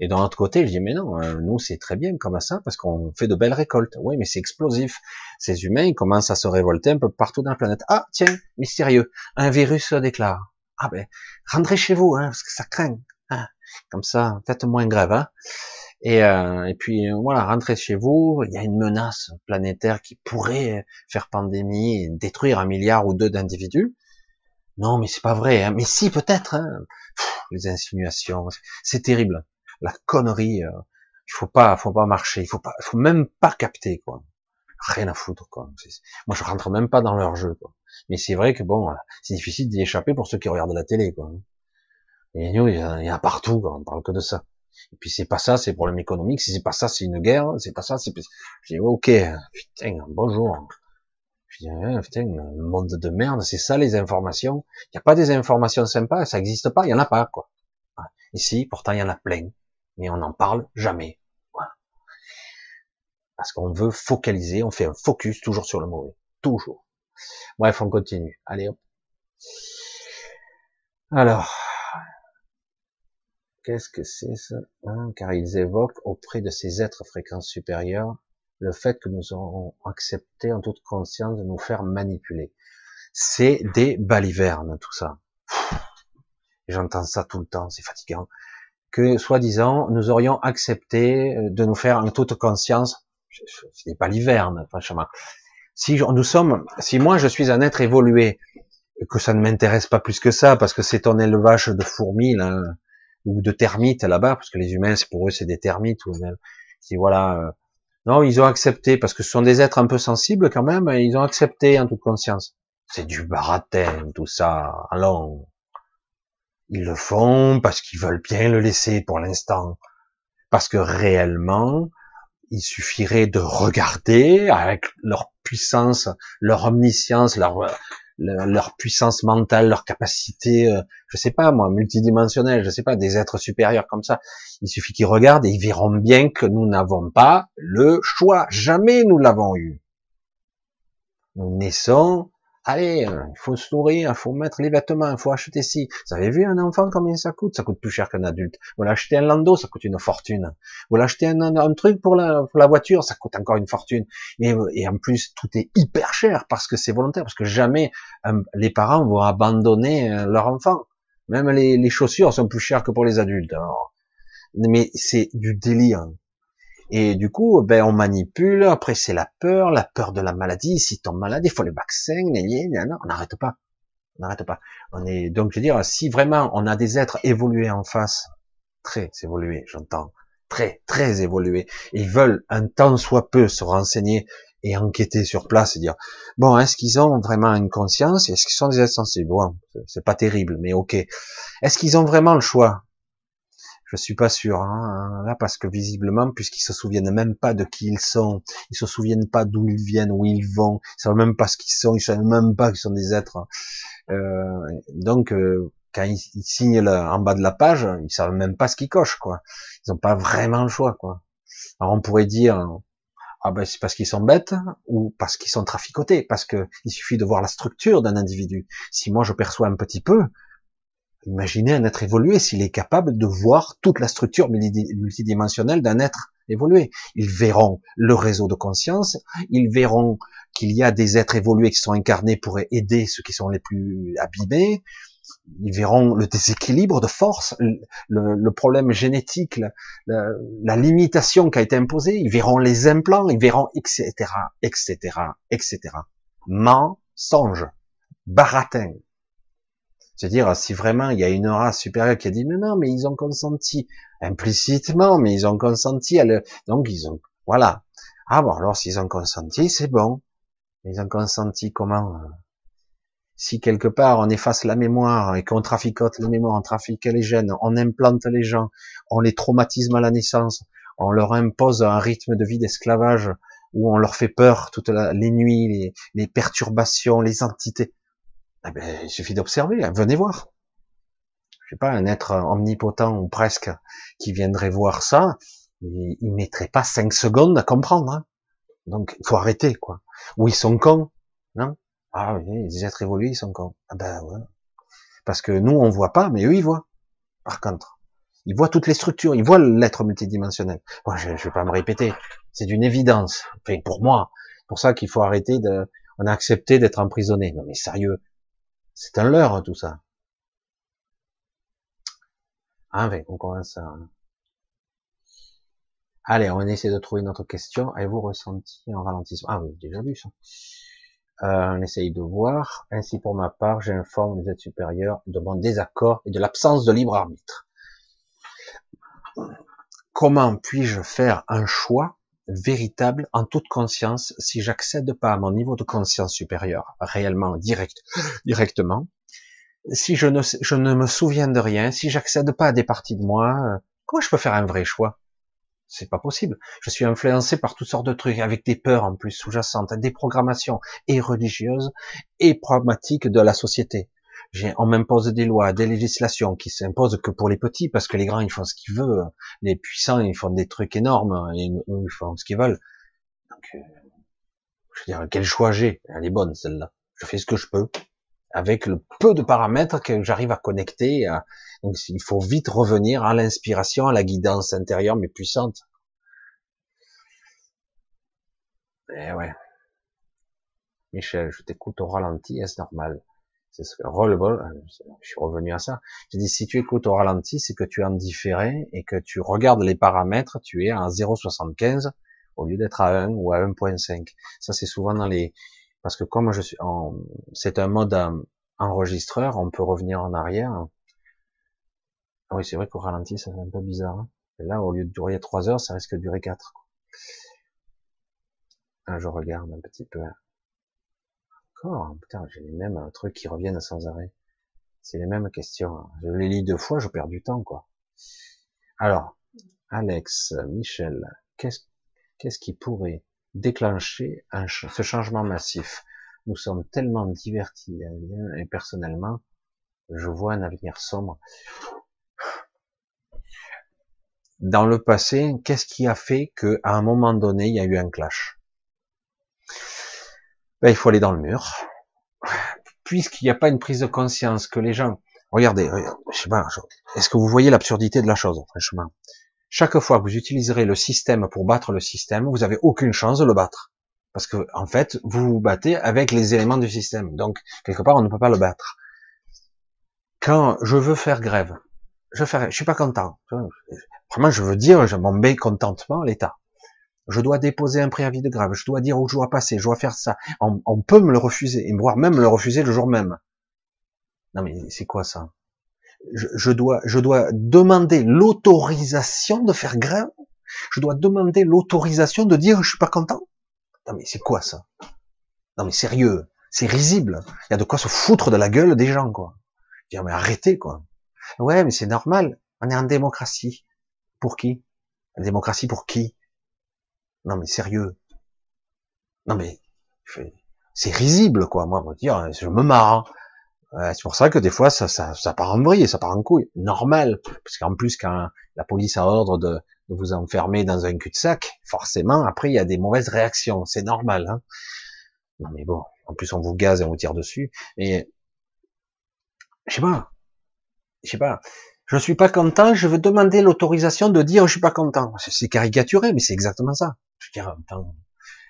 Et d'un autre côté, je dis mais non, euh, nous c'est très bien comme ça parce qu'on fait de belles récoltes. Oui, mais c'est explosif. Ces humains ils commencent à se révolter un peu partout dans la planète. Ah tiens, mystérieux, un virus se déclare. Ah ben, rentrez chez vous, hein, parce que ça craint. Hein. Comme ça, faites moins grève. Hein. Et, euh, et puis voilà, rentrez chez vous. Il y a une menace planétaire qui pourrait faire pandémie et détruire un milliard ou deux d'individus. Non, mais c'est pas vrai. Hein. Mais si, peut-être. Hein. les insinuations, c'est terrible la connerie. Euh, il faut pas, faut pas marcher, il faut pas, faut même pas capter quoi. Rien à foutre quoi. Moi je rentre même pas dans leur jeu quoi. Mais c'est vrai que bon, c'est difficile d'y échapper pour ceux qui regardent la télé quoi. Et nous, il y, a, partout, on parle que de ça. Et puis c'est pas ça, c'est problème économique. Si c'est pas ça, c'est une guerre. C'est pas ça, c'est. Je dis ok, putain, bonjour. Je dis ah, putain, monde de merde, c'est ça les informations. Il n'y a pas des informations sympas, ça n'existe pas, il y en a pas quoi. Ici, pourtant il y en a plein mais on n'en parle jamais. Voilà. Parce qu'on veut focaliser, on fait un focus toujours sur le mauvais. Toujours. Bref, on continue. Allez hop. Alors, qu'est-ce que c'est ça hein? Car ils évoquent auprès de ces êtres fréquents supérieurs le fait que nous aurons accepté en toute conscience de nous faire manipuler. C'est des balivernes, tout ça. J'entends ça tout le temps, c'est fatigant que, soi-disant, nous aurions accepté euh, de nous faire en toute conscience, ce n'est pas l'hiverne, franchement. Si nous sommes, si moi je suis un être évolué, que ça ne m'intéresse pas plus que ça, parce que c'est un élevage de fourmis, là, ou de termites là-bas, parce que les humains, c'est pour eux, c'est des termites, ou si voilà, euh, non, ils ont accepté, parce que ce sont des êtres un peu sensibles quand même, ils ont accepté en toute conscience. C'est du baratin, tout ça. Allons, ils le font parce qu'ils veulent bien le laisser pour l'instant. Parce que réellement, il suffirait de regarder avec leur puissance, leur omniscience, leur, leur, puissance mentale, leur capacité, euh, je sais pas moi, multidimensionnelle, je sais pas, des êtres supérieurs comme ça. Il suffit qu'ils regardent et ils verront bien que nous n'avons pas le choix. Jamais nous l'avons eu. Nous naissons Allez, euh, il faut se nourrir, il faut mettre les vêtements, il faut acheter ci. Vous avez vu un enfant combien ça coûte? Ça coûte plus cher qu'un adulte. Vous l'acheter un landau, ça coûte une fortune. Vous l'achetez un, un, truc pour la, voiture, ça coûte encore une fortune. Et, en plus, tout est hyper cher parce que c'est volontaire, parce que jamais euh, les parents vont abandonner euh, leur enfant. Même les chaussures sont plus chères que pour les adultes. mais c'est du délire. Et du coup, ben, on manipule. Après, c'est la peur, la peur de la maladie. Si ton malade, il faut les vaccins. On n'arrête pas. On n'arrête pas. On est, donc, je veux dire, si vraiment on a des êtres évolués en face, très évolués, j'entends, très, très évolués, ils veulent un temps soit peu se renseigner et enquêter sur place et dire, bon, est-ce qu'ils ont vraiment une conscience? Est-ce qu'ils sont des êtres sensibles? Bon, c'est pas terrible, mais ok. Est-ce qu'ils ont vraiment le choix? Je suis pas sûr, hein, là, parce que visiblement, puisqu'ils se souviennent même pas de qui ils sont, ils se souviennent pas d'où ils viennent, où ils vont, ils savent même pas ce qu'ils sont, ils savent même pas qu'ils sont des êtres. Euh, donc, euh, quand ils, signent en bas de la page, ils savent même pas ce qu'ils cochent, quoi. Ils ont pas vraiment le choix, quoi. Alors on pourrait dire, Ah ben c'est parce qu'ils sont bêtes ou parce qu'ils sont traficotés, parce que il suffit de voir la structure d'un individu. Si moi je perçois un petit peu, imaginez un être évolué s'il est capable de voir toute la structure multidimensionnelle d'un être évolué. Ils verront le réseau de conscience, ils verront qu'il y a des êtres évolués qui sont incarnés pour aider ceux qui sont les plus abîmés, ils verront le déséquilibre de force, le, problème génétique, la, limitation qui a été imposée, ils verront les implants, ils verront etc., etc., etc. Mensonge, baratin. C'est-à-dire, si vraiment il y a une race supérieure qui a dit, mais non, mais ils ont consenti, implicitement, mais ils ont consenti, à le... donc ils ont, voilà. Ah bon, alors s'ils ont consenti, c'est bon. Ils ont consenti comment euh, si quelque part on efface la mémoire et qu'on traficote la mémoire, on trafique les gènes, on implante les gens, on les traumatisme à la naissance, on leur impose un rythme de vie d'esclavage où on leur fait peur toutes les nuits, les, perturbations, les entités. Eh ben, il suffit d'observer, hein, venez voir. Je sais pas, un être omnipotent ou presque qui viendrait voir ça, il, mettrait pas cinq secondes à comprendre. Hein. Donc, il faut arrêter, quoi. Ou ils sont cons, non? Ah oui, les êtres évolués, ils sont cons. Ah ben ouais. Parce que nous, on voit pas, mais eux, ils voient. Par contre, ils voient toutes les structures, ils voient l'être multidimensionnel. Je, je vais pas me répéter. C'est d'une évidence. Enfin, pour moi, pour ça qu'il faut arrêter de, on a accepté d'être emprisonné. Non mais sérieux, c'est un leurre tout ça. Ah ben, on commence à. Allez, on essaie de trouver une autre question. Avez-vous ressenti un ralentissement? Ah oui, déjà vu ça. Euh, on essaye de voir. Ainsi, pour ma part, j'informe les aides supérieures de mon désaccord et de l'absence de libre arbitre. Comment puis-je faire un choix véritable en toute conscience si j'accède pas à mon niveau de conscience supérieur réellement direct, [gasps] directement si je ne, je ne me souviens de rien, si j'accède pas à des parties de moi, euh, comment je peux faire un vrai choix? C'est pas possible. Je suis influencé par toutes sortes de trucs, avec des peurs en plus sous-jacentes, des programmations et religieuses et pragmatiques de la société. On m'impose des lois, des législations qui s'imposent que pour les petits, parce que les grands ils font ce qu'ils veulent, les puissants ils font des trucs énormes, et ils font ce qu'ils veulent. Donc, euh, je veux dire, quel choix j'ai? Elle est bonne celle-là. Je fais ce que je peux avec le peu de paramètres que j'arrive à connecter. Donc il faut vite revenir à l'inspiration, à la guidance intérieure mais puissante. Eh ouais. Michel, je t'écoute au ralenti, est-ce normal? C'est ce que je suis revenu à ça. J'ai dit si tu écoutes au ralenti, c'est que tu es en différé et que tu regardes les paramètres, tu es à 0,75 au lieu d'être à 1 ou à 1.5. Ça c'est souvent dans les parce que comme je suis en, c'est un mode euh, enregistreur, on peut revenir en arrière. Ah oui, c'est vrai qu'au ralenti, ça fait un peu bizarre. Hein. Là, au lieu de durer trois heures, ça risque de durer quatre. Ah, je regarde un petit peu. Encore, putain, j'ai les mêmes trucs qui reviennent sans arrêt. C'est les mêmes questions. Hein. Je les lis deux fois, je perds du temps, quoi. Alors, Alex, Michel, qu'est-ce, qu'est-ce qui pourrait déclencher ce changement massif? Nous sommes tellement divertis et personnellement, je vois un avenir sombre. Dans le passé, qu'est-ce qui a fait qu'à un moment donné, il y a eu un clash? Ben, Il faut aller dans le mur. Puisqu'il n'y a pas une prise de conscience que les gens... Regardez, je sais pas, est-ce que vous voyez l'absurdité de la chose, franchement? Chaque fois que vous utiliserez le système pour battre le système, vous avez aucune chance de le battre. Parce que, en fait, vous vous battez avec les éléments du système. Donc, quelque part, on ne peut pas le battre. Quand je veux faire grève, je fais, je suis pas content. Vraiment, je veux dire, je mon mécontentement à l'État. Je dois déposer un préavis de grève. Je dois dire où je dois passer. Je dois faire ça. On, peut me le refuser, et voire même me le refuser le jour même. Non mais c'est quoi ça? Je, dois, je dois demander l'autorisation de faire grève? Je dois demander l'autorisation de dire je suis pas content? Non mais c'est quoi ça? Non mais sérieux, c'est risible. Il y a de quoi se foutre de la gueule des gens quoi. Dire mais arrêtez quoi. Ouais mais c'est normal. On est en démocratie. Pour qui? La démocratie pour qui? Non mais sérieux. Non mais c'est risible quoi. Moi, me dire, je me marre. Hein c'est pour ça que des fois ça, ça, ça part en vrille, ça part en couille. Normal, parce qu'en plus quand la police a ordre de, vous enfermer dans un cul-de-sac, forcément, après, il y a des mauvaises réactions. C'est normal, hein. Non, mais bon. En plus, on vous gaze et on vous tire dessus. Et, je sais pas. Je sais pas. Je suis pas content, je veux demander l'autorisation de dire je suis pas content. C'est caricaturé, mais c'est exactement ça. Je veux dire,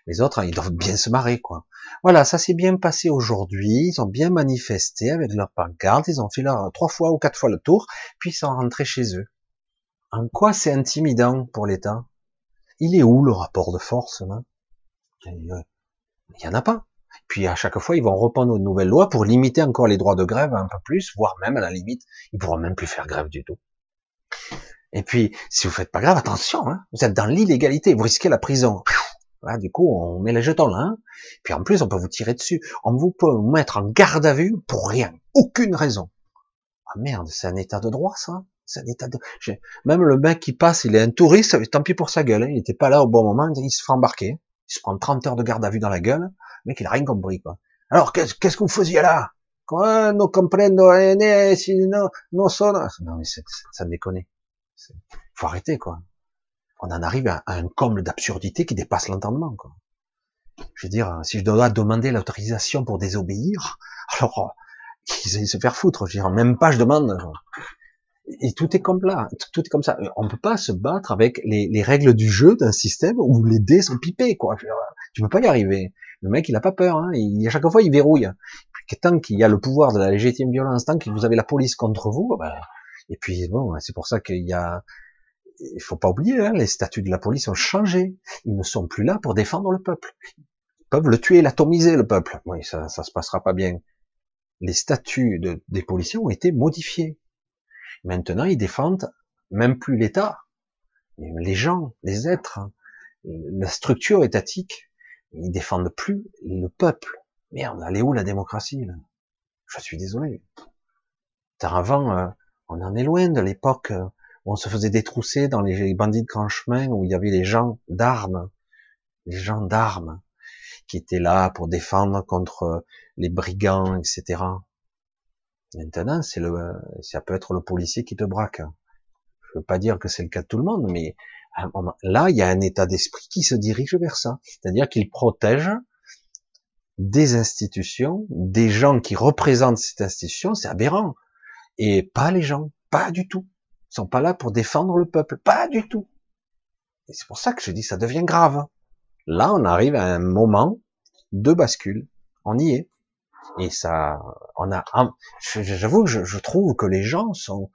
les autres, ils doivent bien se marrer, quoi. Voilà, ça s'est bien passé aujourd'hui. Ils ont bien manifesté avec leur pancarte. Ils ont fait trois fois ou quatre fois le tour, puis ils sont rentrés chez eux. En quoi c'est intimidant pour l'État? Il est où le rapport de force là? Il n'y en a pas. Puis à chaque fois, ils vont reprendre une nouvelle loi pour limiter encore les droits de grève un peu plus, voire même à la limite, ils pourront même plus faire grève du tout. Et puis, si vous faites pas grève, attention, hein, vous êtes dans l'illégalité, vous risquez la prison. Là, du coup, on met les jetons là. Hein. Puis en plus, on peut vous tirer dessus. On vous peut vous mettre en garde à vue pour rien, aucune raison. Ah merde, c'est un état de droit ça. C'est un état de. Même le mec qui passe, il est un touriste, tant pis pour sa gueule. Hein. Il était pas là au bon moment, il se fait embarquer. Il se prend 30 heures de garde à vue dans la gueule. Le mec, il a rien compris. Alors, qu'est-ce que vous faisiez là? Quoi, no comprendo rien, si no, no son. Non, mais ça déconne. Faut arrêter, quoi. On en arrive à, un comble d'absurdité qui dépasse l'entendement. Je veux dire, si je dois demander l'autorisation pour désobéir, [laughs] alors, ils aillent se faire foutre. Je veux dire, même pas je demande. Et tout est comme là, tout est comme ça. On peut pas se battre avec les, les règles du jeu d'un système où les dés sont pipés, quoi. Tu peux pas y arriver. Le mec, il a pas peur. Hein. Il, à chaque fois, il verrouille. Tant qu'il y a le pouvoir de la légitime violence, tant que vous avez la police contre vous, ben, et puis bon, c'est pour ça qu'il y a, il faut pas oublier, hein, les statuts de la police ont changé. Ils ne sont plus là pour défendre le peuple. Ils peuvent le tuer, l'atomiser, le peuple. Oui, ça, ça se passera pas bien. Les statuts de, des policiers ont été modifiés. Maintenant, ils défendent même plus l'État, les gens, les êtres, la structure étatique. Ils défendent plus le peuple. Merde, elle est où la démocratie là? Je suis désolé. Avant, euh, on en est loin de l'époque euh, où on se faisait détrousser dans les bandits de grand chemin, où il y avait les gens d'armes, les gens d'armes, qui étaient là pour défendre contre les brigands, etc. Maintenant, c'est le, ça peut être le policier qui te braque. Je veux pas dire que c'est le cas de tout le monde, mais là, il y a un état d'esprit qui se dirige vers ça. C'est-à-dire qu'il protège des institutions, des gens qui représentent cette institution, c'est aberrant. Et pas les gens, pas du tout. Ils sont pas là pour défendre le peuple, pas du tout. Et c'est pour ça que je dis ça devient grave. Là, on arrive à un moment de bascule. On y est. Et ça, on a, j'avoue, je, je trouve que les gens sont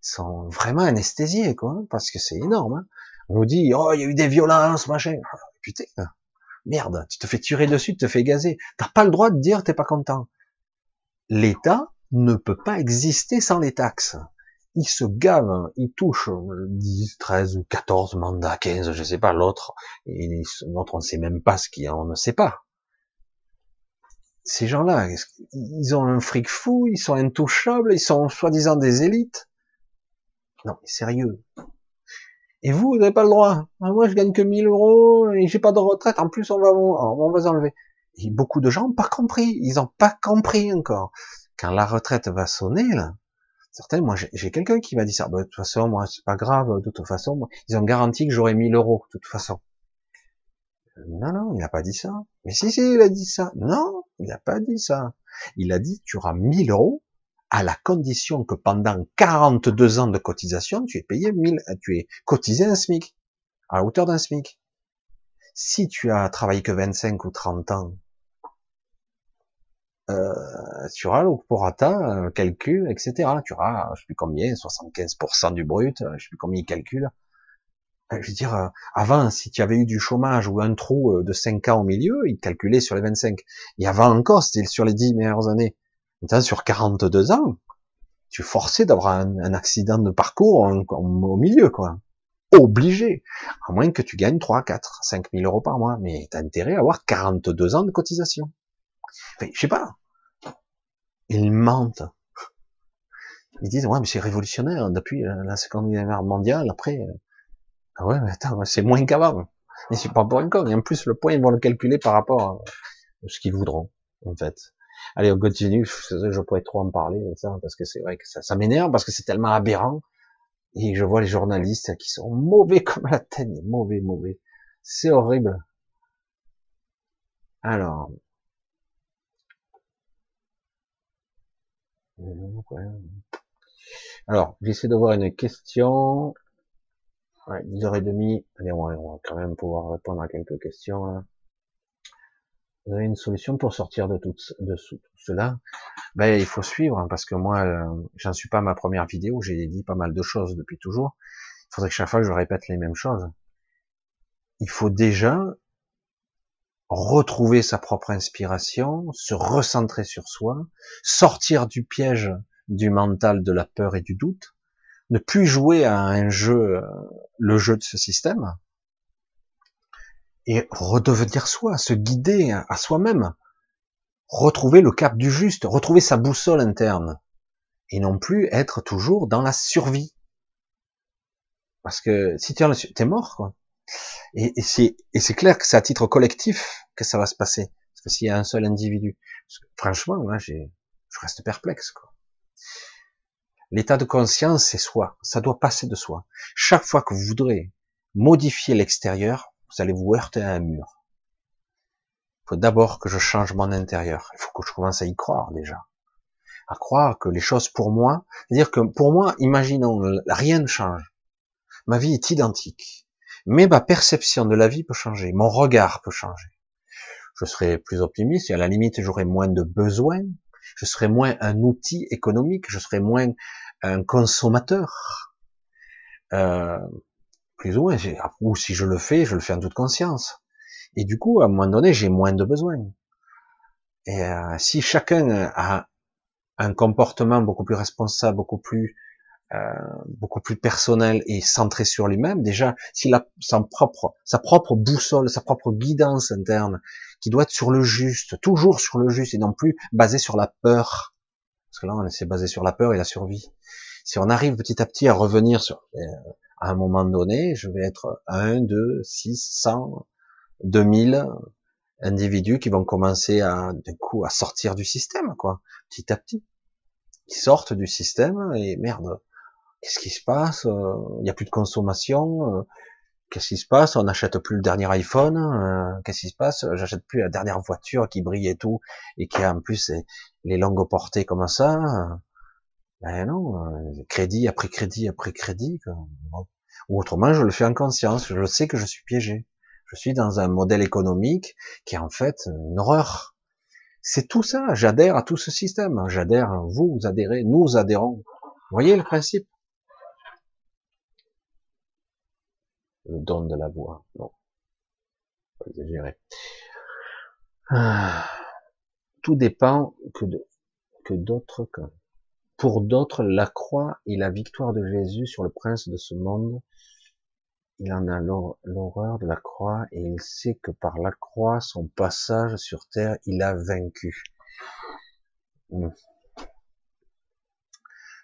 sont vraiment anesthésiés, quoi, parce que c'est énorme. Hein. On nous dit, oh, il y a eu des violences, machin. Ah, putain, merde, tu te fais tuer dessus, tu te fais gazer. T'as pas le droit de dire t'es pas content. L'État ne peut pas exister sans les taxes. Il se gave, il touche 10, 13 ou 14 mandats, 15, je sais pas, l'autre, l'autre on ne sait même pas ce qu'il y a, on ne sait pas. Ces gens-là, ils ont un fric fou, ils sont intouchables, ils sont soi-disant des élites? Non, sérieux. Et vous, vous n'avez pas le droit. Ah, moi, je gagne que 1000 euros et j'ai pas de retraite. En plus, on va, on va enlever. Et beaucoup de gens n'ont pas compris. Ils n'ont pas compris encore. Quand la retraite va sonner, là, certains, moi, j'ai quelqu'un qui m'a dit ça. Bah, de toute façon, moi, c'est pas grave. De toute façon, moi, ils ont garanti que j'aurai 1000 euros. De toute façon. Non, non, il n'a pas dit ça. Mais si, si, il a dit ça. Non, il n'a pas dit ça. Il a dit, tu auras 1000 euros à la condition que pendant 42 ans de cotisation, tu es payé 1000, tu es cotisé un SMIC, à la hauteur d'un SMIC. Si tu as travaillé que 25 ou 30 ans, euh, tu auras le un calcul, etc. Tu auras, je sais plus combien, 75% du brut, je sais plus combien il calcule. Euh, je veux dire, euh, avant, si tu avais eu du chômage ou un trou de 5 ans au milieu, il calculait sur les 25. Et avant encore, c'était sur les 10 meilleures années. Maintenant, sur 42 ans, tu es forcé d'avoir un, accident de parcours au milieu, quoi. Obligé. À moins que tu gagnes 3, 4, 5 000 euros par mois. Mais tu as intérêt à avoir 42 ans de cotisation. Enfin, je sais pas. Ils mentent. Ils disent, ouais, mais c'est révolutionnaire. Depuis la Seconde Guerre mondiale, après, euh, ah ouais, mais attends, c'est moins qu'avant. Et c'est pas pour un con. Et en plus, le point, ils vont le calculer par rapport à ce qu'ils voudront, en fait. Allez, on continue. Je pourrais trop en parler ça parce que c'est vrai que ça, m'énerve parce que c'est tellement aberrant. Et je vois les journalistes qui sont mauvais [laughs] comme la teigne, mauvais, mauvais. C'est horrible. Alors. Alors, j'essaie de voir une question. Ouais, 10h30. Allez, on va, quand même pouvoir répondre à quelques questions. Hein. Vous avez une solution pour sortir de tout, cela? Ben, il faut suivre, hein, parce que moi, euh, j'en suis pas à ma première vidéo. J'ai dit pas mal de choses depuis toujours. Il faudrait que chaque fois je répète les mêmes choses. Il faut déjà retrouver sa propre inspiration, se recentrer sur soi, sortir du piège du mental de la peur et du doute, ne plus jouer à un jeu, euh, le jeu de ce système, et redevenir soi, se guider à soi-même, retrouver le cap du juste, retrouver sa boussole interne, et non plus être toujours dans la survie. Parce que si tu es mort, quoi. Et, et c'est clair que c'est à titre collectif que ça va se passer. Parce que s'il y a un seul individu, franchement, moi, je reste perplexe, quoi. L'état de conscience, c'est soi. Ça doit passer de soi. Chaque fois que vous voudrez modifier l'extérieur, vous allez vous heurter à un mur. Il faut d'abord que je change mon intérieur. Il faut que je commence à y croire déjà. À croire que les choses pour moi, c'est-à-dire que pour moi, imaginons, rien ne change. Ma vie est identique. Mais ma perception de la vie peut changer. Mon regard peut changer. Je serai plus optimiste et à la limite, j'aurai moins de besoins. Je serai moins un outil économique. Je serai moins un consommateur, euh, plus ou moins, ou si je le fais, je le fais en toute conscience. Et du coup, à un moment donné, j'ai moins de besoins. Et euh, si chacun a un comportement beaucoup plus responsable, beaucoup plus euh, beaucoup plus personnel et centré sur lui-même, déjà, s'il a sa propre, sa propre boussole, sa propre guidance interne, qui doit être sur le juste, toujours sur le juste et non plus basé sur la peur, parce que là, on s'est basé sur la peur et la survie. Si on arrive petit à petit à revenir sur, euh, à un moment donné, je vais être 1, 2, 6, 100, 2000 individus qui vont commencer à, du coup, à sortir du système, quoi, petit à petit. Qui sortent du système et merde, qu'est-ce qui se passe? Euh, il n'y a plus de consommation, euh, Qu'est-ce qui se passe On n'achète plus le dernier iPhone. Qu'est-ce qui se passe J'achète plus la dernière voiture qui brille et tout, et qui en plus les longues portées comme ça. Ben non, euh, crédit après crédit après crédit. Ou autrement, je le fais en conscience. Je sais que je suis piégé. Je suis dans un modèle économique qui est en fait une horreur. C'est tout ça. J'adhère à tout ce système. J'adhère. Vous, adhérez. Nous adhérons. Vous voyez le principe? Le don de la voix. Non, pas exagérer. Ah. Tout dépend que de, que d'autres pour d'autres la croix et la victoire de Jésus sur le prince de ce monde. Il en a l'horreur de la croix et il sait que par la croix, son passage sur terre, il a vaincu. Hmm.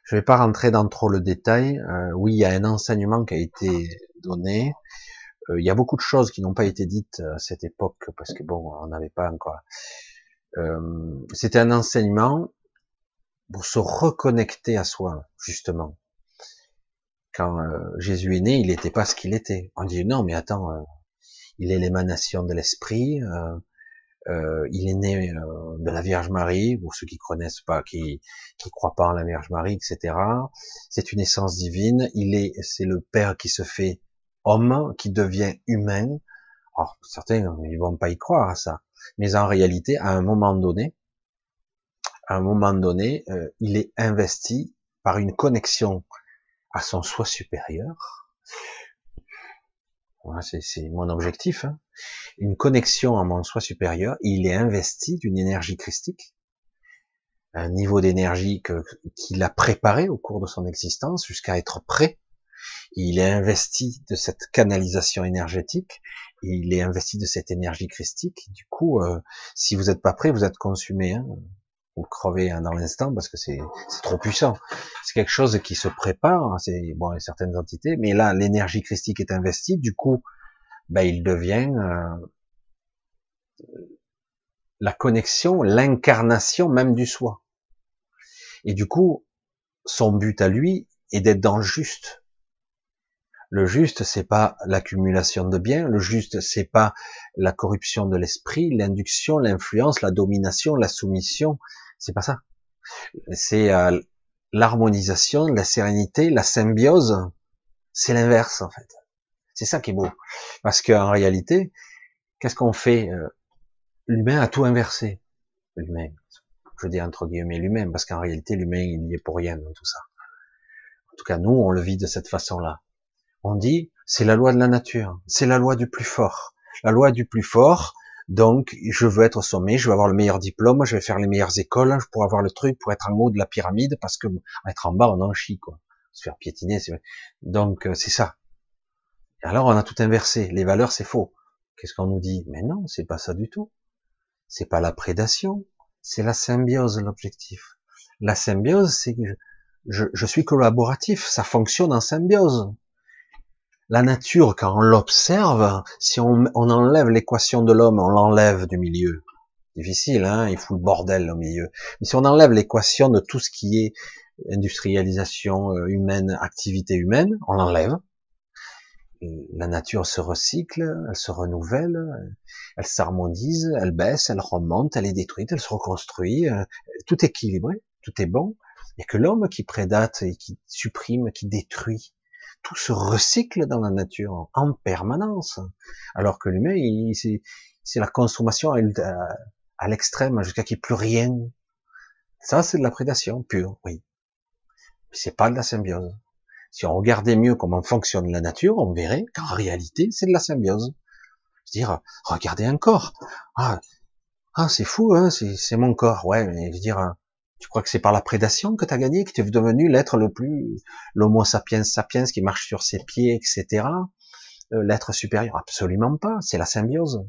Je vais pas rentrer dans trop le détail. Euh, oui, il y a un enseignement qui a été donné. Euh, il y a beaucoup de choses qui n'ont pas été dites à cette époque parce que bon, on n'avait pas encore. Euh, C'était un enseignement pour se reconnecter à soi, justement. Quand euh, Jésus est né, il n'était pas ce qu'il était. On dit non, mais attends, euh, il est l'émanation de l'esprit. Euh, il est né de la Vierge Marie, pour ceux qui connaissent pas, qui qui croient pas en la Vierge Marie, etc. C'est une essence divine. Il est, c'est le Père qui se fait homme qui devient humain. Alors, certains, ils vont pas y croire à ça. Mais en réalité, à un moment donné, à un moment donné, euh, il est investi par une connexion à son soi supérieur. Voilà, c'est mon objectif. Hein. Une connexion à mon soi supérieur. Il est investi d'une énergie christique, un niveau d'énergie qu'il a préparé au cours de son existence jusqu'à être prêt il est investi de cette canalisation énergétique, il est investi de cette énergie christique. Du coup, euh, si vous n'êtes pas prêt, vous êtes consumé, hein, vous crevez hein, dans l'instant parce que c'est trop puissant. C'est quelque chose qui se prépare, hein, c'est bon, certaines entités, mais là, l'énergie christique est investie. Du coup, ben, il devient euh, la connexion, l'incarnation même du soi. Et du coup, son but à lui est d'être dans le juste, Le juste, c'est pas l'accumulation de biens. Le juste, c'est pas la corruption de l'esprit, l'induction, l'influence, la domination, la soumission. C'est pas ça. C'est euh, l'harmonisation, la sérénité, la symbiose. C'est l'inverse en fait. C'est ça qui est beau. Parce qu'en réalité, qu'est-ce qu'on fait euh, L'humain a tout inversé. L'humain, je dis entre guillemets l'humain, parce qu'en réalité l'humain il n'y est pour rien dans tout ça. En tout cas, nous, on le vit de cette façon-là. On dit, c'est la loi de la nature, c'est la loi du plus fort. La loi du plus fort, donc je veux être au sommet, je veux avoir le meilleur diplôme, je vais faire les meilleures écoles, pourrais avoir le truc pour être en haut de la pyramide, parce que être en bas, on en chie, quoi. Se faire piétiner, c'est Donc euh, c'est ça. alors on a tout inversé. Les valeurs, c'est faux. Qu'est-ce qu'on nous dit? Mais non, c'est pas ça du tout. C'est pas la prédation, c'est la symbiose l'objectif. La symbiose, c'est que je, suis collaboratif, ça fonctionne en symbiose. La nature, quand on l'observe, si on, enlève l'équation de l'homme, on l'enlève du milieu. Difficile, hein, il fout le bordel au milieu. Mais si on enlève l'équation de tout ce qui est industrialisation euh, humaine, activité humaine, on l'enlève. La nature se recycle, elle se renouvelle, elle s'harmonise, elle baisse, elle remonte, elle est détruite, elle se reconstruit, euh, tout est équilibré, tout est bon. Il n'y a que l'homme qui prédate et qui supprime, qui détruit. Tout se recycle dans la nature en permanence. Alors que l'humain, c'est la consommation à, l'extrême jusqu'à qu'il n'y ait plus rien. Ça, c'est de la prédation pure, oui. C'est pas de la symbiose. Si on regardait mieux comment fonctionne la nature, on verrait qu'en réalité, c'est de la symbiose dire, regardez un corps. Ah, ah c'est fou, hein, c'est mon corps. Ouais, mais je veux dire, tu crois que c'est par la prédation que tu as gagné, que tu es devenu l'être le plus, l'homo sapiens sapiens qui marche sur ses pieds, etc. Euh, l'être supérieur? Absolument pas. C'est la symbiose.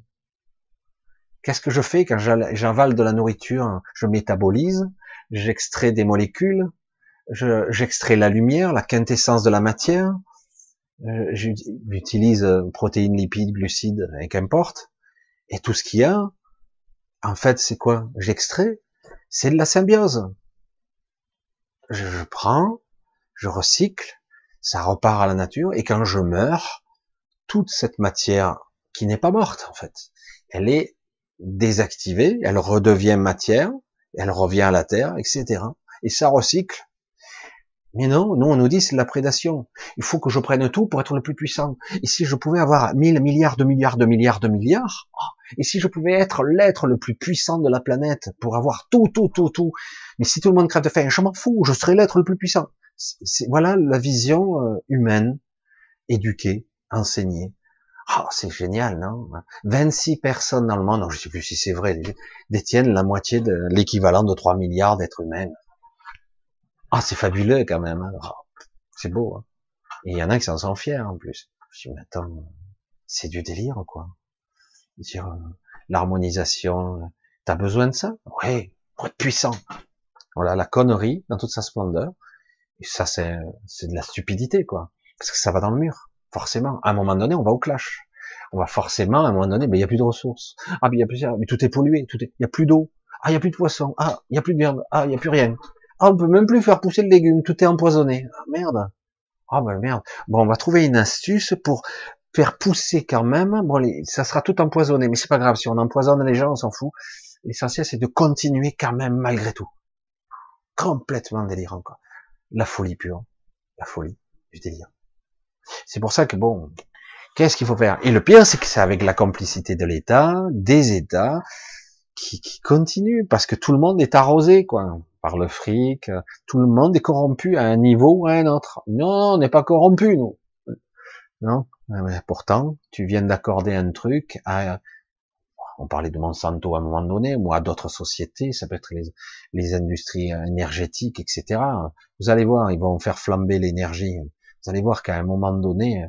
Qu'est-ce que je fais quand j'avale de la nourriture Je métabolise, j'extrais des molécules, j'extrais la lumière, la quintessence de la matière, euh, j'utilise euh, protéines, lipides, glucides, et qu'importe, et tout ce qu'il y a, en fait, c'est quoi? J'extrais, c'est de la symbiose. Je prends, je recycle, ça repart à la nature, et quand je meurs, toute cette matière qui n'est pas morte, en fait, elle est désactivée, elle redevient matière, elle revient à la terre, etc. Et ça recycle mais non, nous on nous dit c'est de la prédation. Il faut que je prenne tout pour être le plus puissant. Et si je pouvais avoir mille milliards de milliards de milliards de milliards, oh, et si je pouvais être l'être le plus puissant de la planète pour avoir tout, tout, tout, tout, mais si tout le monde crève de faim, je m'en fous, je serais l'être le plus puissant. C'est, voilà la vision euh, humaine, éduquée, enseignée. Oh, c'est génial, non? 26 personnes dans le monde, je sais plus si c'est vrai, détiennent la moitié de l'équivalent de 3 milliards d'êtres humains. Ah, c'est fabuleux quand même. Hein. Oh, c'est beau. Hein. Et il y en a qui s'en sont fiers en plus. Je me dis, mais attends, c'est du délire quoi. Dire euh, l'harmonisation, t'as besoin de ça? Oui, pour être puissant. Voilà la connerie dans toute sa splendeur. Et ça, c'est c'est de la stupidité quoi. Parce que ça va dans le mur. Forcément, à un moment donné, on va au clash. On va forcément, à un moment donné, ben, il y a plus de ressources. Ah, mais il y a plus, mais tout est pollué, tout est, il y a plus d'eau. Ah, il y a plus de poissons. Ah, il y a plus de viande. Ah, il y a plus rien. Ah, on peut même plus faire pousser le légume, tout est empoisonné. Ah, merde. Ah ben merde. Bon, on va trouver une astuce pour faire pousser quand même. Bon, ça sera tout empoisonné, mais c'est pas grave. Si on empoisonne les gens, on s'en fout. L'essentiel, c'est de continuer quand même malgré tout. Complètement délirant, quoi. La folie pure. La folie du délire. C'est pour ça que bon, qu'est-ce qu'il faut faire? Et le pire, c'est que c'est avec la complicité de l'État, des États, qui, qui continuent, parce que tout le monde est arrosé, quoi par le fric. Tout le monde est corrompu à un niveau ou à un autre. Non, on n'est pas corrompu, nous. Non? pourtant, tu viens d'accorder un truc à, on parlait de Monsanto à un moment donné, ou à d'autres sociétés, ça peut être les, les, industries énergétiques, etc. Vous allez voir, ils vont faire flamber l'énergie. Vous allez voir qu'à un moment donné,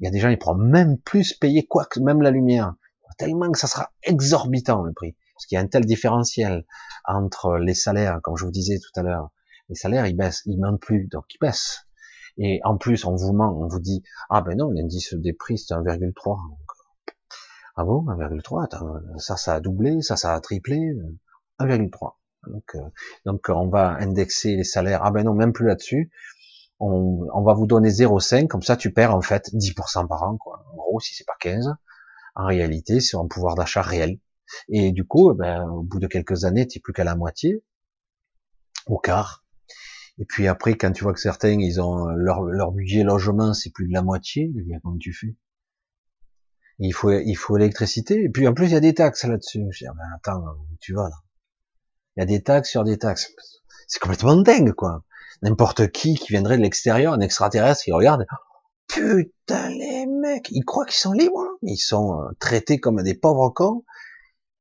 il y a des gens, ils pourront même plus payer quoi que même la lumière. Tellement que ça sera exorbitant le prix. Parce qu'il y a un tel différentiel entre les salaires, comme je vous disais tout à l'heure, les salaires ils baissent, ils mentent plus, donc ils baissent. Et en plus, on vous ment, on vous dit, ah ben non, l'indice des prix c'est 1,3. Ah bon, 1,3, ça, ça a doublé, ça, ça a triplé, 1,3. Donc, euh, donc on va indexer les salaires. Ah ben non, même plus là-dessus. on, on va vous donner 0,5, comme ça tu perds en fait 10% par an, quoi. En gros, si c'est pas 15, en réalité, c'est un pouvoir d'achat réel. Et du coup, ben, au bout de quelques années, tu plus qu'à la moitié, au quart. Et puis après, quand tu vois que certains, ils ont leur, leur budget logement, c'est plus de la moitié, comment tu fais Il faut, il faut l'électricité. Et puis en plus, il y a des taxes là-dessus. Je dis, ben, attends, tu vas là Il y a des taxes sur des taxes. C'est complètement dingue, quoi. N'importe qui qui viendrait de l'extérieur, un extraterrestre, qui regarde, putain les mecs, ils croient qu'ils sont libres, hein. ils sont euh, traités comme des pauvres cons.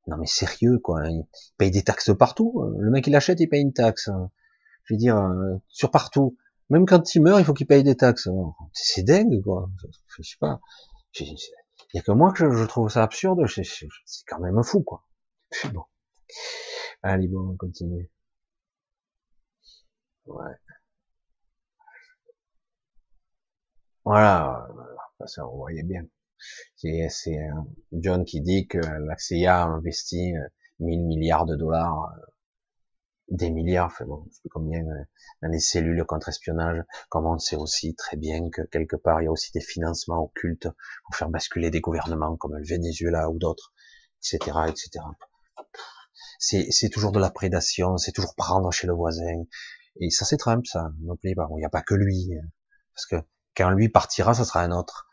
Non mais sérieux quoi, ils payent des taxes partout. Le mec il achète, il paye une taxe. Je veux dire euh, sur partout. Même quand il meurt, il faut qu'il paye des taxes. C'est dingue quoi. Je sais pas. Il y a que moi que je, trouve ça absurde. C'est quand même fou quoi. [laughs] Bon. Allez bon, on continue. Ouais. Voilà, ça vous voyez bien. C'est John qui dit que la CIA a investi 1000 euh, milliards de dollars, euh, des milliards, enfin bon, je sais plus combien, euh, dans les cellules contre-espionnage, comme on sait aussi très bien que quelque part il y a aussi des financements occultes pour faire basculer des gouvernements comme le Venezuela ou d'autres, etc., etc. C'est toujours de la prédation, c'est toujours prendre chez le voisin. Et ça c'est Trump, ça. N'oubliez pas, il n'y a pas que lui, hein. parce que quand lui partira, ce sera un autre.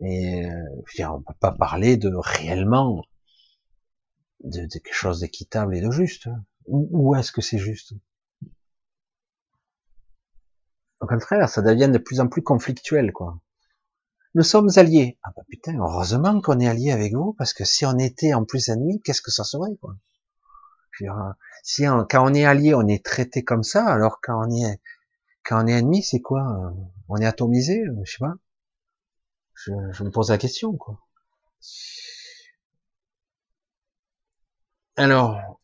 Et euh, on peut pas parler de réellement de, quelque chose d'équitable et de juste. Où, est-ce que c'est juste? Au contraire, ça devient de plus en plus conflictuel, quoi. Nous sommes alliés. Ah bah putain, heureusement qu'on est alliés avec vous, parce que si on était en plus ennemis, qu'est-ce que ça serait, quoi? Si quand on est allié, on est traité comme ça, alors quand on est quand on est ennemi, c'est quoi? On est atomisé Je sais pas. Je, me pose la question, quoi. Alors,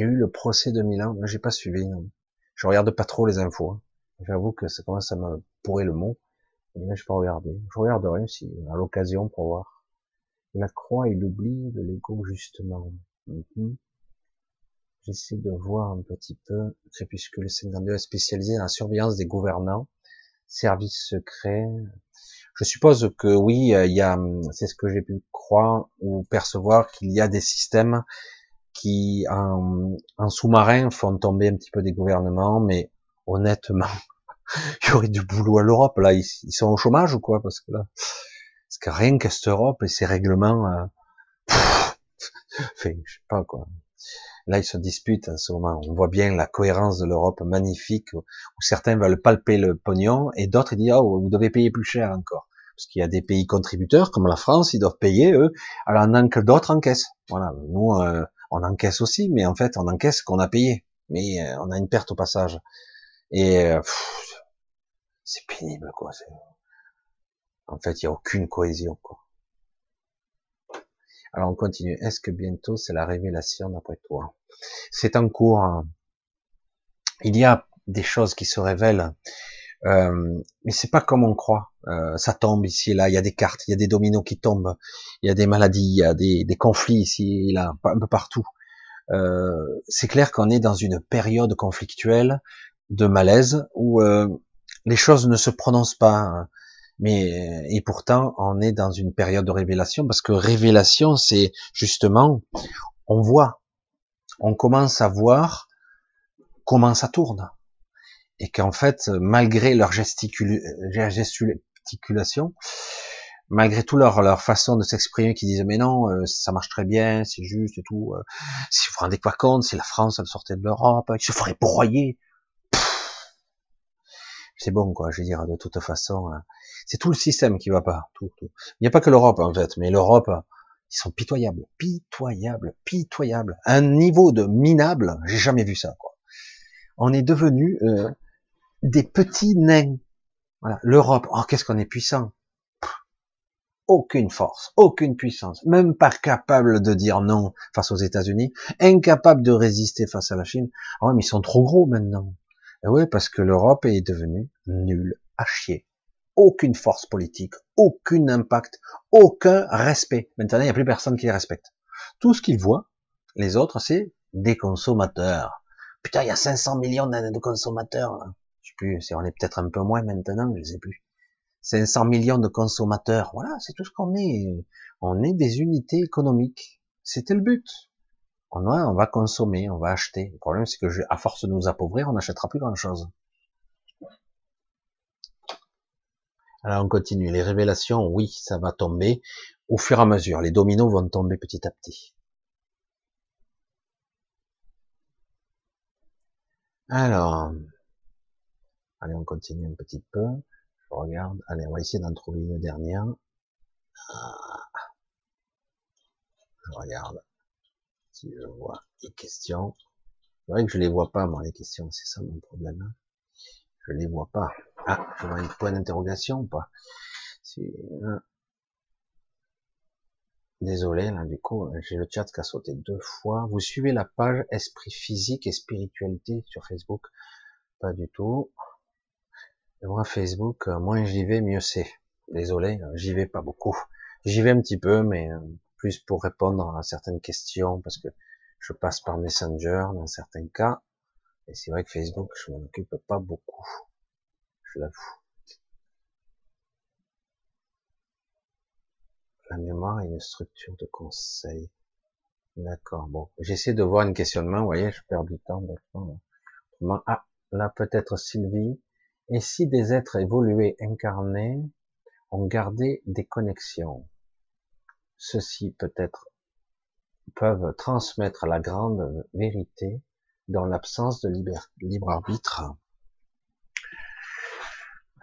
il eu le procès de Milan. J'ai pas suivi. Non. Je regarde pas trop les infos. Hein. J'avoue que ça commence à me pourrir le mot. Mais je peux regarder. Je regarderai si à l'occasion pour voir. La croix et l'oubli de l'ego justement. Mhm. J'essaie de voir un petit peu, puisque le 52 est spécialisé dans la surveillance des gouvernants, services secrets. Je suppose que oui, il y a, c'est ce que j'ai pu croire ou percevoir qu'il y a des systèmes qui, en, sous-marin, font tomber un petit peu des gouvernements, mais honnêtement, [laughs] il y aurait du boulot à l'Europe, là, ils, ils, sont au chômage ou quoi, parce que là, parce que rien que cette Europe et ses règlements, euh, [laughs] enfin, je sais pas quoi. Là, ils se disputent en ce moment. On voit bien la cohérence de l'Europe magnifique, où certains veulent palper le pognon, et d'autres disent, oh, vous devez payer plus cher encore. Parce qu'il y a des pays contributeurs, comme la France, ils doivent payer, eux, alors en que d'autres encaissent. Voilà, nous, euh, on encaisse aussi, mais en fait, on encaisse ce qu'on a payé. Mais euh, on a une perte au passage. Et euh, c'est pénible, quoi. En fait, il n'y a aucune cohésion, quoi. Alors on continue. Est-ce que bientôt c'est la révélation d'après toi? C'est en cours. Il y a des choses qui se révèlent, euh, mais c'est pas comme on croit. Euh, ça tombe ici et là. Il y a des cartes, il y a des dominos qui tombent, il y a des maladies, il y a des, conflits ici et là, un peu partout. Euh, c'est clair qu'on est dans une période conflictuelle de malaise où euh, les choses ne se prononcent pas. Hein. Mais et pourtant, on est dans une période de révélation parce que révélation, c'est justement, on voit, on commence à voir comment ça tourne, et qu'en fait, malgré leur malgré tout leur, leur façon de s'exprimer, qui disent mais non, euh, ça marche très bien, c'est juste et tout. Euh, si vous vous rendez pas compte, si la France elle sortait de l'Europe, il se ferait broyer c'est bon, quoi. Je veux dire, de toute façon, hein. c'est tout le système qui va pas. Tout, tout. Il n'y a pas que l'Europe, en fait, mais l'Europe, ils sont pitoyables, pitoyables, pitoyables. Un niveau de minable, j'ai jamais vu ça, quoi. On est devenu euh, des petits nains. L'Europe. Oh, qu'est-ce qu'on est puissant. aucune force, aucune puissance, même pas capable de dire non face aux États-Unis, incapable de résister face à la Chine. Ah ouais, mais ils sont trop gros maintenant. Et oui, parce que l'Europe est devenue nulle à chier. Aucune force politique, aucun impact, aucun respect. Maintenant, il n'y a plus personne qui les respecte. Tout ce qu'ils voient, les autres, c'est des consommateurs. Putain, il y a 500 millions de consommateurs. Plus, on est peut-être un peu moins maintenant, je sais plus. 500 millions de consommateurs. Voilà, c'est tout ce qu'on est. On est des unités économiques. C'était le but. On va, on va consommer, on va acheter. Le problème, c'est que à force de nous appauvrir, on n'achètera plus grand chose. Alors on continue. Les révélations, oui, ça va tomber au fur et à mesure. Les dominos vont tomber petit à petit. Alors, allez, on continue un petit peu. Je regarde. Allez, on va essayer d'en trouver une dernière. Ah. Je regarde si je vois des questions. C'est vrai que je les vois pas, moi, les questions. C'est ça mon problème. Je les vois pas. Ah, je vois une point d'interrogation ou pas? Désolé, là, du coup, j'ai le chat qui a sauté deux fois. Vous suivez la page Esprit physique et spiritualité sur Facebook? Pas du tout. Moi, Facebook, euh, moins j'y vais, mieux c'est. Désolé, euh, j'y vais pas beaucoup. J'y vais un petit peu, mais euh, plus pour répondre à certaines questions, parce que je passe par Messenger dans certains cas. Et c'est vrai que Facebook, je m'en occupe pas beaucoup. Je l'avoue. La mémoire est une structure de conseil. D'accord. Bon, j'essaie de voir un questionnement. Vous voyez, je perds du temps. Ah, là peut-être Sylvie. Et si des êtres évolués incarnés ont gardé des connexions, ceux-ci peut-être peuvent transmettre la grande vérité dans l'absence de libre arbitre.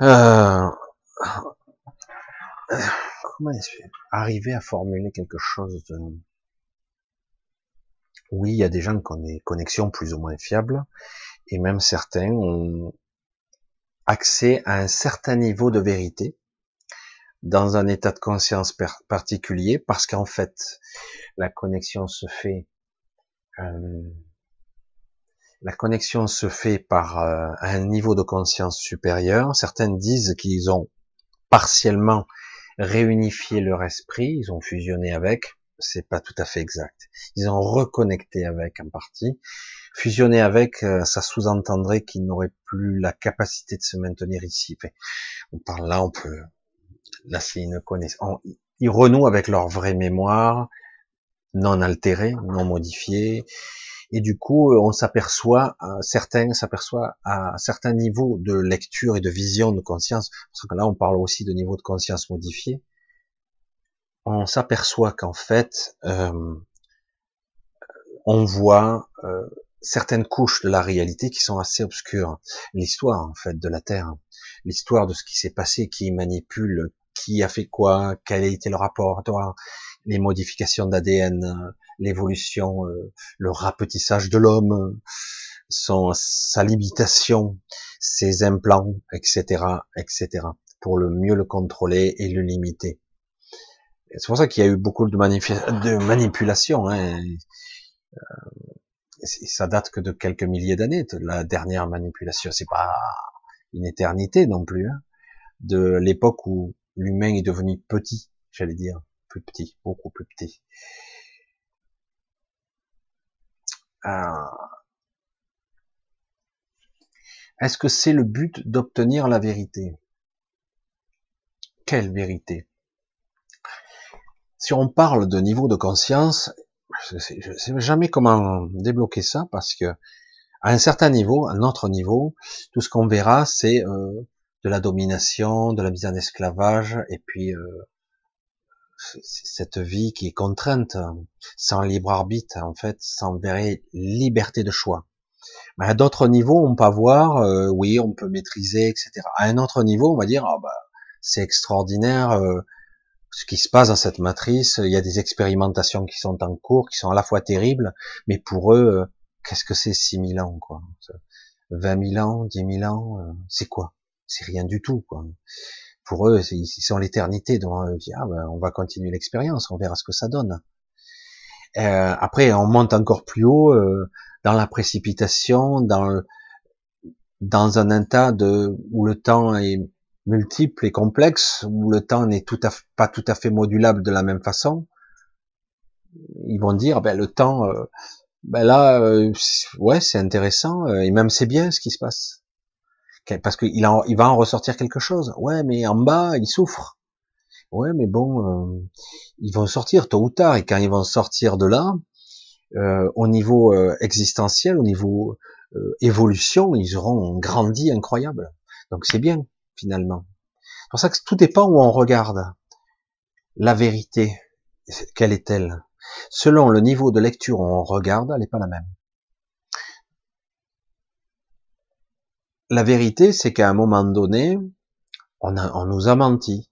Euh, comment arriver à formuler quelque chose de... Oui, il y a des gens qui ont des connexions plus ou moins fiables, et même certains ont accès à un certain niveau de vérité dans un état de conscience particulier, parce qu'en fait, la connexion se fait, euh, la connexion se fait par euh, un niveau de conscience supérieur. Certains disent qu'ils ont partiellement réunifié leur esprit, ils ont fusionné avec, c'est pas tout à fait exact. Ils ont reconnecté avec en partie. Fusionner avec, euh, ça sous-entendrait qu'ils n'auraient plus la capacité de se maintenir ici. on parle là, on peut, là c'est une connaissance. Ils renouent avec leur vraie mémoire, non altérée, non modifiée, et du coup on s'aperçoit, certains s'aperçoivent à certains niveaux de lecture et de vision de conscience, parce que là on parle aussi de niveau de conscience modifié, on s'aperçoit qu'en fait euh, on voit euh, certaines couches de la réalité qui sont assez obscures. L'histoire en fait de la Terre, l'histoire de ce qui s'est passé, qui manipule, qui a fait quoi, quel a été le rapport, les modifications d'ADN, l'évolution, euh, le rapetissage de l'homme, son, sa limitation, ses implants, etc., etc., pour le mieux le contrôler et le limiter. C'est pour ça qu'il y a eu beaucoup de, manipulations. Hein. Euh, ça date que de quelques milliers d'années. La dernière manipulation, c'est pas une éternité non plus. Hein. De l'époque où l'humain est devenu petit, j'allais dire, plus petit, beaucoup plus petit. Euh, est-ce que c'est le but d'obtenir la vérité? Quelle vérité? Si on parle de niveau de conscience, je ne sais jamais comment débloquer ça parce que à un certain niveau, à un autre niveau, tout ce qu'on verra, c'est euh, de la domination, de la mise en esclavage, et puis euh, cette vie qui est contrainte, sans libre arbitre, en fait, sans vraie liberté de choix. Mais à d'autres niveaux, on peut voir, euh, oui, on peut maîtriser, etc. À un autre niveau, on va dire, ah bah, c'est extraordinaire euh, ce qui se passe dans cette matrice. Il y a des expérimentations qui sont en cours, qui sont à la fois terribles, mais pour eux, euh, qu'est-ce que c'est 6000 ans, quoi? 20 000 ans, 10 000 ans, c'est quoi? C'est rien du tout, quoi pour eux, ils sont l'éternité. Donc, ah, ben, on va continuer l'expérience, on verra ce que ça donne. Euh, après, on monte encore plus haut euh, dans la précipitation, dans dans un état de où le temps est multiple et complexe, où le temps n'est tout à pas tout à fait modulable de la même façon. Ils vont dire, ben, le temps, euh, ben là, euh, ouais, c'est intéressant, euh, et même c'est bien ce qui se passe. Parce qu'il il va en ressortir quelque chose. Ouais, mais en bas, il souffre. Ouais, mais bon, ils vont sortir tôt ou tard, et quand ils vont sortir de là, au niveau existentiel, au niveau évolution, ils auront grandi incroyable. Donc c'est bien, finalement. C'est pour ça que tout dépend où on regarde. La vérité, quelle est-elle Selon le niveau de lecture où on regarde, elle n'est pas la même. La vérité, c'est qu'à un moment donné, on, nous a menti.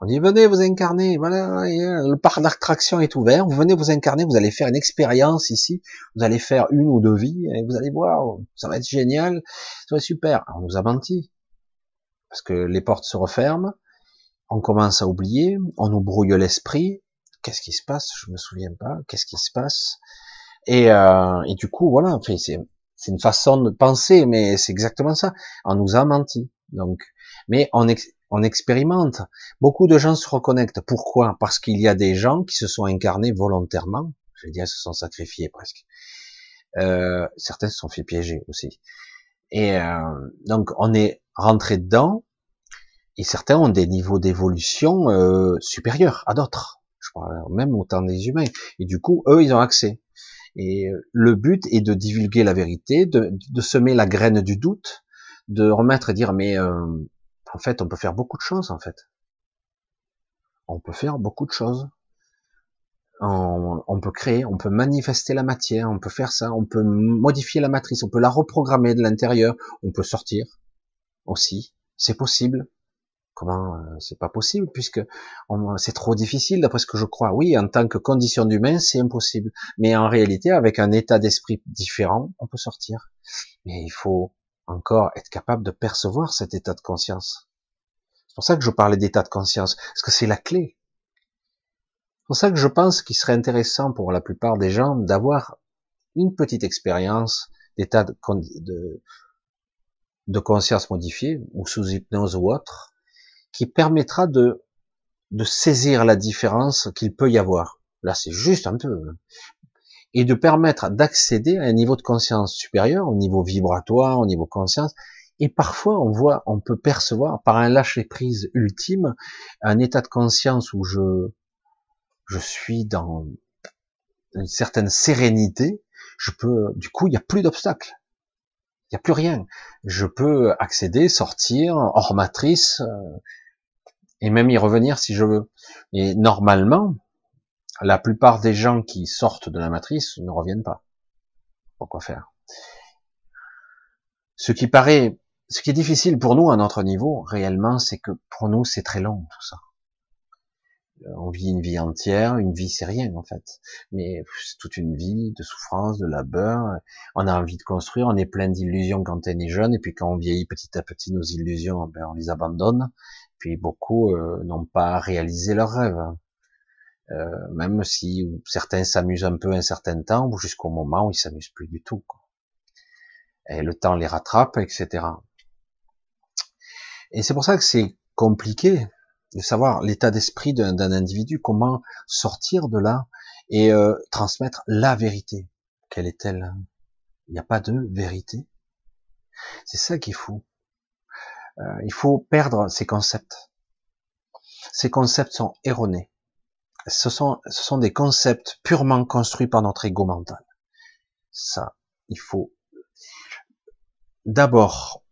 On dit venez vous incarner, voilà, le parc d'attraction est ouvert, vous venez vous incarner, vous allez faire une expérience ici, vous allez faire une ou deux vies, vous allez voir, ça va être génial, ça va être super. On nous a menti. Parce que les portes se referment, on commence à oublier, on nous brouille l'esprit, qu'est-ce qui se passe? Je me souviens pas. Qu'est-ce qui se passe? Et, euh, et, du coup, voilà. Enfin, c'est une façon de penser, mais c'est exactement ça. On nous a menti. Donc, mais on, on expérimente. Beaucoup de gens se reconnectent. Pourquoi? Parce qu'il y a des gens qui se sont incarnés volontairement. Je veux dire, se sont sacrifiés presque. Euh, certains se sont fait piéger aussi. Et euh, donc, on est rentré dedans. Et certains ont des niveaux d'évolution euh, supérieurs à d'autres même autant des humains. Et du coup, eux, ils ont accès. Et euh, le but est de divulguer la vérité, de, semer la graine du doute, de remettre et dire, mais euh, en fait, on peut faire beaucoup de choses, en fait. On peut faire beaucoup de choses. On, on, peut créer, on peut manifester la matière, on peut faire ça, on peut modifier la matrice, on peut la reprogrammer de l'intérieur, on peut sortir aussi, c'est possible. Comment euh, c'est pas possible puisque c'est trop difficile d'après ce que je crois. Oui, en tant que condition d'humain, c'est impossible. Mais en réalité, avec un état d'esprit différent, on peut sortir. Mais il faut encore être capable de percevoir cet état de conscience. C'est pour ça que je parlais d'état de conscience, parce que c'est la clé. C'est pour ça que je pense qu'il serait intéressant pour la plupart des gens d'avoir une petite expérience d'état de, de, de conscience modifié, ou sous hypnose ou autre, qui permettra de, saisir la différence qu'il peut y avoir. Là, c'est juste un peu. Et de permettre d'accéder à un niveau de conscience supérieur, au niveau vibratoire, au niveau conscience. Et parfois, on voit, on peut percevoir par un lâcher prise ultime, un état de conscience où je, je suis dans une certaine sérénité. Je peux, du coup, il n'y a plus d'obstacles. Il n'y a plus rien. Je peux accéder, sortir, hors matrice, euh, et même y revenir si je veux. Et normalement, la plupart des gens qui sortent de la matrice ne reviennent pas. Pourquoi faire? Ce qui paraît, ce qui est difficile pour nous à notre niveau, réellement, c'est que pour nous, c'est très long tout ça. Euh, on vit une vie entière, une vie c'est rien en fait, mais c'est toute une vie de souffrance, de labeur. On a envie de construire, on est plein d'illusions quand on est jeune, et puis quand on vieillit petit à petit, nos illusions, ben, on les abandonne. Puis beaucoup euh, n'ont pas réalisé leurs rêves, euh, même si certains s'amusent un peu un certain temps, jusqu'au moment où ils s'amusent plus du tout. Quoi. Et le temps les rattrape, etc. Et c'est pour ça que c'est compliqué de savoir l'état d'esprit d'un individu, comment sortir de là et euh, transmettre la vérité. Quelle est-elle Il n'y a pas de vérité. C'est ça qui est fou. Euh, il faut perdre ces concepts. Ces concepts sont erronés. Ce sont, ce sont des concepts purement construits par notre ego mental. Ça, il faut. D'abord,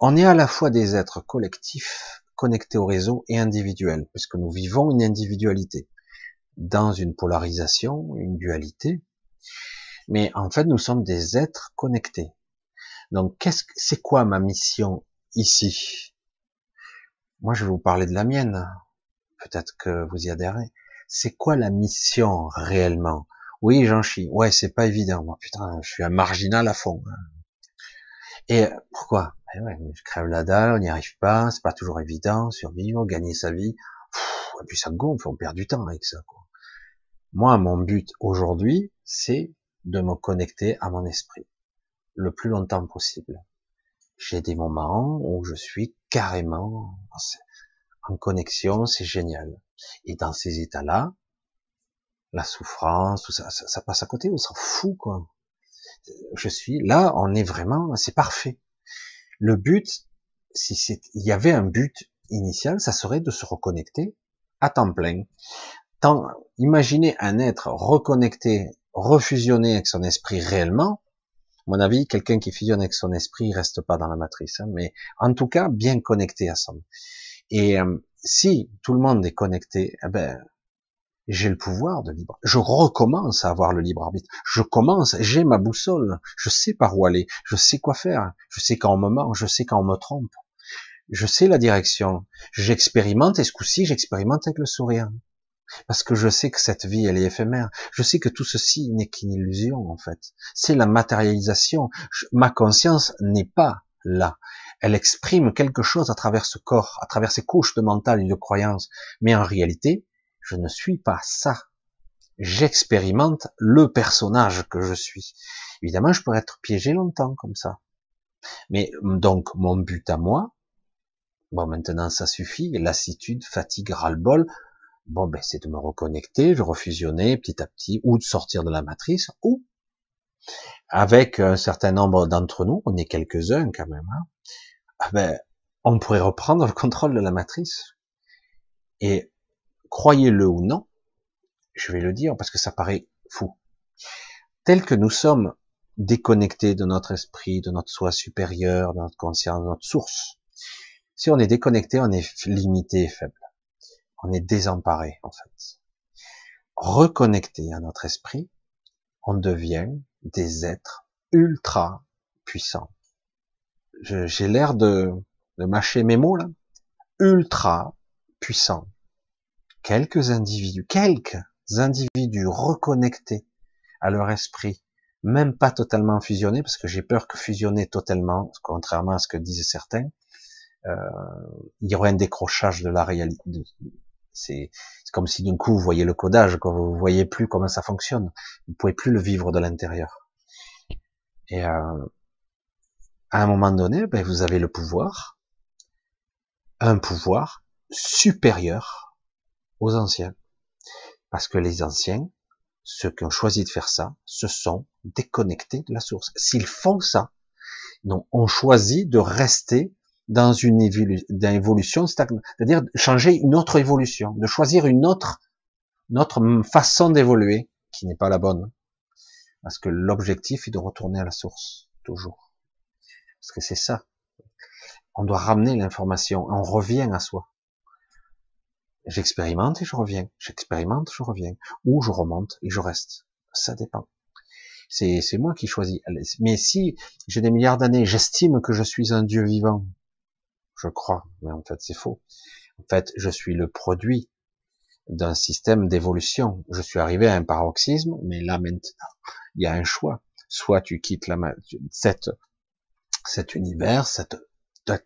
on est à la fois des êtres collectifs connectés au réseau et individuels, parce que nous vivons une individualité dans une polarisation, une dualité. Mais en fait, nous sommes des êtres connectés. Donc, qu'est-ce que c'est quoi ma mission ici? Moi, je vais vous parler de la mienne. Peut-être que vous y adhérez. C'est quoi la mission réellement? Oui, j'en chie. Ouais, c'est pas évident. Moi, putain, je suis un marginal à fond. Et pourquoi? Eh Je crève la dalle, on n'y arrive pas, c'est pas toujours évident, survivre, gagner sa vie. et puis ça gonfle, on perd du temps avec ça. Quoi. Moi, mon but aujourd'hui, c'est de me connecter à mon esprit le plus longtemps possible. J'ai des moments où je suis carrément en connexion, c'est génial. Et dans ces états-là, la souffrance, tout ça, ça, passe à côté, on s'en fout, quoi. Je suis là, on est vraiment, c'est parfait. Le but, si c'est, il y avait un but initial, ça serait de se reconnecter à temps plein. Tant, imaginez un être reconnecté, refusionné avec son esprit réellement. Mon avis, quelqu'un qui fusionne avec son esprit, il reste pas dans la matrice, hein, mais en tout cas, bien connecté à son. Et euh, si tout le monde est connecté, eh ben, j'ai le pouvoir de libre. Je recommence à avoir le libre arbitre. Je commence, j'ai ma boussole. Je sais par où aller. Je sais quoi faire. Je sais quand on me ment. Je sais quand on me trompe. Je sais la direction. J'expérimente et ce coup-ci, j'expérimente avec le sourire. Parce que je sais que cette vie, elle est éphémère. Je sais que tout ceci n'est qu'une illusion, en fait. C'est la matérialisation. ma conscience n'est pas là. Elle exprime quelque chose à travers ce corps, à travers ces couches de mental et de croyances. Mais en réalité, je ne suis pas ça. J'expérimente le personnage que je suis. Évidemment, je pourrais être piégé longtemps comme ça. Mais donc, mon but à moi, bon, maintenant ça suffit, lassitude, fatigue, ras-le-bol, bon, ben, c'est de me reconnecter, de refusionner petit à petit, ou de sortir de la matrice, ou, avec un certain nombre d'entre nous, on est quelques-uns quand même, hein, ah ben, on pourrait reprendre le contrôle de la matrice. Et croyez-le ou non, je vais le dire parce que ça paraît fou. Tel que nous sommes déconnectés de notre esprit, de notre soi supérieur, de notre conscience, de notre source. Si on est déconnecté, on est limité et faible. On est désemparé, en fait. Reconnecté à notre esprit, on devient des êtres ultra puissants. J'ai l'air de, de mâcher mes mots, là. Ultra puissants quelques individus, quelques individus reconnectés à leur esprit, même pas totalement fusionnés, parce que j'ai peur que fusionner totalement, contrairement à ce que disaient certains, euh, il y aurait un décrochage de la réalité. C'est comme si d'un coup vous voyez le codage, quand vous voyez plus comment ça fonctionne, vous pouvez plus le vivre de l'intérieur. Et euh, à un moment donné, ben, vous avez le pouvoir, un pouvoir supérieur aux anciens. Parce que les anciens, ceux qui ont choisi de faire ça, se sont déconnectés de la source. S'ils font ça, non, ont choisi de rester dans une évolution, c'est-à-dire changer une autre évolution, de choisir une autre, notre façon d'évoluer, qui n'est pas la bonne. Parce que l'objectif est de retourner à la source, toujours. Parce que c'est ça. On doit ramener l'information, on revient à soi. J'expérimente et je reviens. J'expérimente, je reviens. Ou je remonte et je reste. Ça dépend. C'est, moi qui choisis. Mais si j'ai des milliards d'années, j'estime que je suis un Dieu vivant. Je crois. Mais en fait, c'est faux. En fait, je suis le produit d'un système d'évolution. Je suis arrivé à un paroxysme, mais là maintenant, il y a un choix. Soit tu quittes la, cet univers, cette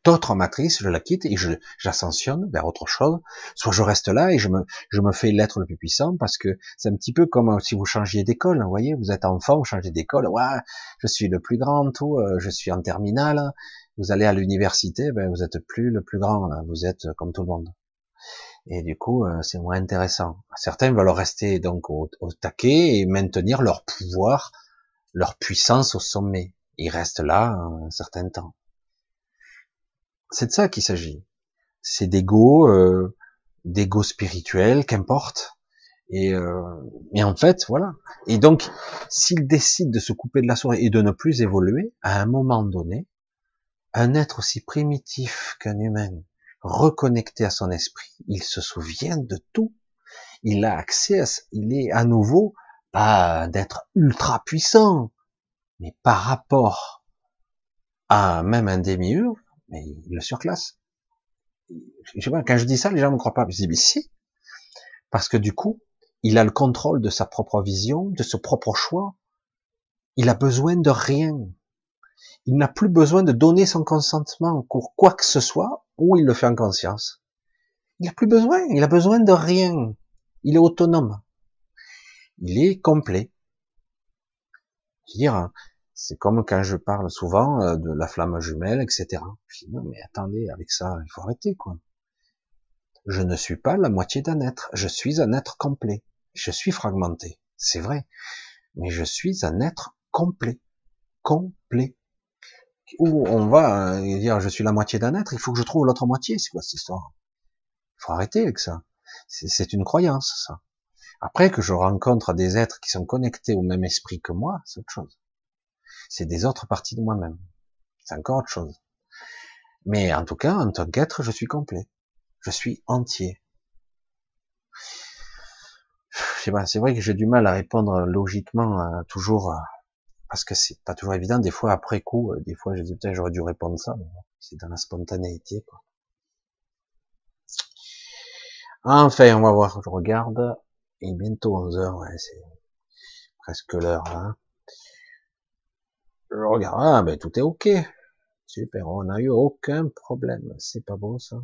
d'autres matrice, je la quitte et je j'ascensionne vers autre chose. Soit je reste là et je me je me fais l'être le plus puissant parce que c'est un petit peu comme si vous changiez d'école. Vous voyez, vous êtes enfant, vous changez d'école. Ouais, je suis le plus grand, tout. Euh, je suis en terminale. Vous allez à l'université, ben vous êtes plus le plus grand. Là, vous êtes comme tout le monde. Et du coup, euh, c'est moins intéressant. Certains veulent rester donc au, au taquet et maintenir leur pouvoir, leur puissance au sommet. Ils restent là un certain temps. C'est de ça qu'il s'agit. C'est d'ego, euh, d'ego spirituel, qu'importe. Et, euh, en fait, voilà. Et donc, s'il décide de se couper de la soirée et de ne plus évoluer, à un moment donné, un être aussi primitif qu'un humain, reconnecté à son esprit, il se souvient de tout. Il a accès à, il est à nouveau pas d'être ultra puissant, mais par rapport à même un démiurge, mais il le surclasse. Quand je dis ça, les gens ne me croient pas. Je dis, mais si. Parce que du coup, il a le contrôle de sa propre vision, de son propre choix. Il a besoin de rien. Il n'a plus besoin de donner son consentement pour quoi que ce soit, ou il le fait en conscience. Il n'a plus besoin, il a besoin de rien. Il est autonome. Il est complet. Je veux dire, c'est comme quand je parle souvent euh, de la flamme jumelle, etc. Je dis non mais attendez, avec ça, il faut arrêter quoi. Je ne suis pas la moitié d'un être, je suis un être complet. Je suis fragmenté, c'est vrai, mais je suis un être complet, complet. Où on va euh, dire je suis la moitié d'un être, il faut que je trouve l'autre moitié, c'est quoi cette histoire? Il faut arrêter avec ça. C'est une croyance, ça. Après que je rencontre des êtres qui sont connectés au même esprit que moi, c'est autre chose. C'est des autres parties de moi-même. C'est encore autre chose. Mais en tout cas, en tant qu'être, je suis complet. Je suis entier. c'est vrai que j'ai du mal à répondre logiquement euh, toujours, euh, parce que c'est pas toujours évident. Des fois, après coup, euh, des fois, je dis peut-être j'aurais dû répondre ça, c'est dans la spontanéité, quoi. Enfin, on va voir, je regarde, et bientôt 11 heures, ouais, c'est presque l'heure, là. Je regarde, ah, ben, tout est ok. Super, on n'a eu aucun problème. C'est pas beau, ça.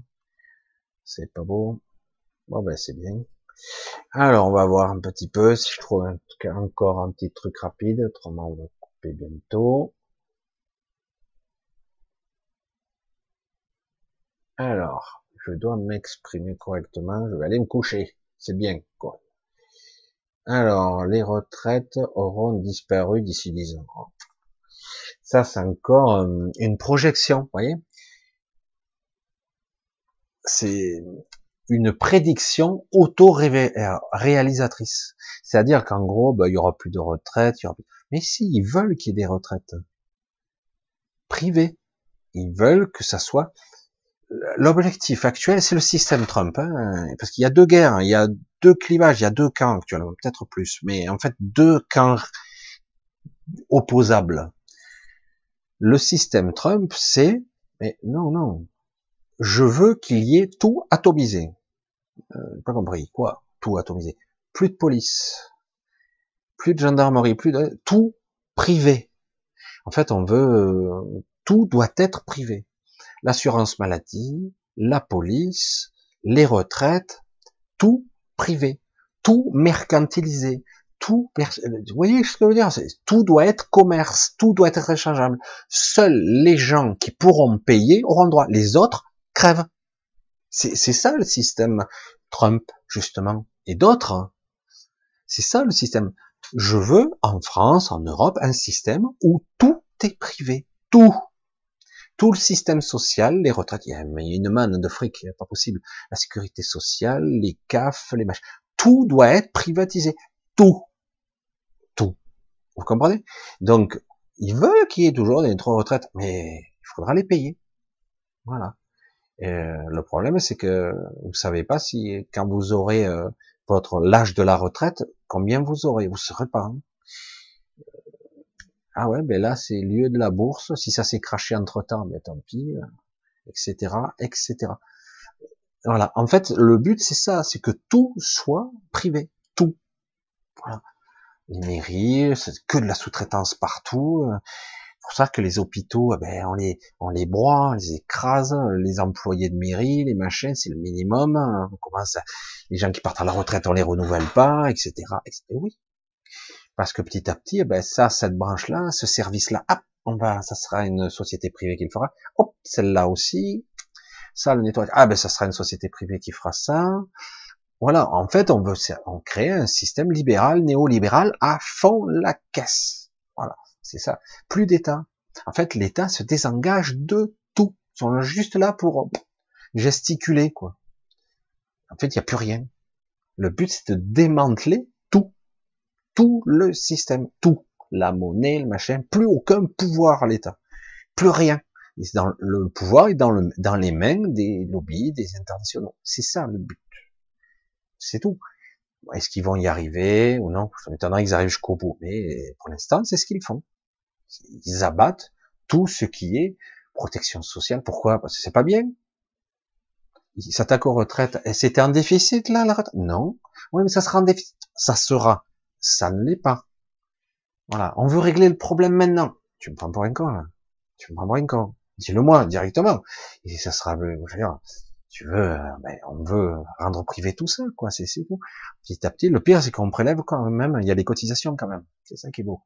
C'est pas beau. Bon, ben, c'est bien. Alors, on va voir un petit peu si je trouve encore un petit truc rapide. Autrement, on va couper bientôt. Alors, je dois m'exprimer correctement. Je vais aller me coucher. C'est bien, quoi. Alors, les retraites auront disparu d'ici 10 ans. Ça, c'est encore euh, une projection, vous voyez? C'est une prédiction auto-réalisatrice. C'est-à-dire qu'en gros, bah, il y aura plus de retraites. Mais si, ils veulent qu'il y ait des retraites privées. Ils veulent que ça soit l'objectif actuel, c'est le système Trump, hein, parce qu'il y a deux guerres, il y a deux clivages, il y a deux camps actuellement, peut-être plus, mais en fait deux camps opposables. Le système Trump, c'est, mais non, non, je veux qu'il y ait tout atomisé. Euh, pas compris, quoi? Tout atomisé. Plus de police, plus de gendarmerie, plus de tout privé. En fait, on veut euh, tout doit être privé. L'assurance maladie, la police, les retraites, tout privé, tout mercantilisé, tout, vous voyez ce que je veux dire Tout doit être commerce, tout doit être échangeable. Seuls les gens qui pourront payer auront droit. Les autres crèvent. C'est ça le système Trump, justement, et d'autres. C'est ça le système. Je veux, en France, en Europe, un système où tout est privé. Tout. Tout le système social, les retraites, il y a une manne de fric, pas possible. La sécurité sociale, les CAF, les machins. Tout doit être privatisé. Tout. Tout. Vous comprenez? Donc, il veut qu'il y ait toujours des trois retraites, mais il faudra les payer. Voilà. Euh, le problème, c'est que vous savez pas si, quand vous aurez euh, votre l'âge de la retraite, combien vous aurez. Vous serez pas. Hein. Ah ouais, ben là, c'est lieu de la bourse. Si ça s'est craché entre temps, ben tant pis, etc., euh, etc. Voilà. En fait, le but, c'est ça, c'est que tout soit privé. Voilà. Les mairies, c'est que de la sous-traitance partout. C'est pour ça que les hôpitaux, eh ben, on les, on les broie, on les écrase, les employés de mairie, les machins, c'est le minimum. On commence à, les gens qui partent à la retraite, on les renouvelle pas, etc., etc. Oui. Parce que petit à petit, eh ben ça, cette branche-là, ce service-là, hop, on va, ça sera une société privée qui le fera. Hop, celle-là aussi. Ça, le nettoyage. Ah ben, ça sera une société privée qui fera ça. Voilà. En fait, on veut, on crée un système libéral, néolibéral à fond la caisse. Voilà. C'est ça. Plus d'État. En fait, l'État se désengage de tout. Ils sont juste là pour gesticuler, quoi. En fait, il n'y a plus rien. Le but, c'est de démanteler tout le système, tout, la monnaie, le machin, plus aucun pouvoir à l'État, plus rien. Le pouvoir est dans, dans les mains des lobbies, des internationaux. C'est ça le but. C'est tout. Est-ce qu'ils vont y arriver ou non? Ça m'étonnerait qu'ils arrivent jusqu'au bout. Mais pour l'instant, c'est ce qu'ils font. Ils abattent tout ce qui est protection sociale. Pourquoi? Parce que c'est pas bien. Ils s'attaquent aux retraites. Et c'était un déficit là, la retraite? Non. Oui, mais ça sera un déficit. Ça sera ça ne l'est pas. Voilà, on veut régler le problème maintenant. Tu me prends pour un con, là. Tu me prends pour un con. Dis-le moi directement. Et ça sera, je veux dire, tu veux, euh, ben, on veut rendre privé tout ça, quoi. C'est tout. Petit à petit, le pire, c'est qu'on prélève quand même. Il y a des cotisations quand même. C'est ça qui est beau.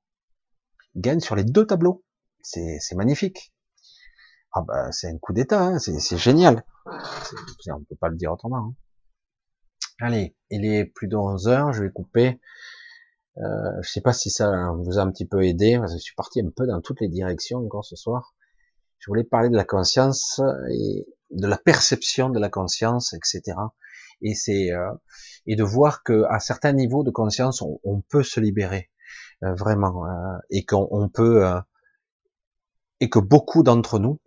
Gagne sur les deux tableaux. C'est magnifique. Ah bah, c'est un coup d'état. Hein. C'est génial. On peut pas le dire autrement. Hein. Allez, il est plus de 11 heures, je vais couper. Euh, je sais pas si ça vous a un petit peu aidé, je suis parti un peu dans toutes les directions encore ce soir. Je voulais parler de la conscience et de la perception de la conscience, etc. Et c'est euh, et de voir que à certains niveaux de conscience, on, peut se libérer euh, vraiment, euh, et qu'on peut euh, et que beaucoup d'entre nous,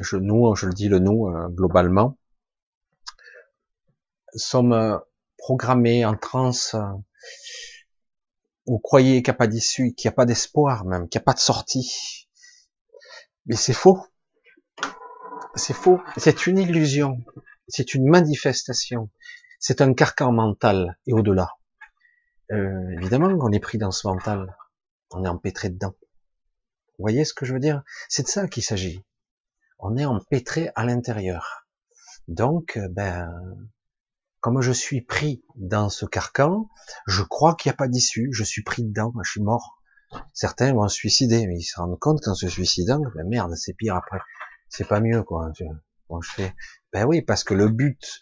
je, nous, je le dis le nous globalement, sommes programmés en transe vous croyez qu'il n'y a pas d'issue, qu'il n'y a pas d'espoir même, qu'il n'y a pas de sortie. Mais c'est faux. C'est faux. C'est une illusion. C'est une manifestation. C'est un carcan mental et au-delà. Euh, évidemment qu'on est pris dans ce mental. On est empêtré dedans. Vous voyez ce que je veux dire? C'est de ça qu'il s'agit. On est empêtré à l'intérieur. Donc, ben, comme je suis pris dans ce carcan, je crois qu'il n'y a pas d'issue, je suis pris dedans, je suis mort. Certains vont se suicider, mais ils se rendent compte qu'en se suicidant, ben merde, c'est pire après. C'est pas mieux, quoi. Ben oui, parce que le but,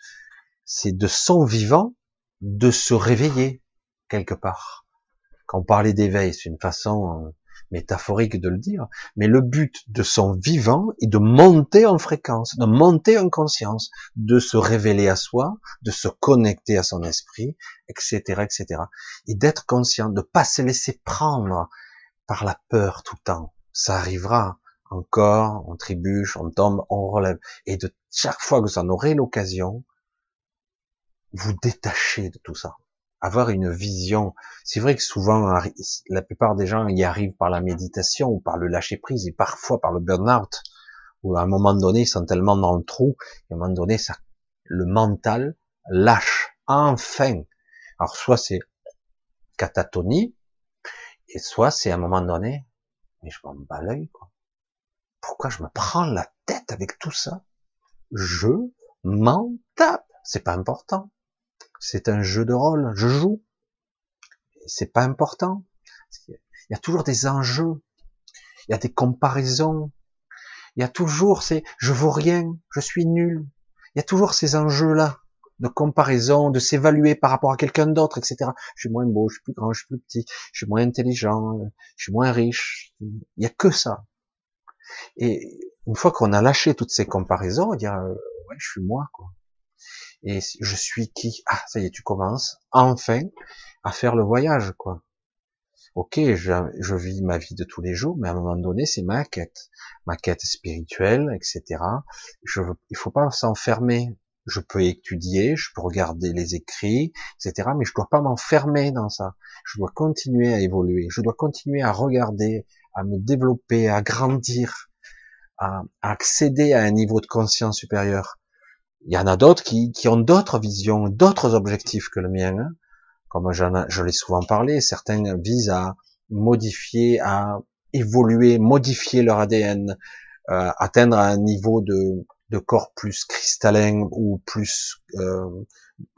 c'est de son vivant, de se réveiller, quelque part. Quand on parlait d'éveil, c'est une façon euh, métaphorique de le dire, mais le but de son vivant est de monter en fréquence, de monter en conscience, de se révéler à soi, de se connecter à son esprit, etc., etc. Et d'être conscient, de pas se laisser prendre par la peur tout le temps. Ça arrivera encore, on trébuche, on tombe, on relève. Et de chaque fois que vous en aurez l'occasion, vous détachez de tout ça avoir une vision. C'est vrai que souvent, la plupart des gens y arrivent par la méditation ou par le lâcher prise et parfois par le burn-out, où à un moment donné, ils sont tellement dans le trou, et à un moment donné, ça, le mental lâche, enfin. Alors, soit c'est catatonie, et soit c'est à un moment donné, mais je m'en bats l'œil, quoi. Pourquoi je me prends la tête avec tout ça? Je m'en tape. C'est pas important. C'est un jeu de rôle. Je joue. C'est pas important. Il y a toujours des enjeux. Il y a des comparaisons. Il y a toujours ces je vaux rien, je suis nul. Il y a toujours ces enjeux-là de comparaison, de s'évaluer par rapport à quelqu'un d'autre, etc. Je suis moins beau, je suis plus grand, je suis plus petit, je suis moins intelligent, je suis moins riche. Il y a que ça. Et une fois qu'on a lâché toutes ces comparaisons, on dire euh, ouais, je suis moi quoi et je suis qui? Ah, ça y est, tu commences enfin à faire le voyage, quoi. Ok, je, je, vis ma vie de tous les jours, mais à un moment donné, c'est ma quête, ma quête spirituelle, etc. Je, il faut pas s'enfermer. Je peux étudier, je peux regarder les écrits, etc. Mais je dois pas m'enfermer dans ça. Je dois continuer à évoluer. Je dois continuer à regarder, à me développer, à grandir, à, à accéder à un niveau de conscience supérieur. Il y en a d'autres qui, qui ont d'autres visions, d'autres objectifs que le mien. Hein. Comme je l'ai souvent parlé, certains visent à modifier, à évoluer, modifier leur ADN, euh, atteindre un niveau de, de, corps plus cristallin ou plus euh,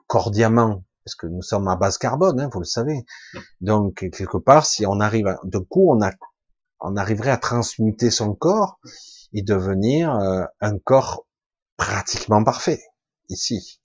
corps diamant, parce que nous sommes à base carbone, hein, vous le savez. Donc quelque part, si on arrive, de coup, on, a, on arriverait à transmuter son corps et devenir euh, un corps pratiquement parfait ici.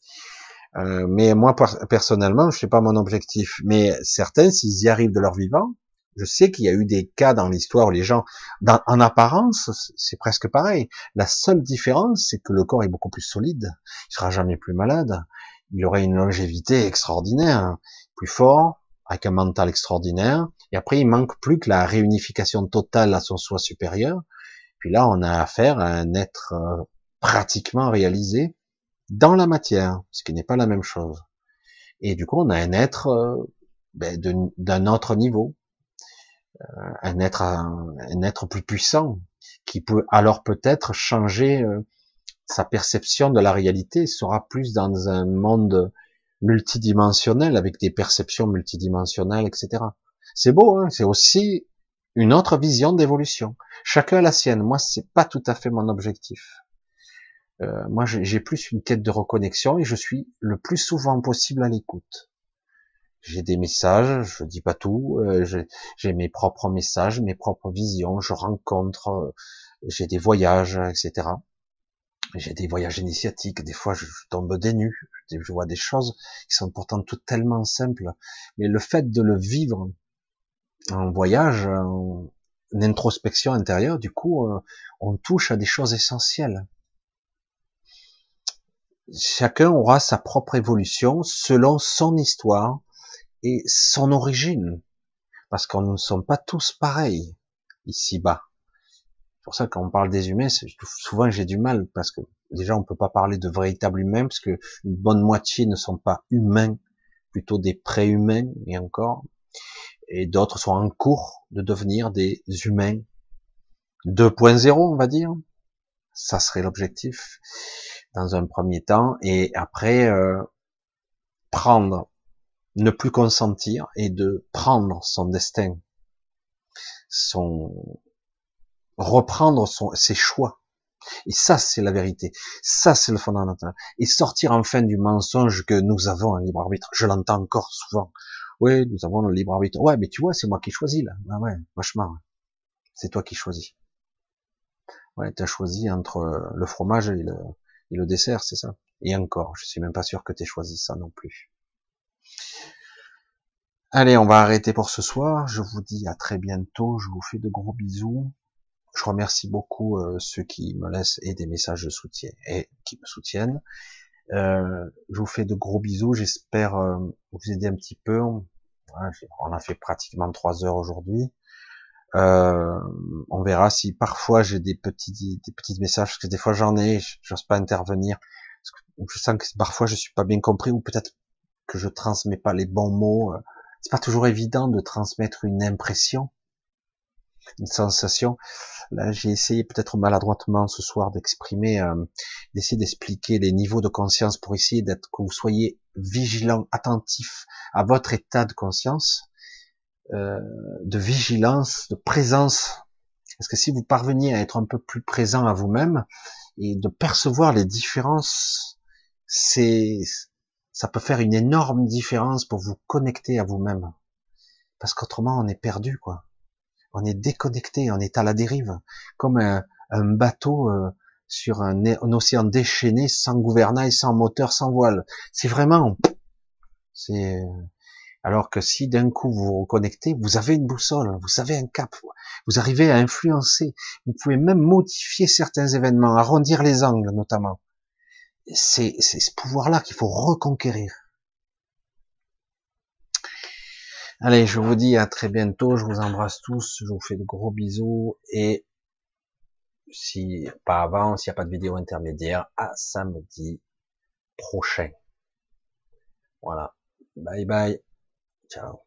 Euh, mais moi personnellement, je sais pas mon objectif. Mais certains, s'ils y arrivent de leur vivant, je sais qu'il y a eu des cas dans l'histoire où les gens, en apparence, c'est presque pareil. La seule différence, c'est que le corps est beaucoup plus solide. Il sera jamais plus malade. Il aurait une longévité extraordinaire, plus fort, avec un mental extraordinaire. Et après, il manque plus que la réunification totale à son soi supérieur. Puis là, on a affaire à un être euh, pratiquement réalisé dans la matière, ce qui n'est pas la même chose. Et du coup, on a un être euh, ben, d'un autre niveau, euh, un être un, être plus puissant, qui peut alors peut-être changer sa perception de la réalité, sera plus dans un monde multidimensionnel avec des perceptions multidimensionnelles, etc. C'est beau, hein c'est aussi une autre vision d'évolution. Chacun a la sienne. Moi, c'est pas tout à fait mon objectif. Euh, moi, j'ai plus une quête de reconnexion et je suis le plus souvent possible à l'écoute. J'ai des messages, je dis pas tout, euh, j'ai mes propres messages, mes propres visions, je rencontre, euh, j'ai des voyages, etc. J'ai des voyages initiatiques, des fois je, tombe des je vois des choses qui sont pourtant tout tellement simples, mais le fait de le vivre en voyage, en introspection intérieure, du coup, euh, on touche à des choses essentielles. Chacun aura sa propre évolution selon son histoire et son origine, parce qu'on ne sommes pas tous pareils ici-bas. C'est pour ça quand on parle des humains, souvent j'ai du mal parce que déjà on peut pas parler de véritables humains parce que une bonne moitié ne sont pas humains, plutôt des pré-humains et encore, et d'autres sont en cours de devenir des humains 2.0 on va dire. Ça serait l'objectif dans un premier temps et après euh, prendre, ne plus consentir et de prendre son destin, son reprendre ses choix. Et ça, c'est la vérité. Ça, c'est le fondamental. Et sortir enfin du mensonge que nous avons un libre arbitre. Je l'entends encore souvent. Oui, nous avons le libre arbitre. Ouais, mais tu vois, c'est moi qui choisis, là. Ah ouais, vachement. C'est toi qui choisis. Ouais, tu as choisi entre euh, le fromage et le, dessert, c'est ça? Et encore, je suis même pas sûr que tu aies choisi ça non plus. Allez, on va arrêter pour ce soir. Je vous dis à très bientôt. Je vous fais de gros bisous. Je remercie beaucoup euh, ceux qui me laissent et des messages de soutien et qui me soutiennent. Euh, je vous fais de gros bisous. J'espère euh, vous aider un petit peu. On a fait pratiquement trois heures aujourd'hui. on verra si parfois j'ai des petits des petits messages parce que des fois j'en ai, j'ose pas intervenir. je sens que parfois je suis pas bien compris ou peut-être que je transmets pas les bons mots. C'est pas toujours évident de transmettre une impression une sensation. Là, j'ai essayé peut-être maladroitement ce soir d'exprimer, euh, d'essayer d'expliquer les niveaux de conscience pour essayer d'être que vous soyez vigilant, attentif à votre état de conscience, euh, de vigilance, de présence. Parce que si vous parveniez à être un peu plus présent à vous-même et de percevoir les différences, c'est ça peut faire une énorme différence pour vous connecter à vous-même. Parce qu'autrement, on est perdu, quoi on est déconnecté, on est à la dérive, comme un, bateau euh, sur un, océan déchaîné, sans gouvernail, sans moteur, sans voile. C'est vraiment, c'est alors que si d'un coup vous vous reconnectez, vous avez une boussole, vous avez un cap, vous arrivez à influencer, vous pouvez même modifier certains événements, arrondir les angles notamment. C'est ce pouvoir-là qu'il faut reconquérir. Allez, je vous dis à très bientôt, je vous embrasse tous, je vous fais de gros bisous et si pas avant, s'il n'y a pas de vidéo intermédiaire, à samedi prochain. Voilà. Bye bye. Ciao.